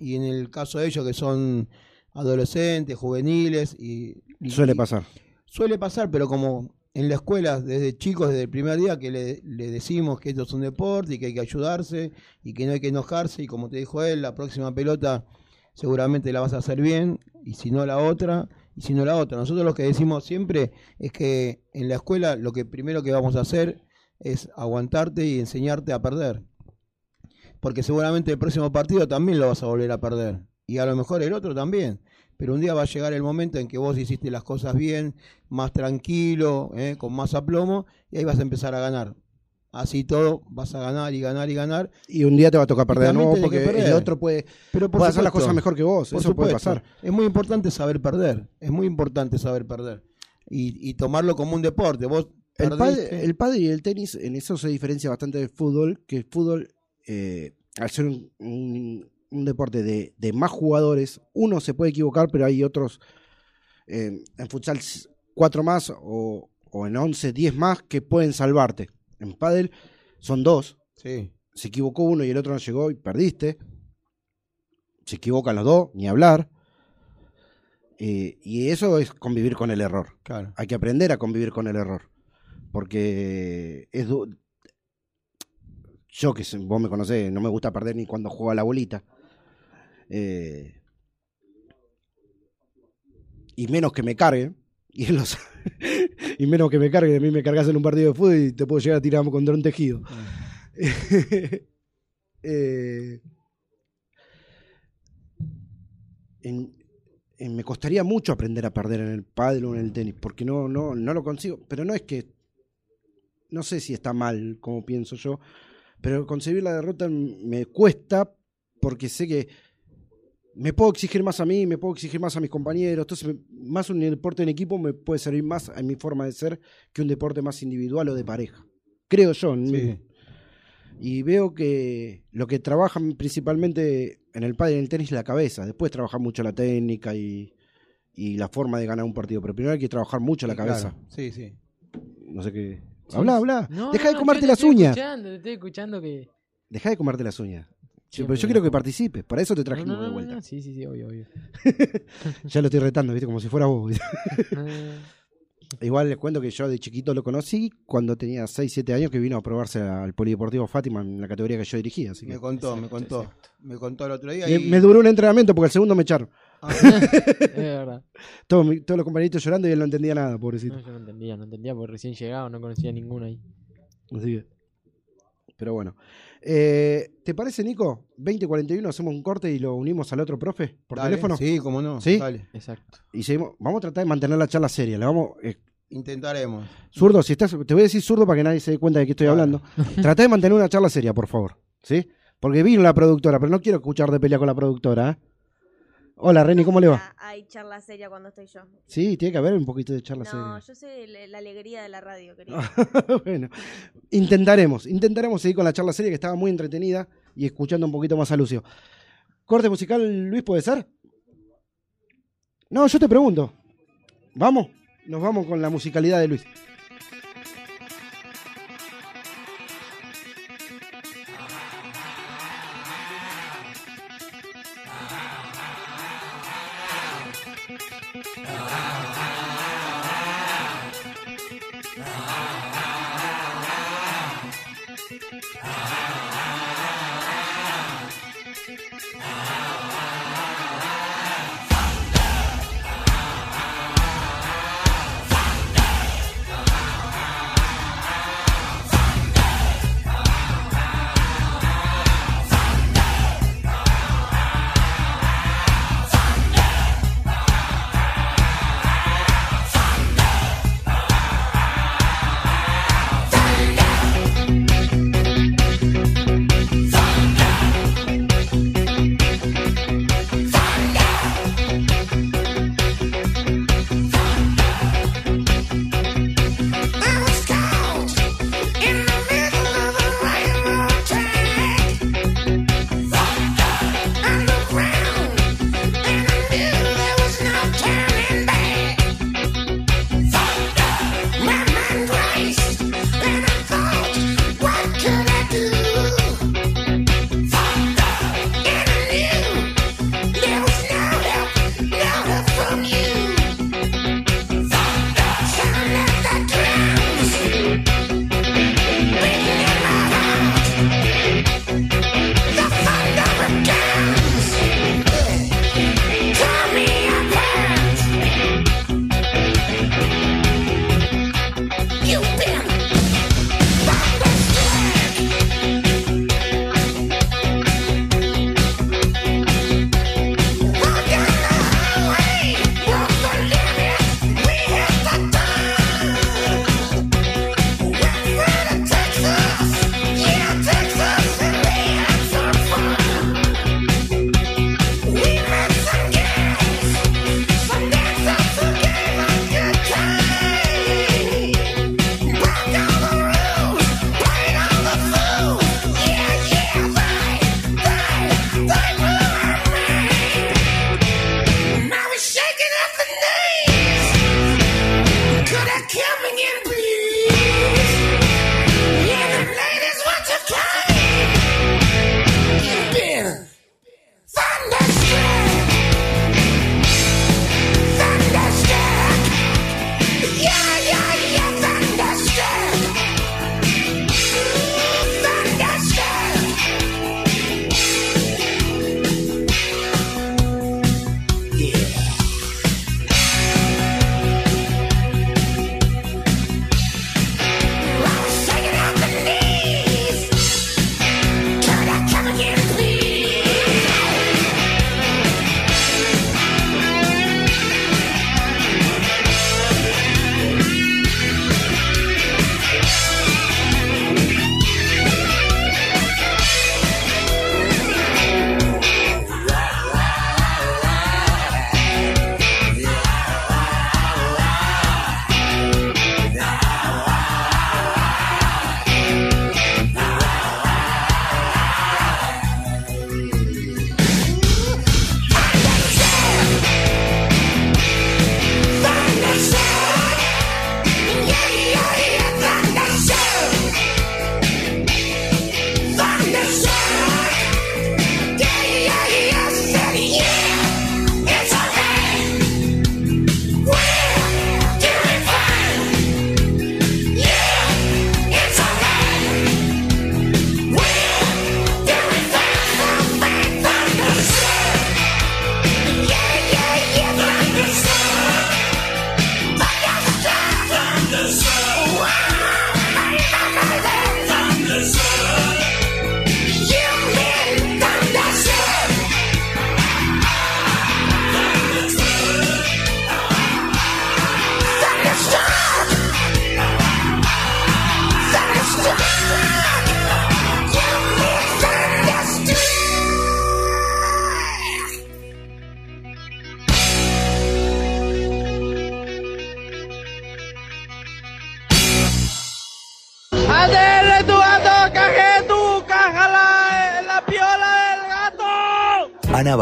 Y en el caso de ellos que son adolescentes, juveniles y... y- Suele y- pasar. Suele pasar, pero como en la escuela, desde chicos, desde el primer día, que le, le decimos que esto es un deporte y que hay que ayudarse y que no hay que enojarse. Y como te dijo él, la próxima pelota seguramente la vas a hacer bien y si no la otra y si no la otra. Nosotros lo que decimos siempre es que en la escuela lo que primero que vamos a hacer es aguantarte y enseñarte a perder. Porque seguramente el próximo partido también lo vas a volver a perder. Y a lo mejor el otro también. Pero un día va a llegar el momento en que vos hiciste las cosas bien, más tranquilo, ¿eh? con más aplomo, y ahí vas a empezar a ganar. Así todo, vas a ganar y ganar y ganar. Y un día te va a tocar perder de nuevo porque el otro puede, Pero por puede hacer las supuesto, cosas mejor que vos. Eso puede supuesto. pasar. Es muy importante saber perder. Es muy importante saber perder. Y, y tomarlo como un deporte. Vos El padre, el padre y el tenis, en eso se diferencia bastante del fútbol, que el fútbol, eh, al ser un, un- un deporte de, de más jugadores, uno se puede equivocar, pero hay otros, eh, en futsal, cuatro más o, o en once, diez más que pueden salvarte. En pádel son dos. Sí. Se equivocó uno y el otro no llegó y perdiste. Se equivocan los dos, ni hablar. Eh, y eso es convivir con el error. Claro. Hay que aprender a convivir con el error. Porque es yo que vos me conocés, no me gusta perder ni cuando juego a la bolita. Eh, y menos que me carguen. <laughs> Y, menos que me carguen. A mí me cargas en un partido de fútbol y te puedo llegar a tirar contra un tejido. <laughs> eh, me costaría mucho aprender a perder en el pádel o en el tenis, porque no, no, no lo consigo. Pero no es que, no sé si está mal, como pienso yo, pero concebir la derrota me cuesta porque sé que me puedo exigir más a mí, me puedo exigir más a mis compañeros. Entonces, más un deporte en equipo me puede servir más a mi forma de ser que un deporte más individual o de pareja. Creo yo. en mí. Y veo que lo que trabajan principalmente en el y en el tenis es la cabeza. Después trabajar mucho la técnica y, y la forma de ganar un partido. Pero primero hay que trabajar mucho la claro. cabeza. Sí, sí. No sé qué. Habla, habla. No, Deja no, de no, comerte te las estoy uñas. Escuchando, te estoy escuchando que. Deja de comerte las uñas. Sí, pero yo quiero que participes. Para eso te trajimos no, no, de no, vuelta. no, Sí, sí, sí, obvio, obvio. <laughs> Ya lo estoy retando, ¿viste? Como si fuera vos. Ah, <laughs> Igual les cuento que yo de chiquito lo conocí cuando tenía 6, 7 años que vino a probarse al Polideportivo Fátima en la categoría que yo dirigía. Así que Me contó, me contó. Me contó el otro día. me, y- me duró un entrenamiento porque el segundo me echaron. <laughs> es verdad. todos, mi- todos los compañeritos llorando y él no entendía nada, pobrecito. No, yo no entendía, no entendía porque recién llegado, no conocía ninguno ahí. Así que- Pero bueno. Eh, ¿Te parece, Nico? 2041, hacemos un corte y lo unimos al otro profe por Dale, teléfono. Sí, cómo no. ¿Sí? Dale. Exacto. Y seguimos. Vamos a tratar de mantener la charla seria. Le vamos. eh, Intentaremos. zurdo, si estás. Te voy a decir zurdo para que nadie se dé cuenta de que estoy hablando. <laughs> Trata de mantener una charla seria, por favor. ¿Sí? Porque vino la productora, pero no quiero escuchar de pelea con la productora. ¿eh? Hola, Reni, ¿cómo le va? Hay charla seria cuando estoy yo. Sí, tiene que haber un poquito de charla No, seria. yo soy la alegría de la radio, querido. <laughs> bueno, intentaremos, intentaremos seguir con la charla seria que estaba muy entretenida y escuchando un poquito más a Lucio. ¿Corte musical, Luis, puede ser? No, yo te pregunto. ¿Vamos? Nos vamos con la musicalidad de Luis.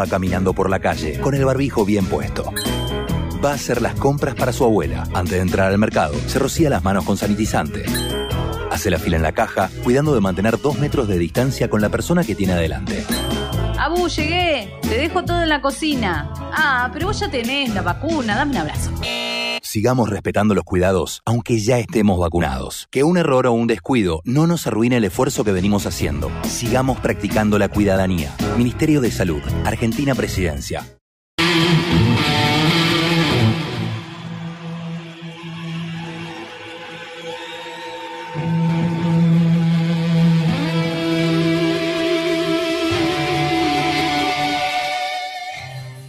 Caminando por la calle con el barbijo bien puesto. Va a hacer las compras para su abuela. Antes de entrar al mercado, se rocía las manos con sanitizante. Hace la fila en la caja, cuidando de mantener dos metros de distancia con la persona que tiene adelante. Abu, llegué. Te dejo todo en la cocina. Ah, pero vos ya tenés la vacuna. Dame un abrazo. Sigamos respetando los cuidados, aunque ya estemos vacunados. Que un error o un descuido no nos arruine el esfuerzo que venimos haciendo. Sigamos practicando la cuidadanía. Ministerio de Salud, Argentina Presidencia.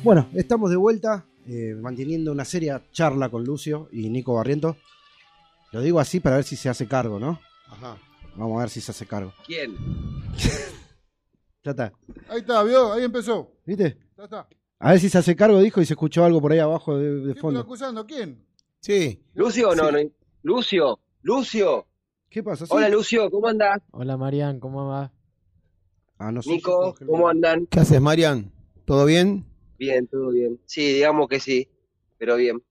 Bueno, estamos de vuelta, eh, manteniendo una seria charla con Lucio y Nico Barriento. Lo digo así para ver si se hace cargo, ¿no? Ajá. Vamos a ver si se hace cargo. ¿Quién? <laughs> Ya está. Ahí está, vio, ahí empezó. ¿Viste? Ya está. A ver si se hace cargo, dijo, y se escuchó algo por ahí abajo de, de ¿Quién me está fondo. acusando? ¿Quién? Sí. ¿Lucio o no? Sí. no? Lucio, Lucio. ¿Qué pasa? Hola Lucio, ¿cómo andás? Hola Marian, ¿cómo va? Ah, no sé. Nico, ¿cómo andan? ¿Qué haces, Marian? ¿Todo bien? Bien, todo bien. Sí, digamos que sí, pero bien.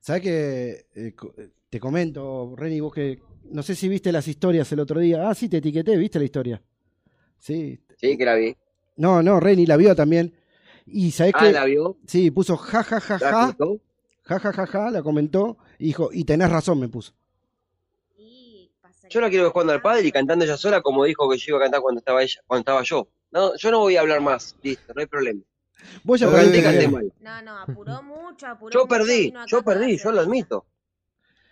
¿Sabes que eh, co- te comento, Reni, vos que no sé si viste las historias el otro día. Ah, sí, te etiqueté, ¿viste la historia? Sí. Sí, que la vi. No, no, Reni la vio también. Y sabés Ah, que ¿la vio? Sí, puso ja ja ja ¿La ja. contó? Ja ja ja ja, la comentó y dijo, "Y tenés razón", me puso. Yo la quiero ver jugando al padre y cantando ella sola como dijo que yo iba a cantar cuando estaba ella, cuando estaba yo. No, yo no voy a hablar más, listo, no hay problema. Vos ya. No, no, apuró mucho, apuró Yo mucho, perdí, yo perdí, yo lo admito.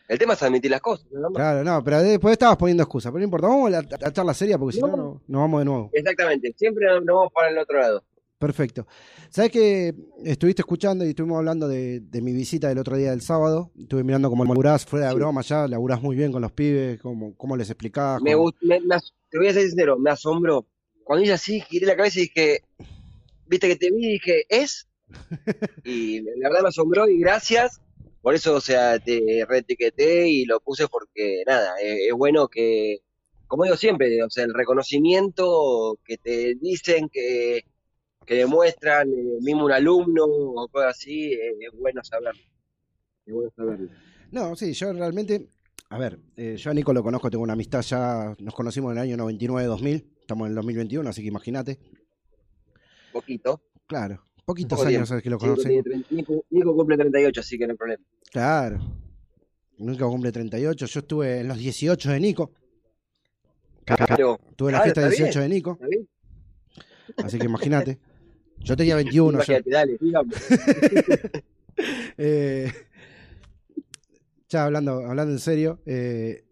El tema es admitir las cosas, más. Claro, no, pero después estabas poniendo excusas, pero no importa, vamos a la, charla seria porque si no, no, nos vamos de nuevo. Exactamente, siempre nos vamos para el otro lado. Perfecto. ¿Sabes que estuviste escuchando y estuvimos hablando de, de mi visita del otro día del sábado? Estuve mirando cómo laburás, fuera de broma ya, laburás muy bien con los pibes, cómo, cómo les explicás. Me, cómo- me- me te voy a ser sincero, me asombró. Cuando hice así, giré la cabeza y dije, viste que te vi y dije, ¿es? <laughs> Y la verdad me asombró y gracias. Por eso, o sea, te reetiqueté y lo puse porque, nada, eh, es, bueno que, como digo siempre, o sea, el reconocimiento que te dicen, que, que demuestran, eh, mismo un alumno o cosas así, eh, es bueno saberlo. Es bueno saberlo. No, sí, yo realmente, a ver, eh, yo a Nico lo conozco, tengo una amistad ya, nos conocimos en el año 99-2000, estamos en el 2021, así que imagínate. Poquito. Claro, poquitos Poco años que lo Nico conocen. Nico, Nico cumple 38, así que no hay problema. Claro. Nunca cumple 38. Yo estuve en los 18 de Nico. Claro. Tuve la Claro, fiesta de está 18 de bien, Nico. está bien. Así que imagínate. Yo tenía 21. ya. Imagínate, dale. <laughs> Eh, ya hablando, hablando en serio, eh,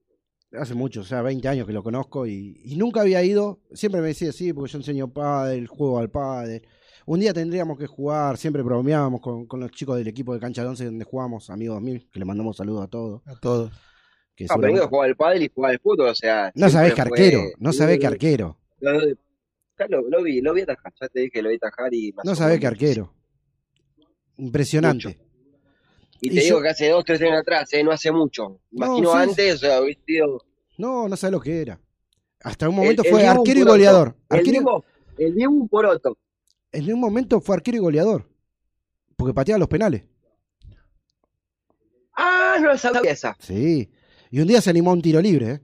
hace mucho, o sea, 20 años que lo conozco y, y nunca había ido. Siempre me decía, sí, porque yo enseño pádel, juego al pádel. Un día tendríamos que jugar, siempre bromeábamos con, con los chicos del equipo de Cancha de Once donde jugamos, Amigos 2000, que le mandamos saludos a todos. A todos. Que Ah, pero Nico seguramente- jugaba al pádel y jugaba al fútbol, o sea. No sabés que fue- arquero, no sabés que arquero, Lo, lo- vi, lo vi atajar, ya te dije, lo vi atajar y no sabés que arquero. Impresionante. Y Y te digo yo- que hace dos, tres años atrás, eh, no hace mucho. Imagino sí, antes, o sea, hubiese sido. No, no sabés lo que era. Hasta un momento el- el fue arquero y goleador. El Arquero- Dibu, el Dibu Poroto. En un momento fue arquero y goleador. Porque pateaba los penales. Ah, no lo sabía esa. Sí. Y un día se animó a un tiro libre, ¿eh?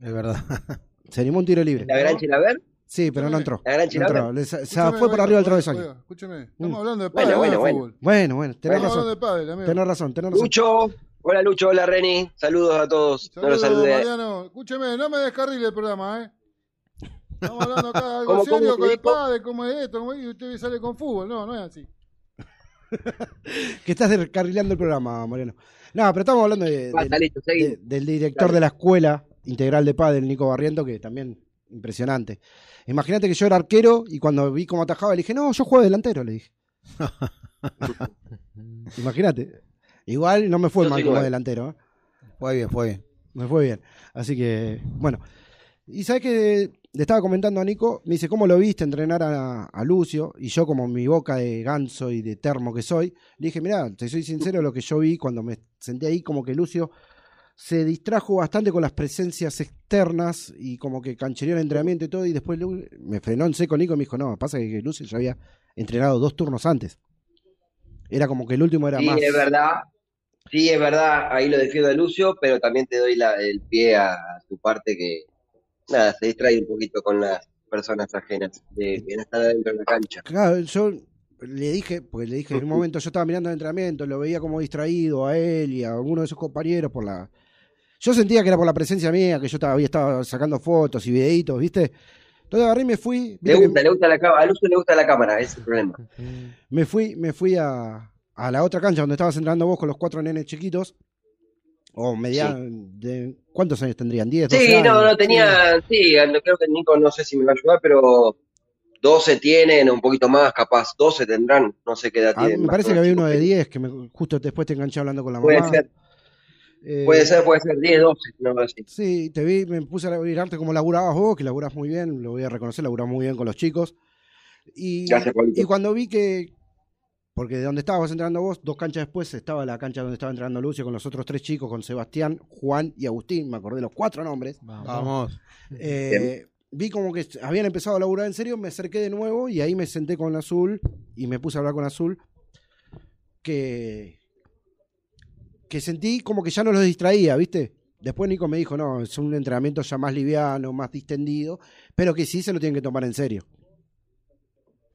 Es verdad. <laughs> Se animó a un tiro libre. ¿La gran Chilaver? Sí, pero no entró. ¿La gran No Chilaver? entró. Le- Se, fue por arriba del travesaño. Escúcheme, estamos Mm. hablando de Bueno, no bueno, bueno. fútbol. Bueno, bueno, tenés Estamos razón. hablando de pádel, amigo. Tenés razón, tenés razón. Lucho. Hola Lucho, hola Reni. Saludos a todos. no los Saludos, saludé. Mariano. Escúcheme, no me descarrile el programa, ¿eh? Estamos hablando acá de algo ¿Cómo, cómo serio, te con el pádel, cómo es esto, cómo es, y usted sale con fútbol. No, no es así. <laughs> Que estás descarrilando el programa, Mariano. No, pero estamos hablando de, del- listo, seguí. de- del director de la escuela integral de pádel, Nico Barriento, que también impresionante. Imagínate que yo era arquero y cuando vi cómo atajaba le dije, no, yo juego delantero, le dije. <laughs> Imagínate. Igual no me fue Yo mal como delantero. ¿eh? Fue bien, fue bien. Me fue bien. Así que, bueno. Y sabes que le estaba comentando a Nico, me dice, ¿cómo lo viste entrenar a, a Lucio? Y yo, como mi boca de ganso y de termo que soy, le dije, mirá, te soy sincero, lo que yo vi cuando me senté ahí, como que Lucio se distrajo bastante con las presencias externas y como que canchereó el entrenamiento y todo, y después me frenó en seco Nico y me dijo, no, pasa que Lucio ya había entrenado dos turnos antes. Era como que el último era Sí, más. es verdad. Sí, es verdad. Ahí lo defiendo de Lucio, pero también te doy la- el pie a tu parte que, nada, se distrae un poquito con las personas ajenas, de que no están adentro de la cancha. Claro, yo le dije, pues le dije, en un <laughs> momento yo estaba mirando el entrenamiento, lo veía como distraído a él y a alguno de sus compañeros por la. Yo sentía que era por la presencia mía, que yo estaba sacando fotos y videitos, ¿viste? Entonces agarré y me fui. Le que gusta, le gusta la cámara, a Lucio le gusta la cámara, ese es el problema. <laughs> me fui, me fui a, a la otra cancha donde estabas entrenando vos con los cuatro nenes chiquitos. O media, de, ¿Cuántos años tendrían? ¿10, 12 Sí, no, años? no tenía, sí, no, creo que Nico, no sé si me va a ayudar, pero 12 tienen, un poquito más, capaz, 12 tendrán, no sé qué edad Ah, tienen. me parece que había uno de 10 que me- justo después te enganché hablando con la Puede mamá. ser, Eh, puede ser, puede ser, 10, 12, no así. Sí, te vi, me puse a mirarte como laburabas vos, que laburás muy bien, lo voy a reconocer, laburás muy bien con los chicos. Y, Gracias, y cuando vi que, porque de donde estabas entrenando vos, dos canchas después estaba la cancha donde estaba entrenando Lucio con los otros tres chicos, con Sebastián, Juan y Agustín, me acordé los cuatro nombres. Vamos. Eh, vi como que habían empezado a laburar en serio, me acerqué de nuevo y ahí me senté con Azul y me puse a hablar con Azul, que, que sentí como que ya no los distraía, ¿viste? Después Nico me dijo, no, es un entrenamiento ya más liviano, más distendido, pero que sí se lo tienen que tomar en serio.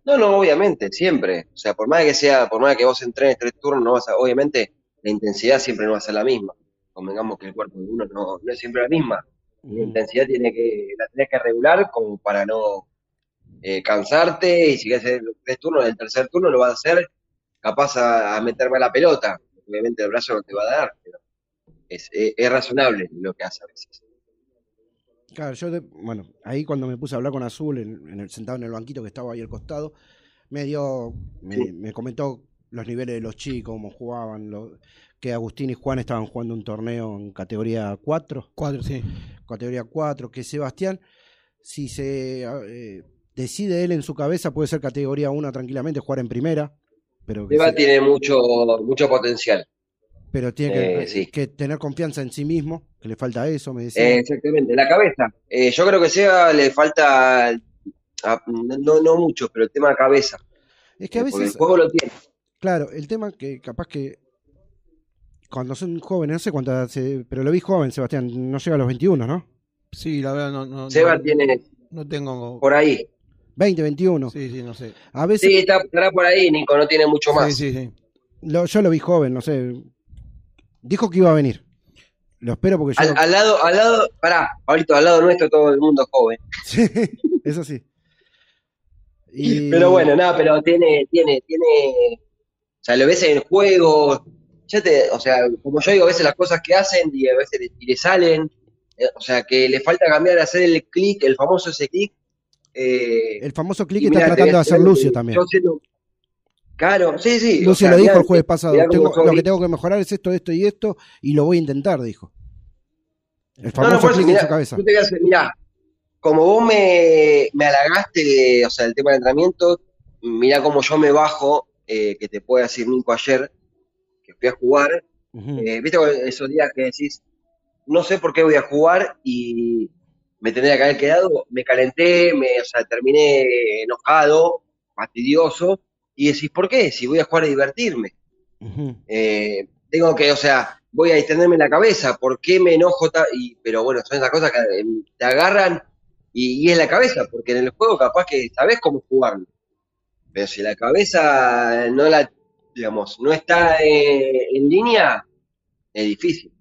No, no, obviamente, siempre. O sea, por más que sea, por más que vos entrenes tres turnos, no vas a, obviamente, la intensidad siempre no va a ser la misma. Convengamos que el cuerpo de uno no, no es siempre la misma. La intensidad tiene que, la tenés que regular como para no eh, cansarte, y si querés hacer tres turnos, el tercer turno lo vas a hacer capaz a, a la pelota. Obviamente el brazo no te va a dar, pero es, es, es razonable lo que hace a veces. Claro, yo, de- bueno, ahí cuando me puse a hablar con Azul, en, en el, sentado en el banquito que estaba ahí al costado, me dio, me, me comentó los niveles de los chicos, cómo jugaban, lo- que Agustín y Juan estaban jugando un torneo en categoría 4. 4, sí. Categoría 4, que Sebastián, si se eh, decide él en su cabeza, puede ser categoría 1 tranquilamente, jugar en primera, pero que, Seba se- tiene mucho, mucho potencial. Pero tiene que, eh, sí. que tener confianza en sí mismo, que le falta eso, me decía. Eh, exactamente, la cabeza. Eh, yo creo que Seba le falta, a- no, no mucho, pero el tema de cabeza. Es que a porque veces, el juego lo tiene. Claro, el tema que capaz que cuando son jóvenes, no sé cuánta edad, se- pero lo vi joven, Sebastián, no llega a los 21, ¿no? Sí, la verdad no, no, Seba no- tiene no tengo por ahí. 20, 21. Sí, sí, no sé. A veces Sí, está, estará por ahí, Nico, no tiene mucho más. Sí, sí, sí. lo- yo lo vi joven, no sé. Dijo que iba a venir. Lo espero porque yo... Al, al lado, al lado, pará, Pablito, al lado nuestro todo el mundo es joven. Sí, <laughs> eso sí. Y- Pero bueno, nada, pero tiene, tiene, tiene, o sea, lo ves en el juego, ya te, o sea, como yo digo, a veces las cosas que hacen y a veces le, y le salen, eh, o sea, que le falta cambiar, hacer el clic, el famoso ese clic. eh, El famoso clic que está tratando de hacer Lucio también. yo siendo- Claro, sí, sí. o Lucio sea, lo dijo el jueves pasado. tengo- lo que tengo que mejorar es esto, esto y esto, y lo voy a intentar, dijo. El No, famoso no, eso, clic en su cabeza. yo te voy a hacer, mirá, como vos me, me halagaste, o sea, el tema del entrenamiento, mirá cómo yo me bajo, eh, que te puede decir Nico ayer, que fui a jugar, eh, viste esos días que decís, no sé por qué voy a jugar y me tendría que haber quedado, me calenté, me, o sea, terminé enojado, fastidioso, y decís, ¿por qué? Si voy a jugar a divertirme. Eh, tengo que, o sea, voy a distenderme la cabeza, ¿por qué me enojo? Y, pero bueno, son esas cosas que eh, te agarran y, y es la cabeza, porque en el juego capaz que sabes cómo jugarlo. Pero si la cabeza no la, digamos, no está eh, en línea, es difícil.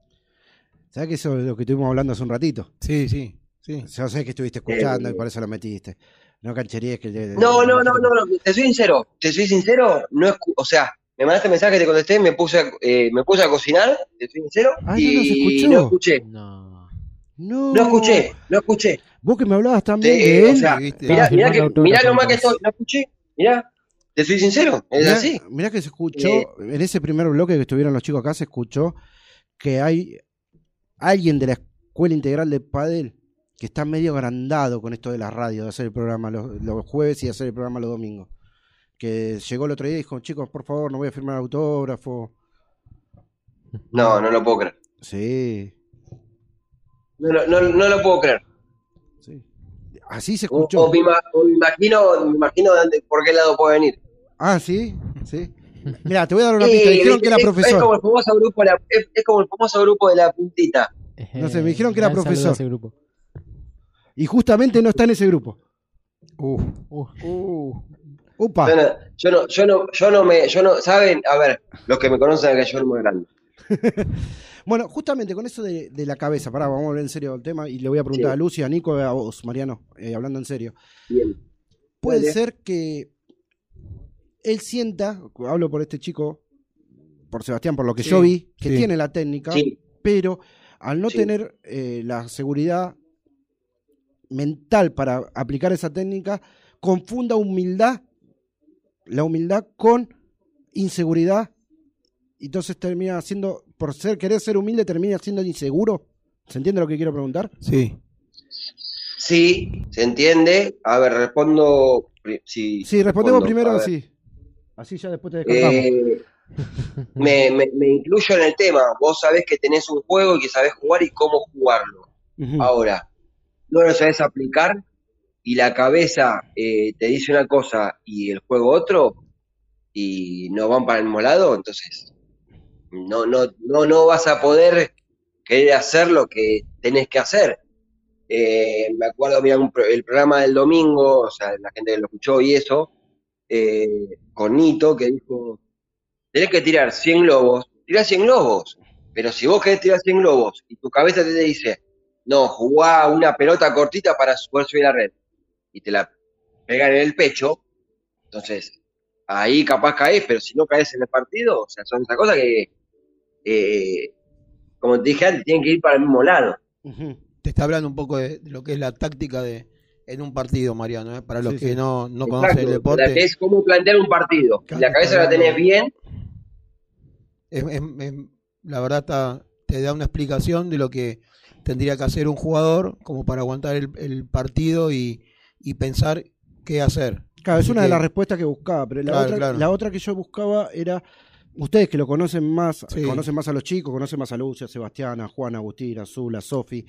¿Sabes que eso es lo que estuvimos hablando hace un ratito? Sí, sí, sí. Yo sé que estuviste escuchando Eh, y por eso lo metiste. No cancherías que... No, no, no, no, no, te soy sincero, te soy sincero, no escu- o sea, me mandaste mensaje, te contesté, me puse a, eh, me puse a cocinar, te soy sincero, Ay, no nos y escuchó. no escuché. No. No escuché, no escuché. Vos que me hablabas también Te- de o él. sea, mirá, mirá, que, mirá lo mal que estoy, no escuché, mirá, te soy sincero, es Mirá- así. Mirá que se escuchó, Eh, en ese primer bloque que estuvieron los chicos acá, se escuchó que hay alguien de la Escuela Integral de Padel que está medio agrandado con esto de la radio, de hacer el programa los, los jueves y hacer el programa los domingos. Que llegó el otro día y dijo, chicos, por favor, no voy a firmar autógrafo. No, no lo puedo creer. Sí, No, no, no, no lo puedo creer. así se escuchó. o me, ima- o me imagino, me imagino de dónde- por qué lado puede venir. Ah, sí, sí. Mira, te voy a dar una <laughs> Sí, pista. Dijeron que era es- Es como, profesor. el famoso grupo de la, es, es como el famoso grupo de la puntita. No sé, me dijeron que era profesor. ese grupo. Y justamente no está en ese grupo. Upa. Yo no, yo no, yo no, yo no me, yo no, ¿saben? A ver, los que me conocen que yo soy muy grande. <laughs> Bueno, justamente con eso de, de la cabeza, pará, vamos a hablar en serio del tema y le voy a preguntar Sí. a Lucy, a Nico y a vos, Mariano, eh, hablando en serio. Bien. Puede Dale. ser que él sienta, hablo por este chico, por Sebastián, por lo que Sí, yo vi, que sí. tiene la técnica, Sí. pero al no Sí. tener eh, la seguridad mental para aplicar esa técnica, confunda humildad, la humildad con inseguridad, y entonces termina siendo, por ser querer ser humilde, termina siendo inseguro. ¿Se entiende lo que quiero preguntar? Sí. Sí, se entiende. A ver, respondo. Sí, Sí, respondemos respondo. primero así. Así ya después te descartamos. Eh, me, me, me incluyo en el tema. Vos sabés que tenés un juego y que sabés jugar y cómo jugarlo. Ahora, no lo sabés aplicar y la cabeza eh, te dice una cosa y el juego otro y no van para el mismo lado, entonces no, no, no, no vas a poder querer hacer lo que tenés que hacer. Eh, me acuerdo, mira, el programa del domingo, o sea, la gente que lo escuchó y eso, eh, con Nito, que dijo, tenés que tirar 100 globos, tirá 100 globos, pero si vos querés tirar 100 globos y tu cabeza te dice, no, jugá una pelota cortita para poder subir a la red, y te la pegan en el pecho, entonces ahí capaz caes, pero si no caes en el partido, o sea, son esas cosas que, eh, como te dije antes, tienen que ir para el mismo lado. Te está hablando un poco de, de lo que es la táctica de en un partido, Mariano, ¿eh? para los Sí, que sí. no, no conocen el la- deporte. Es como plantear un partido. La cabeza la tenés bien, Es- es- es- la verdad está, te da una explicación de lo que tendría que hacer un jugador como para aguantar el, el partido y, y pensar qué hacer. Claro, es Así una de las respuestas que buscaba, pero la, Claro, otra, claro. la otra que yo buscaba era, ustedes que lo conocen más, Sí. conocen más a los chicos, conocen más a Lucia, a Sebastián, a Juan, a Agustín, a Azul, a Sofi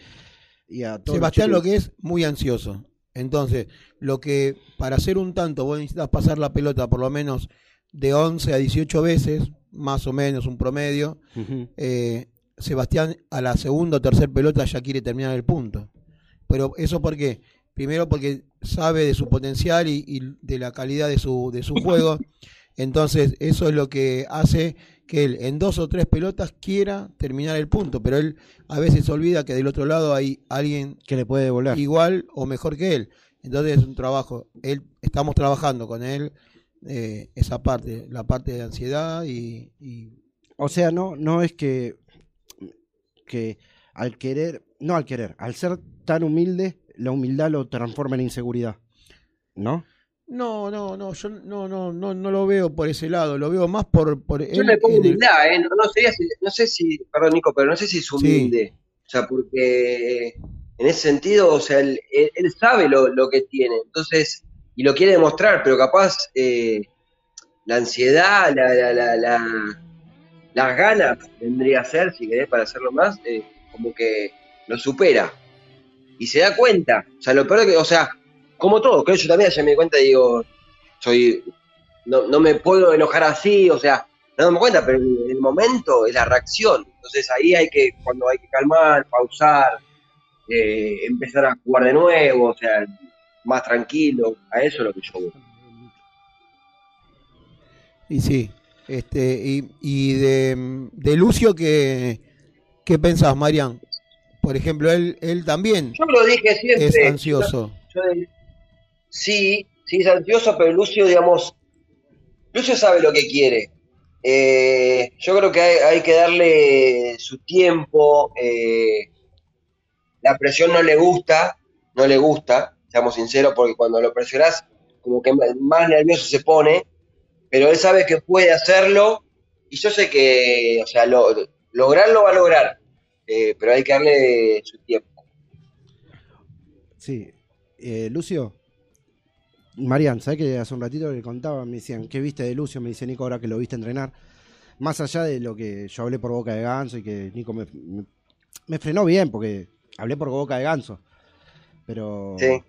y a todos. Sebastián lo que es muy ansioso. Entonces, lo que para hacer un tanto vos necesitas pasar la pelota por lo menos de 11 a 18 veces, más o menos un promedio. Eh, Sebastián a la segunda o tercera pelota ya quiere terminar el punto. Pero eso porque, primero porque sabe de su potencial y, y de la calidad de su, de su <laughs> juego. Entonces, eso es lo que hace que él en dos o tres pelotas quiera terminar el punto. Pero él a veces olvida que del otro lado hay alguien que le puede devolver. igual o mejor que él. Entonces es un trabajo. Él, estamos trabajando con él eh, esa parte, la parte de ansiedad y, y O sea, no, no es que, que al querer, no al querer, al ser tan humilde, la humildad lo transforma en inseguridad. ¿No? No, no, no, yo no, no, no, no lo veo por ese lado, lo veo más por, por yo él le pongo el- humildad, ¿eh? No, no sería si- no sé si, perdón Nico, pero no sé si es humilde. O sea, porque en ese sentido, o sea, él, él- él sabe lo, lo que tiene, entonces, y lo quiere demostrar, pero capaz eh, la ansiedad, la, la, la, la- las ganas vendría a ser, si querés, para hacerlo más, eh, como que lo supera. Y se da cuenta. O sea, lo peor que, o sea, como todo, que yo también ya me di cuenta, digo, soy, no, no me puedo enojar así, o sea, no me cuenta, pero en el momento es la reacción. Entonces ahí hay que, cuando hay que calmar, pausar, eh, empezar a jugar de nuevo, o sea, más tranquilo, a eso es lo que yo busco. Y sí, este, y, y de, de Lucio, ¿qué, ¿qué pensás, Marian? Por ejemplo, él, él también Yo lo dije siempre. es ansioso. Yo sí, sí es ansioso, pero Lucio, digamos, Lucio sabe lo que quiere. Eh, yo creo que hay, hay que darle su tiempo. eh, la presión no le gusta, no le gusta, seamos sinceros, porque cuando lo presionás, como que más nervioso se pone, pero él sabe que puede hacerlo y yo sé que, o sea, lo, lograrlo va a lograr, eh, pero hay que darle su tiempo. Sí. Eh, Lucio, Marian, ¿sabes que hace un ratito le contaba? Me decían, ¿qué viste de Lucio? Me dice Nico ahora que lo viste entrenar. Más allá de lo que yo hablé por boca de ganso y que Nico me, me- me frenó bien, porque hablé por boca de ganso. Pero Sí.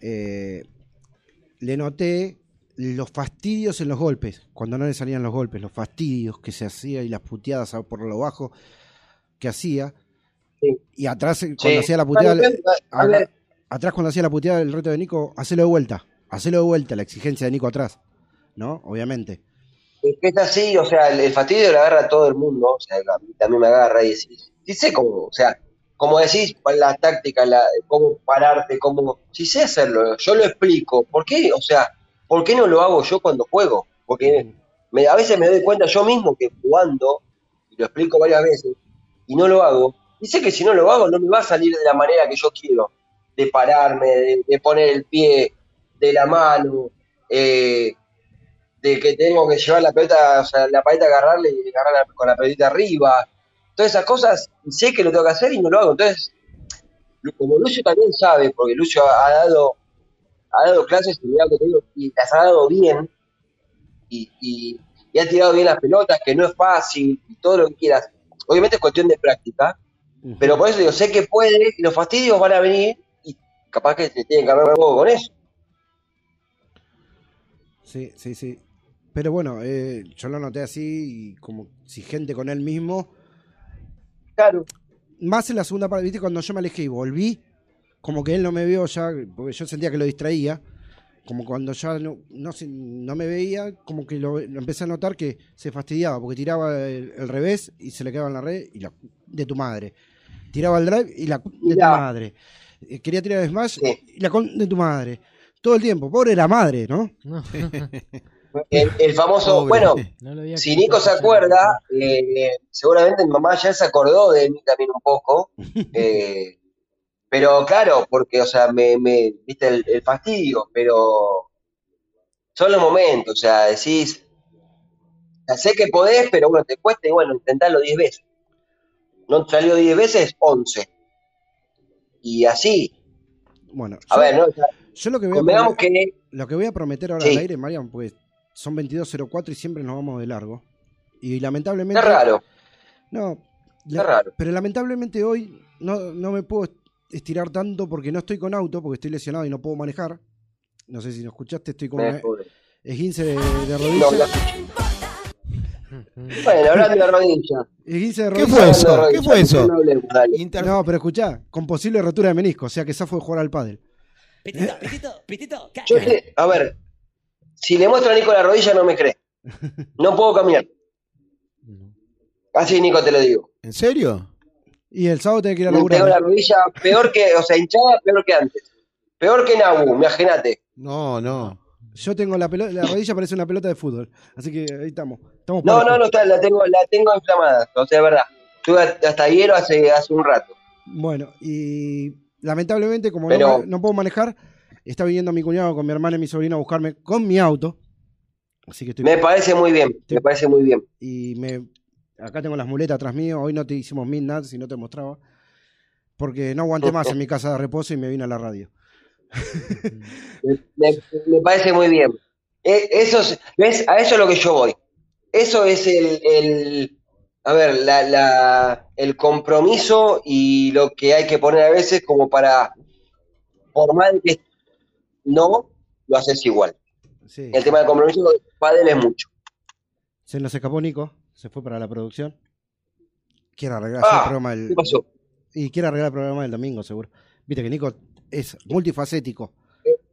eh, le noté los fastidios en los golpes, cuando no le salían los golpes, los fastidios que se hacía y las puteadas por lo bajo que hacía. Y atrás, cuando hacía la puteada, ver. atrás cuando hacía la puteada el reto de Nico, hacelo de vuelta, hacelo de vuelta, la exigencia de Nico atrás, ¿no? Obviamente. Es que es así, o sea, el, el fastidio le agarra a todo el mundo, o sea, a mí también me agarra y decís, sí sé cómo, o sea, como decís, cuál es la táctica, la, cómo pararte, cómo, sí sé hacerlo, yo lo explico, ¿por qué? O sea, ¿por qué no lo hago yo cuando juego? Porque me- a veces me doy cuenta yo mismo que jugando, y lo explico varias veces, y no lo hago, y sé que si no lo hago no me va a salir de la manera que yo quiero, de pararme, de, de poner el pie, de la mano, eh, de que tengo que llevar la pelota, o sea, la paleta agarrarle y agarrarla con la pelota arriba. Todas esas cosas, sé que lo tengo que hacer y no lo hago. Entonces, como Lucio también sabe, porque Lucio ha dado ha dado clases y, y las ha dado bien, y, y- y ha tirado bien las pelotas, que no es fácil, y todo lo que quieras. Obviamente es cuestión de práctica, pero por eso digo, sé que puede, y los fastidios van a venir, y capaz que te tienen que hablar un poco con eso. Sí, sí, sí. Pero bueno, eh, yo lo noté así, y como exigente con él mismo. Claro. Más en la segunda parte, viste, cuando yo me alejé y volví, como que él no me vio ya, porque yo sentía que lo distraía. Como cuando ya no, no, se- no me veía, como que lo, lo empecé a notar que se fastidiaba, porque tiraba el, el revés y se le quedaba en la red y la de tu madre. Tiraba el drive y la de tu madre. Eh, Quería tirar el smash y la con de tu madre. Todo el tiempo, pobre la madre, ¿no? <laughs> El, el famoso, Pobre. bueno, No si Nico se acuerda, eh, seguramente mi mamá ya se acordó de mí también un poco. <laughs> eh, pero claro, porque, o sea, me, me viste el, el fastidio, pero son los momentos, o sea, decís, ya sé que podés, pero bueno, te cuesta y bueno, intentalo 10 veces. No salió 10 veces, 11. Y así, Bueno, a yo, ver, ¿no? O sea, yo lo que voy a prometer, que lo que voy a prometer ahora Sí. al aire, Marian, pues son 22.04 y siempre nos vamos de largo. Y lamentablemente. es raro, No, es raro. pero lamentablemente hoy no, no me puedo estirar tanto porque no estoy con auto, porque estoy lesionado y no puedo manejar. No sé si nos escuchaste, estoy con una esguince de, de No, rodilla. Bueno, hablando de la rodilla. Esguince de ¿Qué rodilla. fue eso? ¿Qué fue eso? No hablemos. No, pero escuchá, con posible rotura de menisco, o sea que Safo de jugar al pádel. Pitito, pitito, pitito, Yo a ver, si le muestro a Nico la rodilla no me cree. No puedo caminar. <laughs> Así, Nico, te lo digo. ¿En serio? Y el sábado tenés que ir a laburar. pegó la ¿eh? rodilla peor que, o sea, hinchada peor que antes. Peor que Nabu, imagínate. No, no. Yo tengo la pelota, la rodilla parece una pelota de fútbol. Así que ahí estamos. estamos No, no, no, está, la tengo, la tengo inflamada. O sea, es verdad. Estuve hasta hielo hace, hace un rato. Bueno, y lamentablemente, como Pero- no, ma- no puedo manejar, está viniendo mi cuñado con mi hermana y mi sobrino a buscarme con mi auto. Así que estoy. Me parece muy bien, me parece muy bien. Y me. Acá tengo las muletas atrás mío. Hoy no te hicimos midnight si no te mostraba. Porque no aguanté más en mi casa de reposo y me vine a la radio. <laughs> Me, parece muy bien. E- Eso es, ¿ves? A eso es lo que yo voy. Eso es el, el a ver, la, la, el compromiso y lo que hay que poner a veces como para, por mal que no, lo haces igual. Sí. El tema del compromiso pádel es mucho. Se nos escapó Nico, se fue para la producción. Quiere arreglar Ah, el programa del. ¿qué pasó? Y quiere arreglar el programa del domingo, seguro. Viste que Nico es multifacético.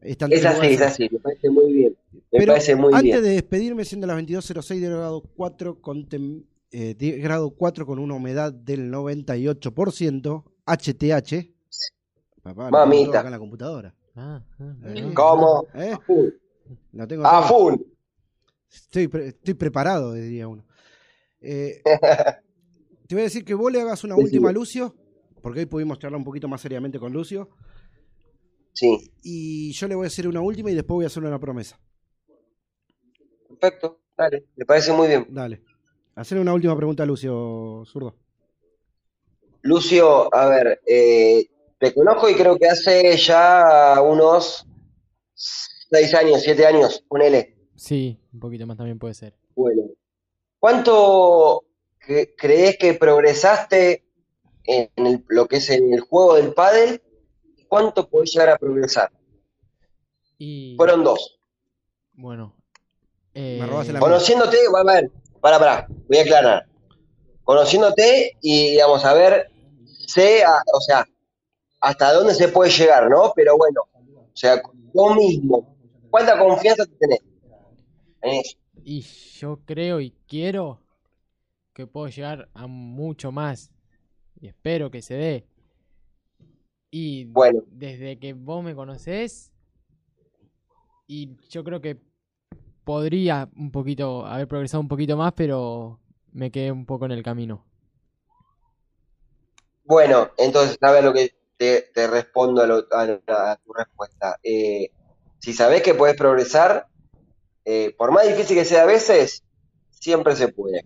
En Es así, es así, me parece muy bien. Me Pero parece muy antes bien. de despedirme, siendo las 22.06 de grado 4 con, tem- eh, de grado 4 con una humedad del 98%, HTH. Papá, Mamita. acá en la computadora. Ah, Eh, ¿Cómo? ¿eh? A full. Lo tengo A todo. full. Estoy, pre- estoy preparado, diría uno. Eh, <laughs> te voy a decir que vos le hagas una última a Lucio, porque hoy pudimos charlar un poquito más seriamente con Lucio. Sí, Y yo le voy a hacer una última y después voy a hacer una promesa. perfecto. Dale, me parece muy bien. Dale. Hacerle una última pregunta a Lucio, zurdo. Lucio, a ver, eh, te conozco y creo que hace ya unos seis años, siete años, ponele. Sí, un poquito más también puede ser. Bueno, ¿cuánto cre- crees que progresaste en el- lo que es en el juego del pádel? ¿Cuánto podés llegar a progresar? Y Fueron dos. Bueno. Me robaste la eh, Conociéndote, a ver, para, para, voy a aclarar. Conociéndote y, digamos, a ver, sé, a- o sea, hasta dónde se puede llegar, ¿no? Pero bueno, o sea, vos mismo, ¿cuánta confianza te tenés en eso? Y yo creo y quiero que puedo llegar a mucho más. Y espero que se dé. Y Bueno. desde que vos me conocés, y yo creo que podría un poquito haber progresado un poquito más, pero me quedé un poco en el camino. Bueno, entonces, a ver lo que te, te respondo a, lo- a- a tu respuesta. Eh, si sabés que podés progresar, eh, por más difícil que sea a veces, siempre se puede.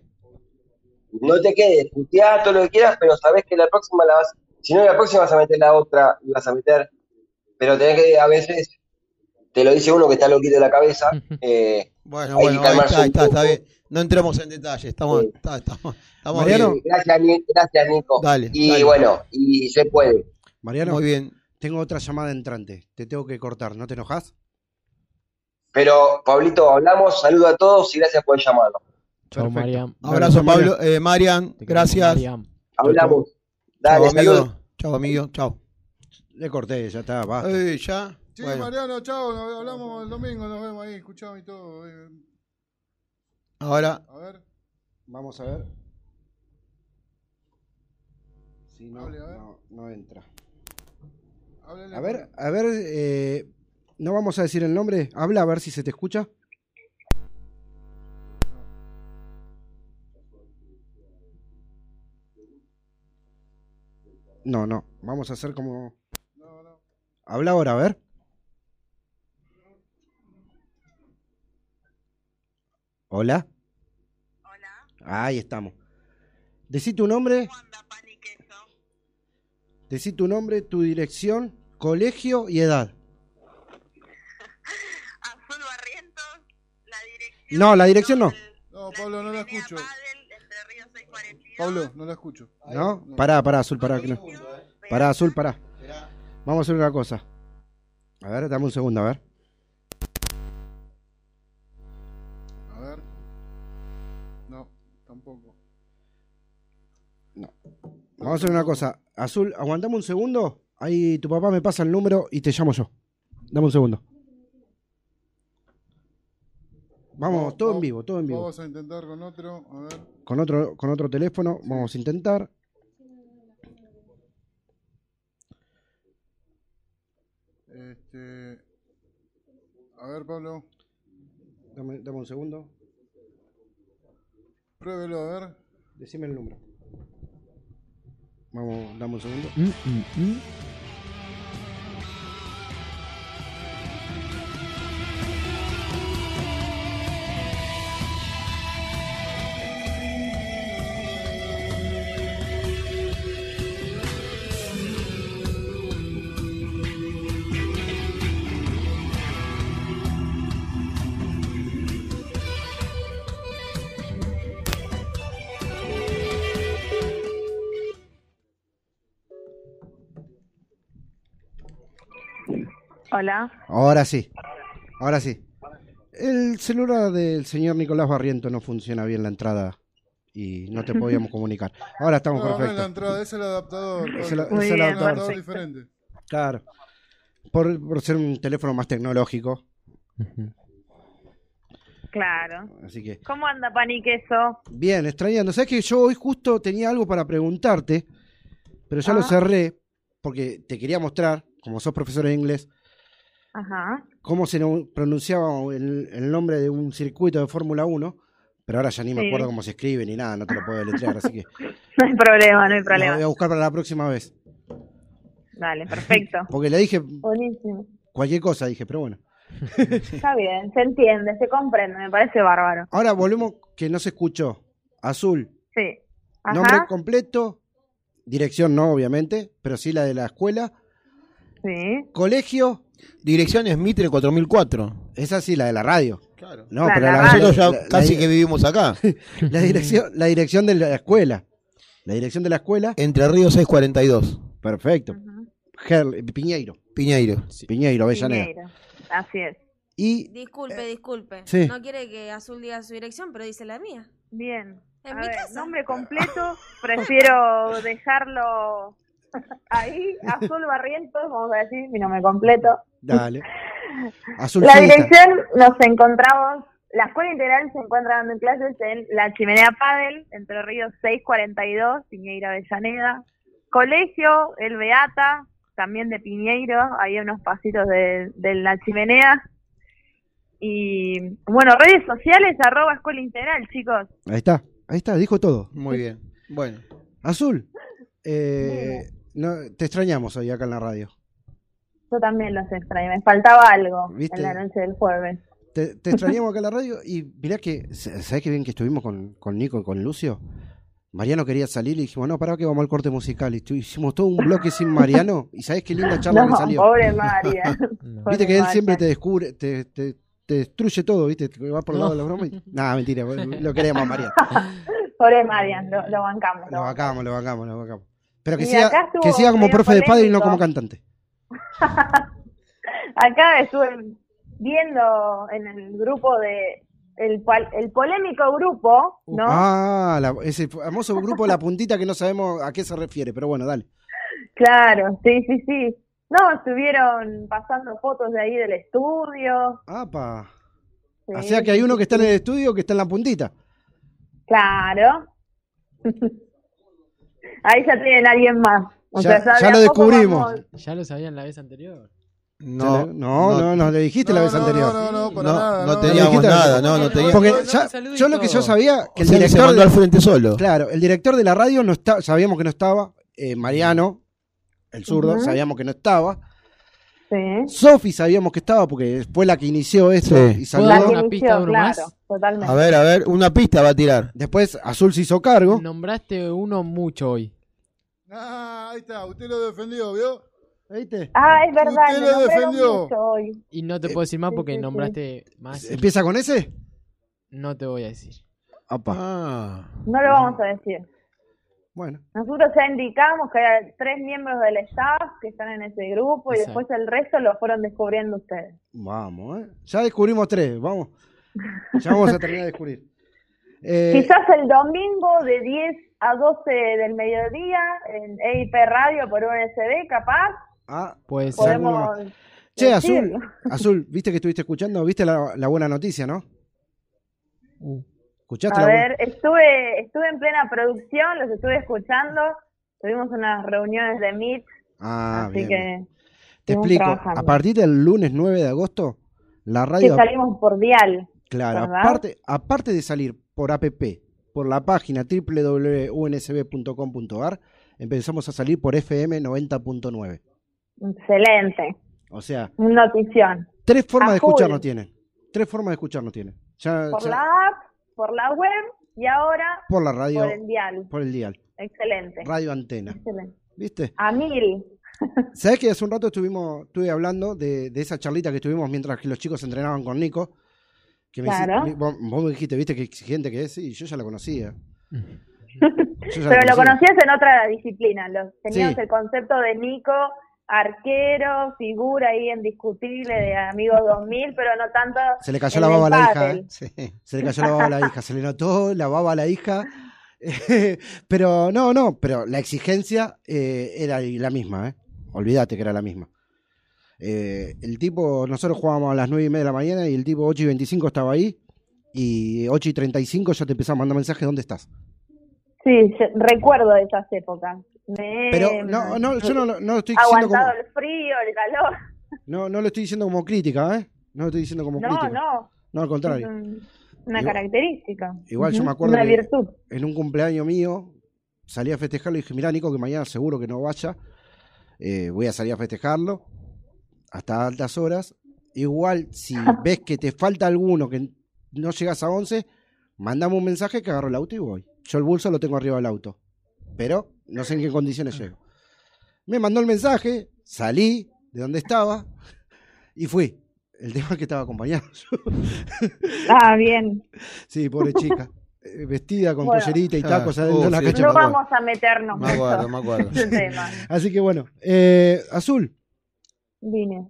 No te quedes, puteá todo lo que quieras, pero sabés que la próxima la vas, si no la próxima vas a meter la otra, y vas a meter, pero tenés que, a veces, te lo dice uno que está loquito de la cabeza, eh, Bueno, hay bueno, que ahí calmarse está, ahí está, bien. No entremos en detalle, estamos, está- estamos, estamos Mariano. bien. Gracias, gracias, Nico. Dale, y dale. bueno, y se puede. Mariano, Muy bien. tengo otra llamada entrante. Te tengo que cortar, ¿no te enojas? Pero, Pablito, hablamos, saludo a todos y gracias por el llamado. Chao, Perfecto. Mariam. Abrazo, Pablo. Eh, Marian, gracias. Mariam. Hablamos. Chao, Dale, saludos. amigo. Chao, amigo. Chao. Le corté, ya está, basta. Eh, ya. Sí, Bueno, Mariano, chao, nos hablamos el domingo, nos vemos ahí, escuchamos y todo. eh. ahora. A ver, Vamos a ver. Si no, Hable, a ver. no, no entra. A ver, a ver, eh, no vamos a decir el nombre. Habla a ver si se te escucha. No, no. Vamos a hacer como. Habla ahora, a ver. Hola. Hola. Ahí estamos. Decí tu nombre. Decí tu nombre, tu dirección, colegio y edad. No, la dirección no. No, Pablo, no la escucho. Pablo, no la escucho. ¿No? Pará, pará, Azul, pará. que no. Pará, Azul, pará. Vamos a hacer una cosa. A ver, dame un segundo, a ver. A ver. No, tampoco. Vamos a hacer una cosa. Azul, aguantame un segundo. Ahí tu papá me pasa el número y te llamo yo. Dame un segundo. Vamos, todo en vivo, todo en vivo. Vamos a intentar con otro. A ver. Con otro, con otro teléfono, vamos a intentar. Este. A ver, Pablo. Dame, dame un segundo. Pruébelo, a ver. Decime el número. Vamos, dame un segundo. Mm, mm, mm. Hola. Ahora sí. Ahora sí. El celular del señor Nicolás Barriento no funciona bien la entrada y no te <laughs> podíamos comunicar. Ahora estamos No, no es la perfectos. entrada, es el adaptador. Es el- Pablo. es el un adaptador. adaptador diferente. Claro. Por, por ser un teléfono más tecnológico. Claro. Así que. ¿Cómo anda Paniqueso? Bien, extrañando. ¿Sabes que yo hoy justo tenía algo para preguntarte? Pero ya lo Ah. cerré porque te quería mostrar, como sos profesor de inglés, Ajá. cómo se pronunciaba el, el nombre de un circuito de Fórmula 1. Pero ahora ya ni me acuerdo cómo se escribe ni nada, no te lo puedo deletrear, así que <laughs> No hay problema, no hay lo problema. voy a buscar para la próxima vez. Dale, perfecto. <laughs> Porque le dije Buenísimo. cualquier cosa, dije, pero bueno. <laughs> Está bien, se entiende, se comprende, me parece bárbaro. Ahora volvemos que no se escuchó. Azul, Sí. nombre Ajá. completo, dirección no, obviamente, pero sí la de la escuela. Sí. Colegio. Dirección es Mitre 4004. Esa sí, la de la radio. Claro. No, La- pero la la, radio. Nosotros ya la- casi la- que vivimos acá. <laughs> la dirección, la dirección de la escuela. La dirección de la escuela. Entre Ríos 642. Perfecto. Gerl- Piñeiro. Piñeiro. Piñeiro, Avellaneda. Piñeiro. Así es. Y Disculpe, disculpe. sí. No quiere que Azul diga su dirección, pero dice la mía. Bien. En A mi ver, casa. nombre completo, prefiero <laughs> dejarlo ahí. Azul Barrientos, vamos a decir mi nombre completo. dale. <laughs> Azul la dirección nos encontramos, la escuela integral se encuentra dando clases en la Chimenea Padel, Entre Ríos 642, Piñeiro Avellaneda. Colegio El Beata, también de Piñeiro, ahí a unos pasitos de, de la chimenea. Y bueno, redes sociales, arroba escuela integral, chicos. Ahí está, ahí está, dijo todo. Muy bien. Bueno. Azul, eh, no, te extrañamos hoy acá en la radio. Yo también los extraño, me faltaba algo ¿Viste? en la noche del jueves. Te, te extrañamos acá en la radio y mirá que, ¿sabés qué bien que estuvimos con, con Nico y con Lucio? Mariano quería salir y dijimos, no, para que vamos al corte musical. Y hicimos todo un bloque sin Mariano y ¿sabés qué linda charla No, que salió? pobre María. <laughs> Viste que él siempre te descubre, te, te, te destruye todo, ¿viste? Te va por el lado de la broma y... Nah, mentira, <laughs> lo queremos, Mariano. Pobre Marian, lo, lo bancamos. Lo bancamos, lo bancamos, lo bancamos. Pero que Y estuvo que siga como profe de padre y no como cantante. <laughs> Acá estuve viendo en el grupo de el, el polémico grupo, ¿no? Ah, la- ese famoso grupo La Puntita que no sabemos a qué se refiere, pero bueno, dale. Claro, sí, sí, sí. No, estuvieron pasando fotos de ahí del estudio. Apa. Sí, O sea que hay uno que está en el estudio que está en La Puntita. Claro. <laughs> Ahí ya tienen a alguien más. O Ya- sea, ya lo descubrimos. vamos- ¿Ya lo sabían la vez anterior? No, no, no, no, le dijiste la vez anterior. No, no, para No, nada. no no. teníamos nada, no, no teníamos. Porque yo lo que yo sabía que el O sea, que se director mandó al frente solo. Claro, el director de la radio no está, sabíamos que no estaba, eh, Mariano, el zurdo, sabíamos que no estaba. Sí. Sofi sabíamos que estaba porque fue la que inició esto Sí. y. La que una inició, pista, claro, más? totalmente. A ver, a ver, una pista va a tirar. Después Azul se hizo cargo. Nombraste uno mucho hoy. Ah, ahí está, usted lo defendió, ¿vio? ¿Viste? Ah, es verdad, Usted lo defendió. hoy. Y no te puedo decir más porque sí, sí. nombraste más. y ¿Empieza con ese? No te voy a decir. Ah. No lo vamos a decir. Bueno, Nosotros ya indicamos que hay tres miembros del staff que están en ese grupo y Exacto. después el resto lo fueron descubriendo ustedes. vamos, ¿eh? Ya descubrimos tres, vamos. Ya vamos a terminar de descubrir. Eh, Quizás el domingo de 10 a 12 del mediodía en EIP Radio por USB, capaz, ah, alguno podemos... Che, Azul. Azul, viste que estuviste escuchando, viste la, la buena noticia, ¿no? Uh, ¿Escuchaste A la ver, estuve, estuve en plena producción, los estuve escuchando, tuvimos unas reuniones de Meet, Ah, así bien. que Te explico. trabajando. A partir del lunes 9 de agosto, la que radio. salimos por Dial. Claro, ¿verdad? aparte, aparte de salir por app, por la página www.unsb.com.ar, empezamos a salir por FM 90.9. Excelente, O sea, notición. tres formas A de escucharnos full. tienen. Tres formas de escucharnos tienen. Ya, Por ya- la app, por la web y ahora por la radio, por el Dial. por el dial. Excelente. Radio Antena. Excelente. ¿Viste? A mil. ¿Sabés que hace un rato estuvimos, estuve hablando de, de esa charlita que tuvimos mientras que los chicos entrenaban con Nico? Que me Claro. vos, vos me dijiste, viste qué exigente que es, y yo ya la conocía. <laughs> Yo ya Pero la lo conocía. conocías en otra disciplina. Los, teníamos Sí. el concepto de Nico, arquero, figura ahí indiscutible de Amigos 2000, pero no tanto. Se le cayó la baba a la hija. ¿eh? Se le cayó la baba a la hija. Se le notó la baba a la hija. <laughs> pero no, no, pero la exigencia eh, era la misma, ¿eh? Olvídate que era la misma. Eh, el tipo, nosotros jugábamos a las 9 y media de la mañana y el tipo 8 y 25 estaba ahí. Y 8 y 35 ya te empezaba a mandar mensajes, ¿dónde estás? Sí, recuerdo de esas épocas. Me Pero no, no, yo no, no lo estoy diciendo como, aguantado el frío, el calor. no, no lo estoy diciendo como crítica, ¿eh? No lo estoy diciendo como No, crítica. no. No, al Es contrario. un- una Igual- característica. Igual yo me acuerdo Una que virtud. en un cumpleaños mío salí a festejarlo y dije, mira Nico, que mañana seguro que no vaya. Eh, voy a salir a festejarlo hasta altas horas. Igual, si <laughs> ves que te falta alguno que no llegas a 11, mandame un mensaje que agarro el auto y voy. Yo el bolso lo tengo arriba del auto. Pero no sé en qué condiciones llego. Me mandó el mensaje, salí de donde estaba y fui. El tema es que estaba acompañado yo. Ah, bien. <laughs> Sí, pobre chica. Eh, Vestida con Bueno. pollerita y Ah, tacos adentro de la sí. No vamos a meternos Me acuerdo, me acuerdo. tema. Así que bueno, eh, Azul, Vine.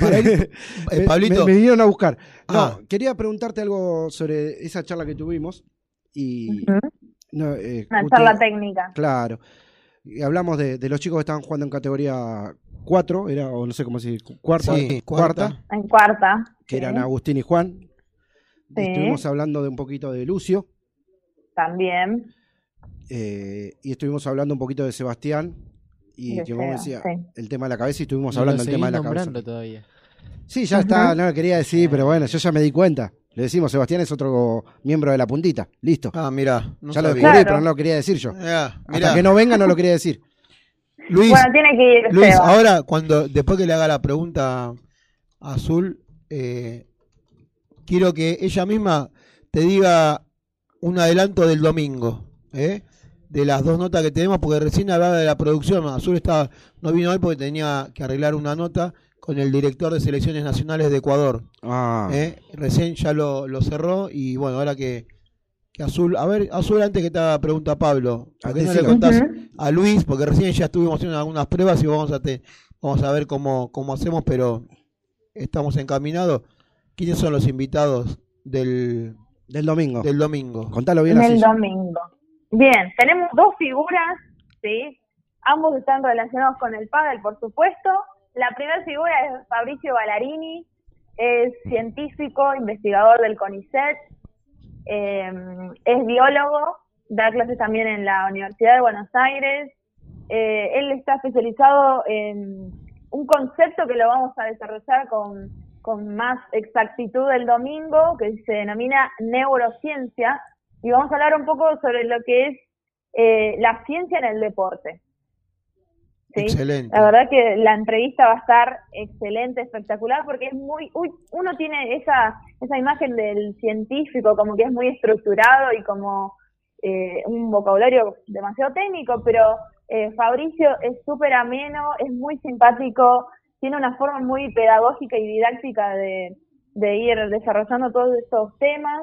Para <laughs> eh, me, Pablito. me- me vinieron a buscar. No, Ah. quería preguntarte algo sobre esa charla que tuvimos. Y. no, eh, Una usted- charla técnica. Claro. Y hablamos de, de los chicos que estaban jugando en categoría 4, era, o no sé cómo decir, cuarta, Sí, cuarta, cuarta. En cuarta. que sí. eran Agustín y Juan. Sí. Estuvimos hablando de un poquito de Lucio. También. eh, y estuvimos hablando un poquito de Sebastián. Y De que vos me Seba, decías sí. el tema de la cabeza y estuvimos hablando del tema de la cabeza. todavía. Sí, ya está, no lo quería decir, pero bueno, yo ya me di cuenta. Le decimos, Sebastián es otro miembro de la puntita. Listo. Ah, mirá. no ya lo descubrí, Claro. pero no lo quería decir yo. Ya, Hasta que no venga, no lo quería decir. <laughs> Luis, Bueno, tiene que ir Luis, Seba. ahora cuando después que le haga la pregunta a Azul, eh, quiero que ella misma te diga un adelanto del domingo, ¿eh? De las dos notas que tenemos, porque recién hablaba de la producción. Azul estaba, no vino hoy porque tenía que arreglar una nota con el director de selecciones nacionales de Ecuador. Ah, ¿eh? Recién ya lo, lo cerró y bueno, ahora que, que Azul, a ver, Azul antes que te haga pregunta Pablo, ¿por qué no le contás a Luis? Porque recién ya estuvimos haciendo algunas pruebas y vamos a te, vamos a ver cómo, cómo hacemos, pero estamos encaminados. ¿Quiénes son los invitados del, del domingo. del domingo? Contalo bien En así. el domingo. Bien, tenemos dos figuras, ¿sí? Ambos están relacionados con el pádel, por supuesto. La primera figura es Fabricio Ballarini, es científico, investigador del CONICET, eh, es biólogo, da clases también en la Universidad de Buenos Aires. Eh, él está especializado en un concepto que lo vamos a desarrollar con, con más exactitud el domingo, que se denomina neurociencia, y vamos a hablar un poco sobre lo que es eh, la ciencia en el deporte. ¿sí? Excelente. La verdad que la entrevista va a estar excelente, espectacular, porque es muy, uy, uno tiene esa, esa imagen del científico como que es muy estructurado y como eh, un vocabulario demasiado técnico, pero eh, Fabricio es súper ameno, es muy simpático, tiene una forma muy pedagógica y didáctica de, de ir desarrollando todos estos temas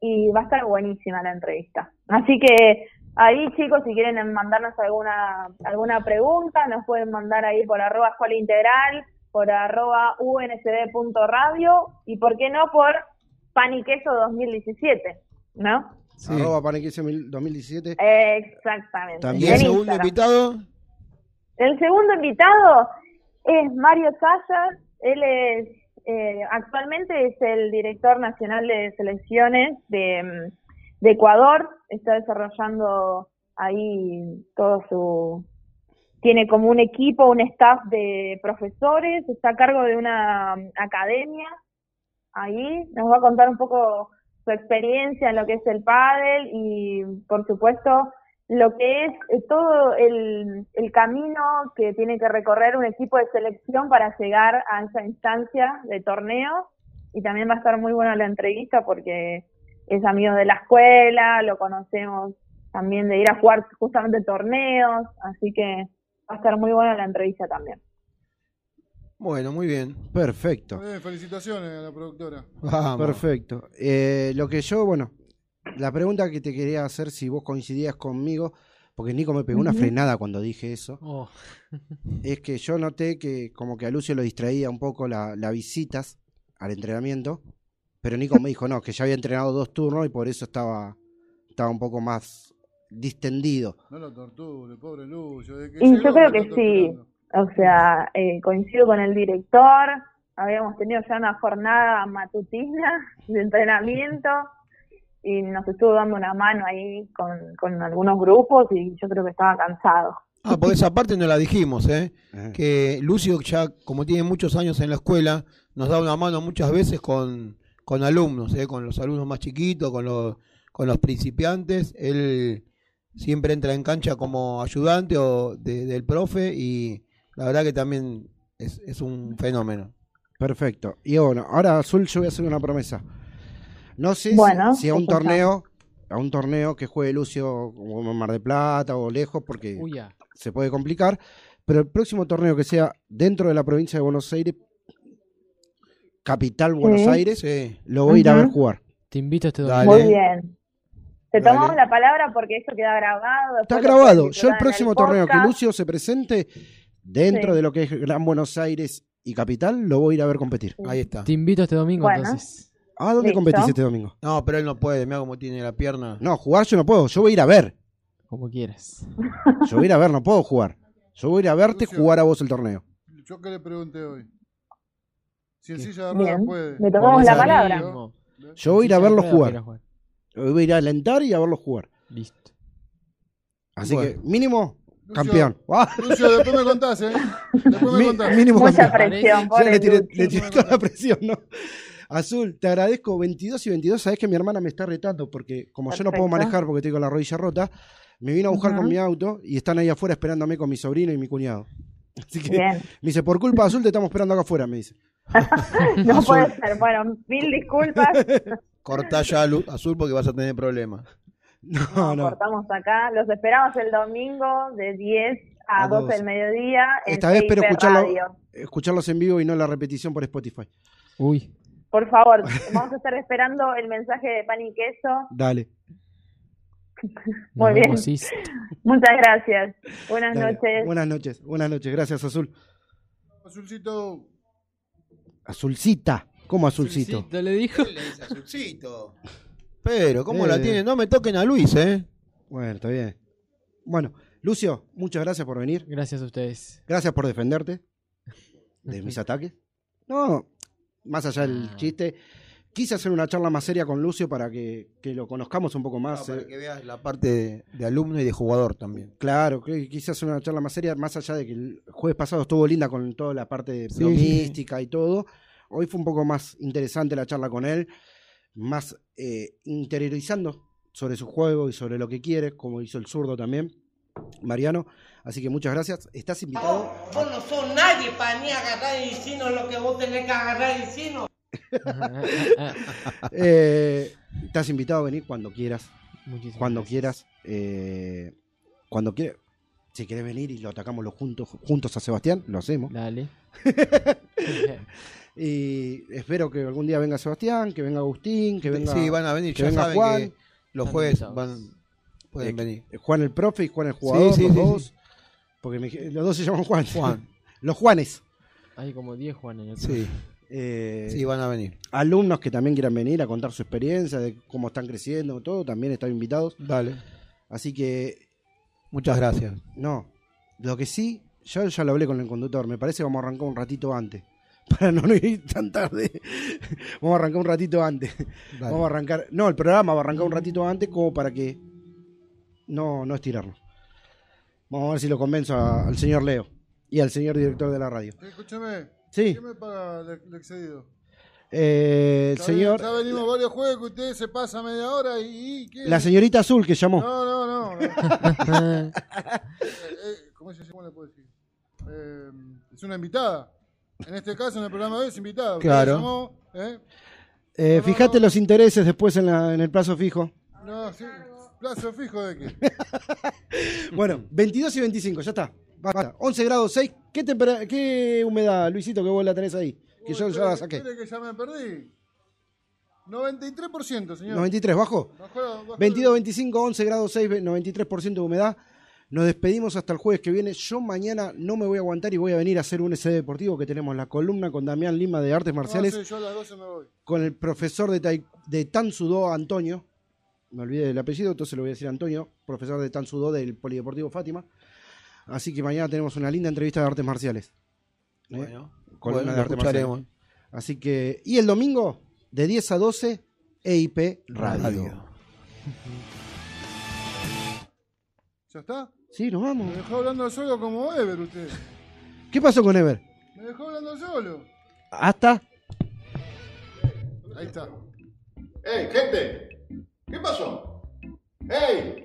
y va a estar buenísima la entrevista. Así que ahí chicos, si quieren mandarnos alguna alguna pregunta, nos pueden mandar ahí por arroba escuela integral, por arroba unsd.radio y por qué no por pan y queso 2017, ¿no? Arroba Panequise mil- 2017. Exactamente. ¿Y En el segundo Instagram. invitado? El segundo invitado es Mario Sayas. Él es, eh, actualmente es el director nacional de selecciones de, mm, de Ecuador. Está desarrollando ahí todo su... Tiene como un equipo, un staff de profesores, está a cargo de una mm, academia. Ahí nos va a contar un poco su experiencia en lo que es el pádel y, por supuesto, lo que es eh, todo el, el camino que tiene que recorrer un equipo de selección para llegar a esa instancia de torneo. Y también va a estar muy buena la entrevista porque es amigo de la escuela, lo conocemos también de ir a jugar justamente torneos, así que va a estar muy buena la entrevista también. Bueno, muy bien. Perfecto. Eh, felicitaciones a la productora. Vamos. Perfecto. Eh, lo que yo, bueno, la pregunta que te quería hacer, si vos coincidías conmigo, porque Nico me pegó una frenada cuando dije eso, Oh. es que yo noté que como que a Lucio lo distraía un poco la- las visitas al entrenamiento, pero Nico me dijo, no, que ya había entrenado dos turnos y por eso estaba, estaba un poco más distendido. No lo torture, pobre Lucio. desde Y llegó yo creo que sí, o sea, eh, coincido con el director, habíamos tenido ya una jornada matutina de entrenamiento y nos estuvo dando una mano ahí con, con algunos grupos y yo creo que estaba cansado. Ah, porque esa parte no la dijimos, ¿eh? Que Lucio ya, como tiene muchos años en la escuela, nos da una mano muchas veces con, con alumnos, ¿eh? Con los alumnos más chiquitos, con los, con los principiantes. Él siempre entra en cancha como ayudante o de- del profe y la verdad que también es, es un fenómeno. Perfecto. Y bueno, ahora Azul yo voy a hacer una promesa. No sé si- Bueno, si, a un torneo, a un torneo que juegue Lucio como en Mar de Plata o lejos, porque Uy, se puede complicar, pero el próximo torneo que sea dentro de la provincia de Buenos Aires, capital Buenos Sí. Aires, Sí. lo voy a ir a ver jugar. Te invito a este Dale. domingo. Muy bien. Te Dale. tomamos la palabra porque eso queda grabado. Está grabado. Yo el próximo torneo que. Lucio se presente dentro Sí. de lo que es Gran Buenos Aires y Capital, lo voy a ir a ver competir. Ahí está. Te invito este domingo Bueno. entonces. ¿A dónde Listo. competís este domingo? No, pero él no puede, mira cómo tiene la pierna. No, jugar yo no puedo, yo voy a ir a ver. Como quieras. Yo voy a ir a ver, no puedo jugar. Yo voy a ir a verte Lucio. jugar a vos el torneo. Yo que le pregunté hoy. Si en silla de ruedas Bien. puede. Le tomamos la palabra. Mismo. Yo voy a ir a Sí, verlo sí, jugar. Yo voy a ir a alentar y a verlo jugar. Listo. Así Bueno. que, mínimo, Lucio, campeón. Ah, Lucio, después me contás, ¿eh? Después me mi- contás. mínimo Mucha campeón. presión, Ya le tiré, le tiré toda la presión, ¿no? Azul, te agradezco 22 y 22. Sabes que mi hermana me está retando porque, como yo no puedo manejar porque con la rodilla rota, me vino a buscar con mi auto y están ahí afuera esperándome con mi sobrino y mi cuñado. <laughs> Así que Bien. me dice, por culpa de Azul te estamos esperando acá afuera, me dice. <laughs> No Azul. puede ser. Bueno, mil disculpas. <laughs> Cortá ya azul porque vas a tener problemas. No, no. cortamos acá. Los esperamos el domingo de 10 a, A 12 12. del mediodía. En Esta vez espero CIP escucharlo, escucharlos en vivo y no la repetición por Spotify. Uy. Por favor, <laughs> vamos a estar esperando el mensaje de pan y queso. Dale. Nos Muy bien. vemos. Muchas gracias. Buenas dale. noches. Buenas noches. Buenas noches. Gracias, Azul. Azulcito. Azulcita. ¿Cómo azulcito? Azulcito le dijo. Azulcito. Pero, ¿cómo Eh. la tiene? No me toquen a Luis, ¿eh? Bueno, está bien. Bueno, Lucio, muchas gracias por venir. Gracias a ustedes. Gracias por defenderte de mis ataques. No, más allá del Ah. chiste. Quise hacer una charla más seria con Lucio para que, que lo conozcamos un poco más. para eh. que veas la parte de, de alumno y de jugador también. Claro, quise hacer una charla más seria, más allá de que el jueves pasado estuvo linda con toda la parte de Sí, promística y todo. Hoy fue un poco más interesante la charla con él, más eh, interiorizando sobre su juego y sobre lo que quiere, como hizo el zurdo también, Mariano. Así que muchas gracias. Estás invitado. Vos no sos nadie para ni agarrar y decirnos lo que vos tenés que agarrar y decirnos. <laughs> Eh, estás invitado a venir cuando quieras. Muchísimas cuando gracias. quieras. eh, cuando quieras. Si querés venir y lo atacamos los juntos, juntos a Sebastián, lo hacemos. Dale. <laughs> y espero que algún día venga Sebastián, que venga Agustín, que venga. sí, van a venir, que ya venga saben Juan. que los jueves van, pueden Eh, venir. Juan el profe y Juan el jugador, sí, los sí, dos. Porque me dije- los dos se llaman Juan. Juan. <laughs> los Juanes. Hay como 10 Juan en el Sí, Eh, sí, van a venir. Alumnos que también quieran venir a contar su experiencia, de cómo están creciendo, todo, también están invitados. Dale. Así que, Muchas gracias. no. Lo que sí, yo ya lo hablé con el conductor, me parece que vamos a arrancar un ratito antes. <laughs> Para no <laughs> ir tan tarde. vamos a arrancar un ratito antes. Dale. Vamos a arrancar. No, el programa va a arrancar un ratito antes como para que no, no estirarnos. Vamos a ver si lo convenzo a- al señor Leo y al señor director de la radio. Escúchame. Sí. ¿Qué me paga el, excedido? Eh, el señor, Ya venimos varios juegos que usted se pasa media hora y. y ¿qué? la señorita azul que llamó. No, no, no. no. <laughs> Eh, eh, ¿Cómo se llama? le puedo decir? Eh, es una invitada. En este caso, en el programa de hoy es invitada. Claro. llamó, ¿eh? Eh, fíjate los intereses después en, la- en el plazo fijo. No, sí. Plazo fijo de qué. <laughs> Bueno, 22 y 25, ya está. Basta. 11 grados 6. ¿Qué, tempera- ¿Qué humedad, Luisito, que vos la tenés ahí? Que yo ya la saqué. Que ya me perdí. 93%, señor. 93, ¿bajo? Bajó 22, 25, 11 grados 6, 93% de humedad. Nos despedimos hasta el jueves que viene. Yo mañana no me voy a aguantar y voy a venir a hacer un SD deportivo que tenemos la columna con Damián Lima de Artes Marciales, No, sí, yo a las 12 me voy. con el profesor de, tai- de Tansudo, Antonio. Me olvidé del apellido, entonces lo voy a decir Antonio, profesor de Tansudo del Polideportivo Fátima. Así que mañana tenemos una linda entrevista de artes marciales. ¿Eh? Bueno, Columna bueno, de artes marciales. Así que, y el domingo, de 10 a 12, EIP Radio. Radio. ¿Ya está? Sí, nos vamos. Me dejó hablando solo como Ever usted. ¿Qué pasó con Ever? Me dejó hablando solo. Hasta. Ahí está. ¡Ey, gente! ¿Qué pasó? ¡Ey!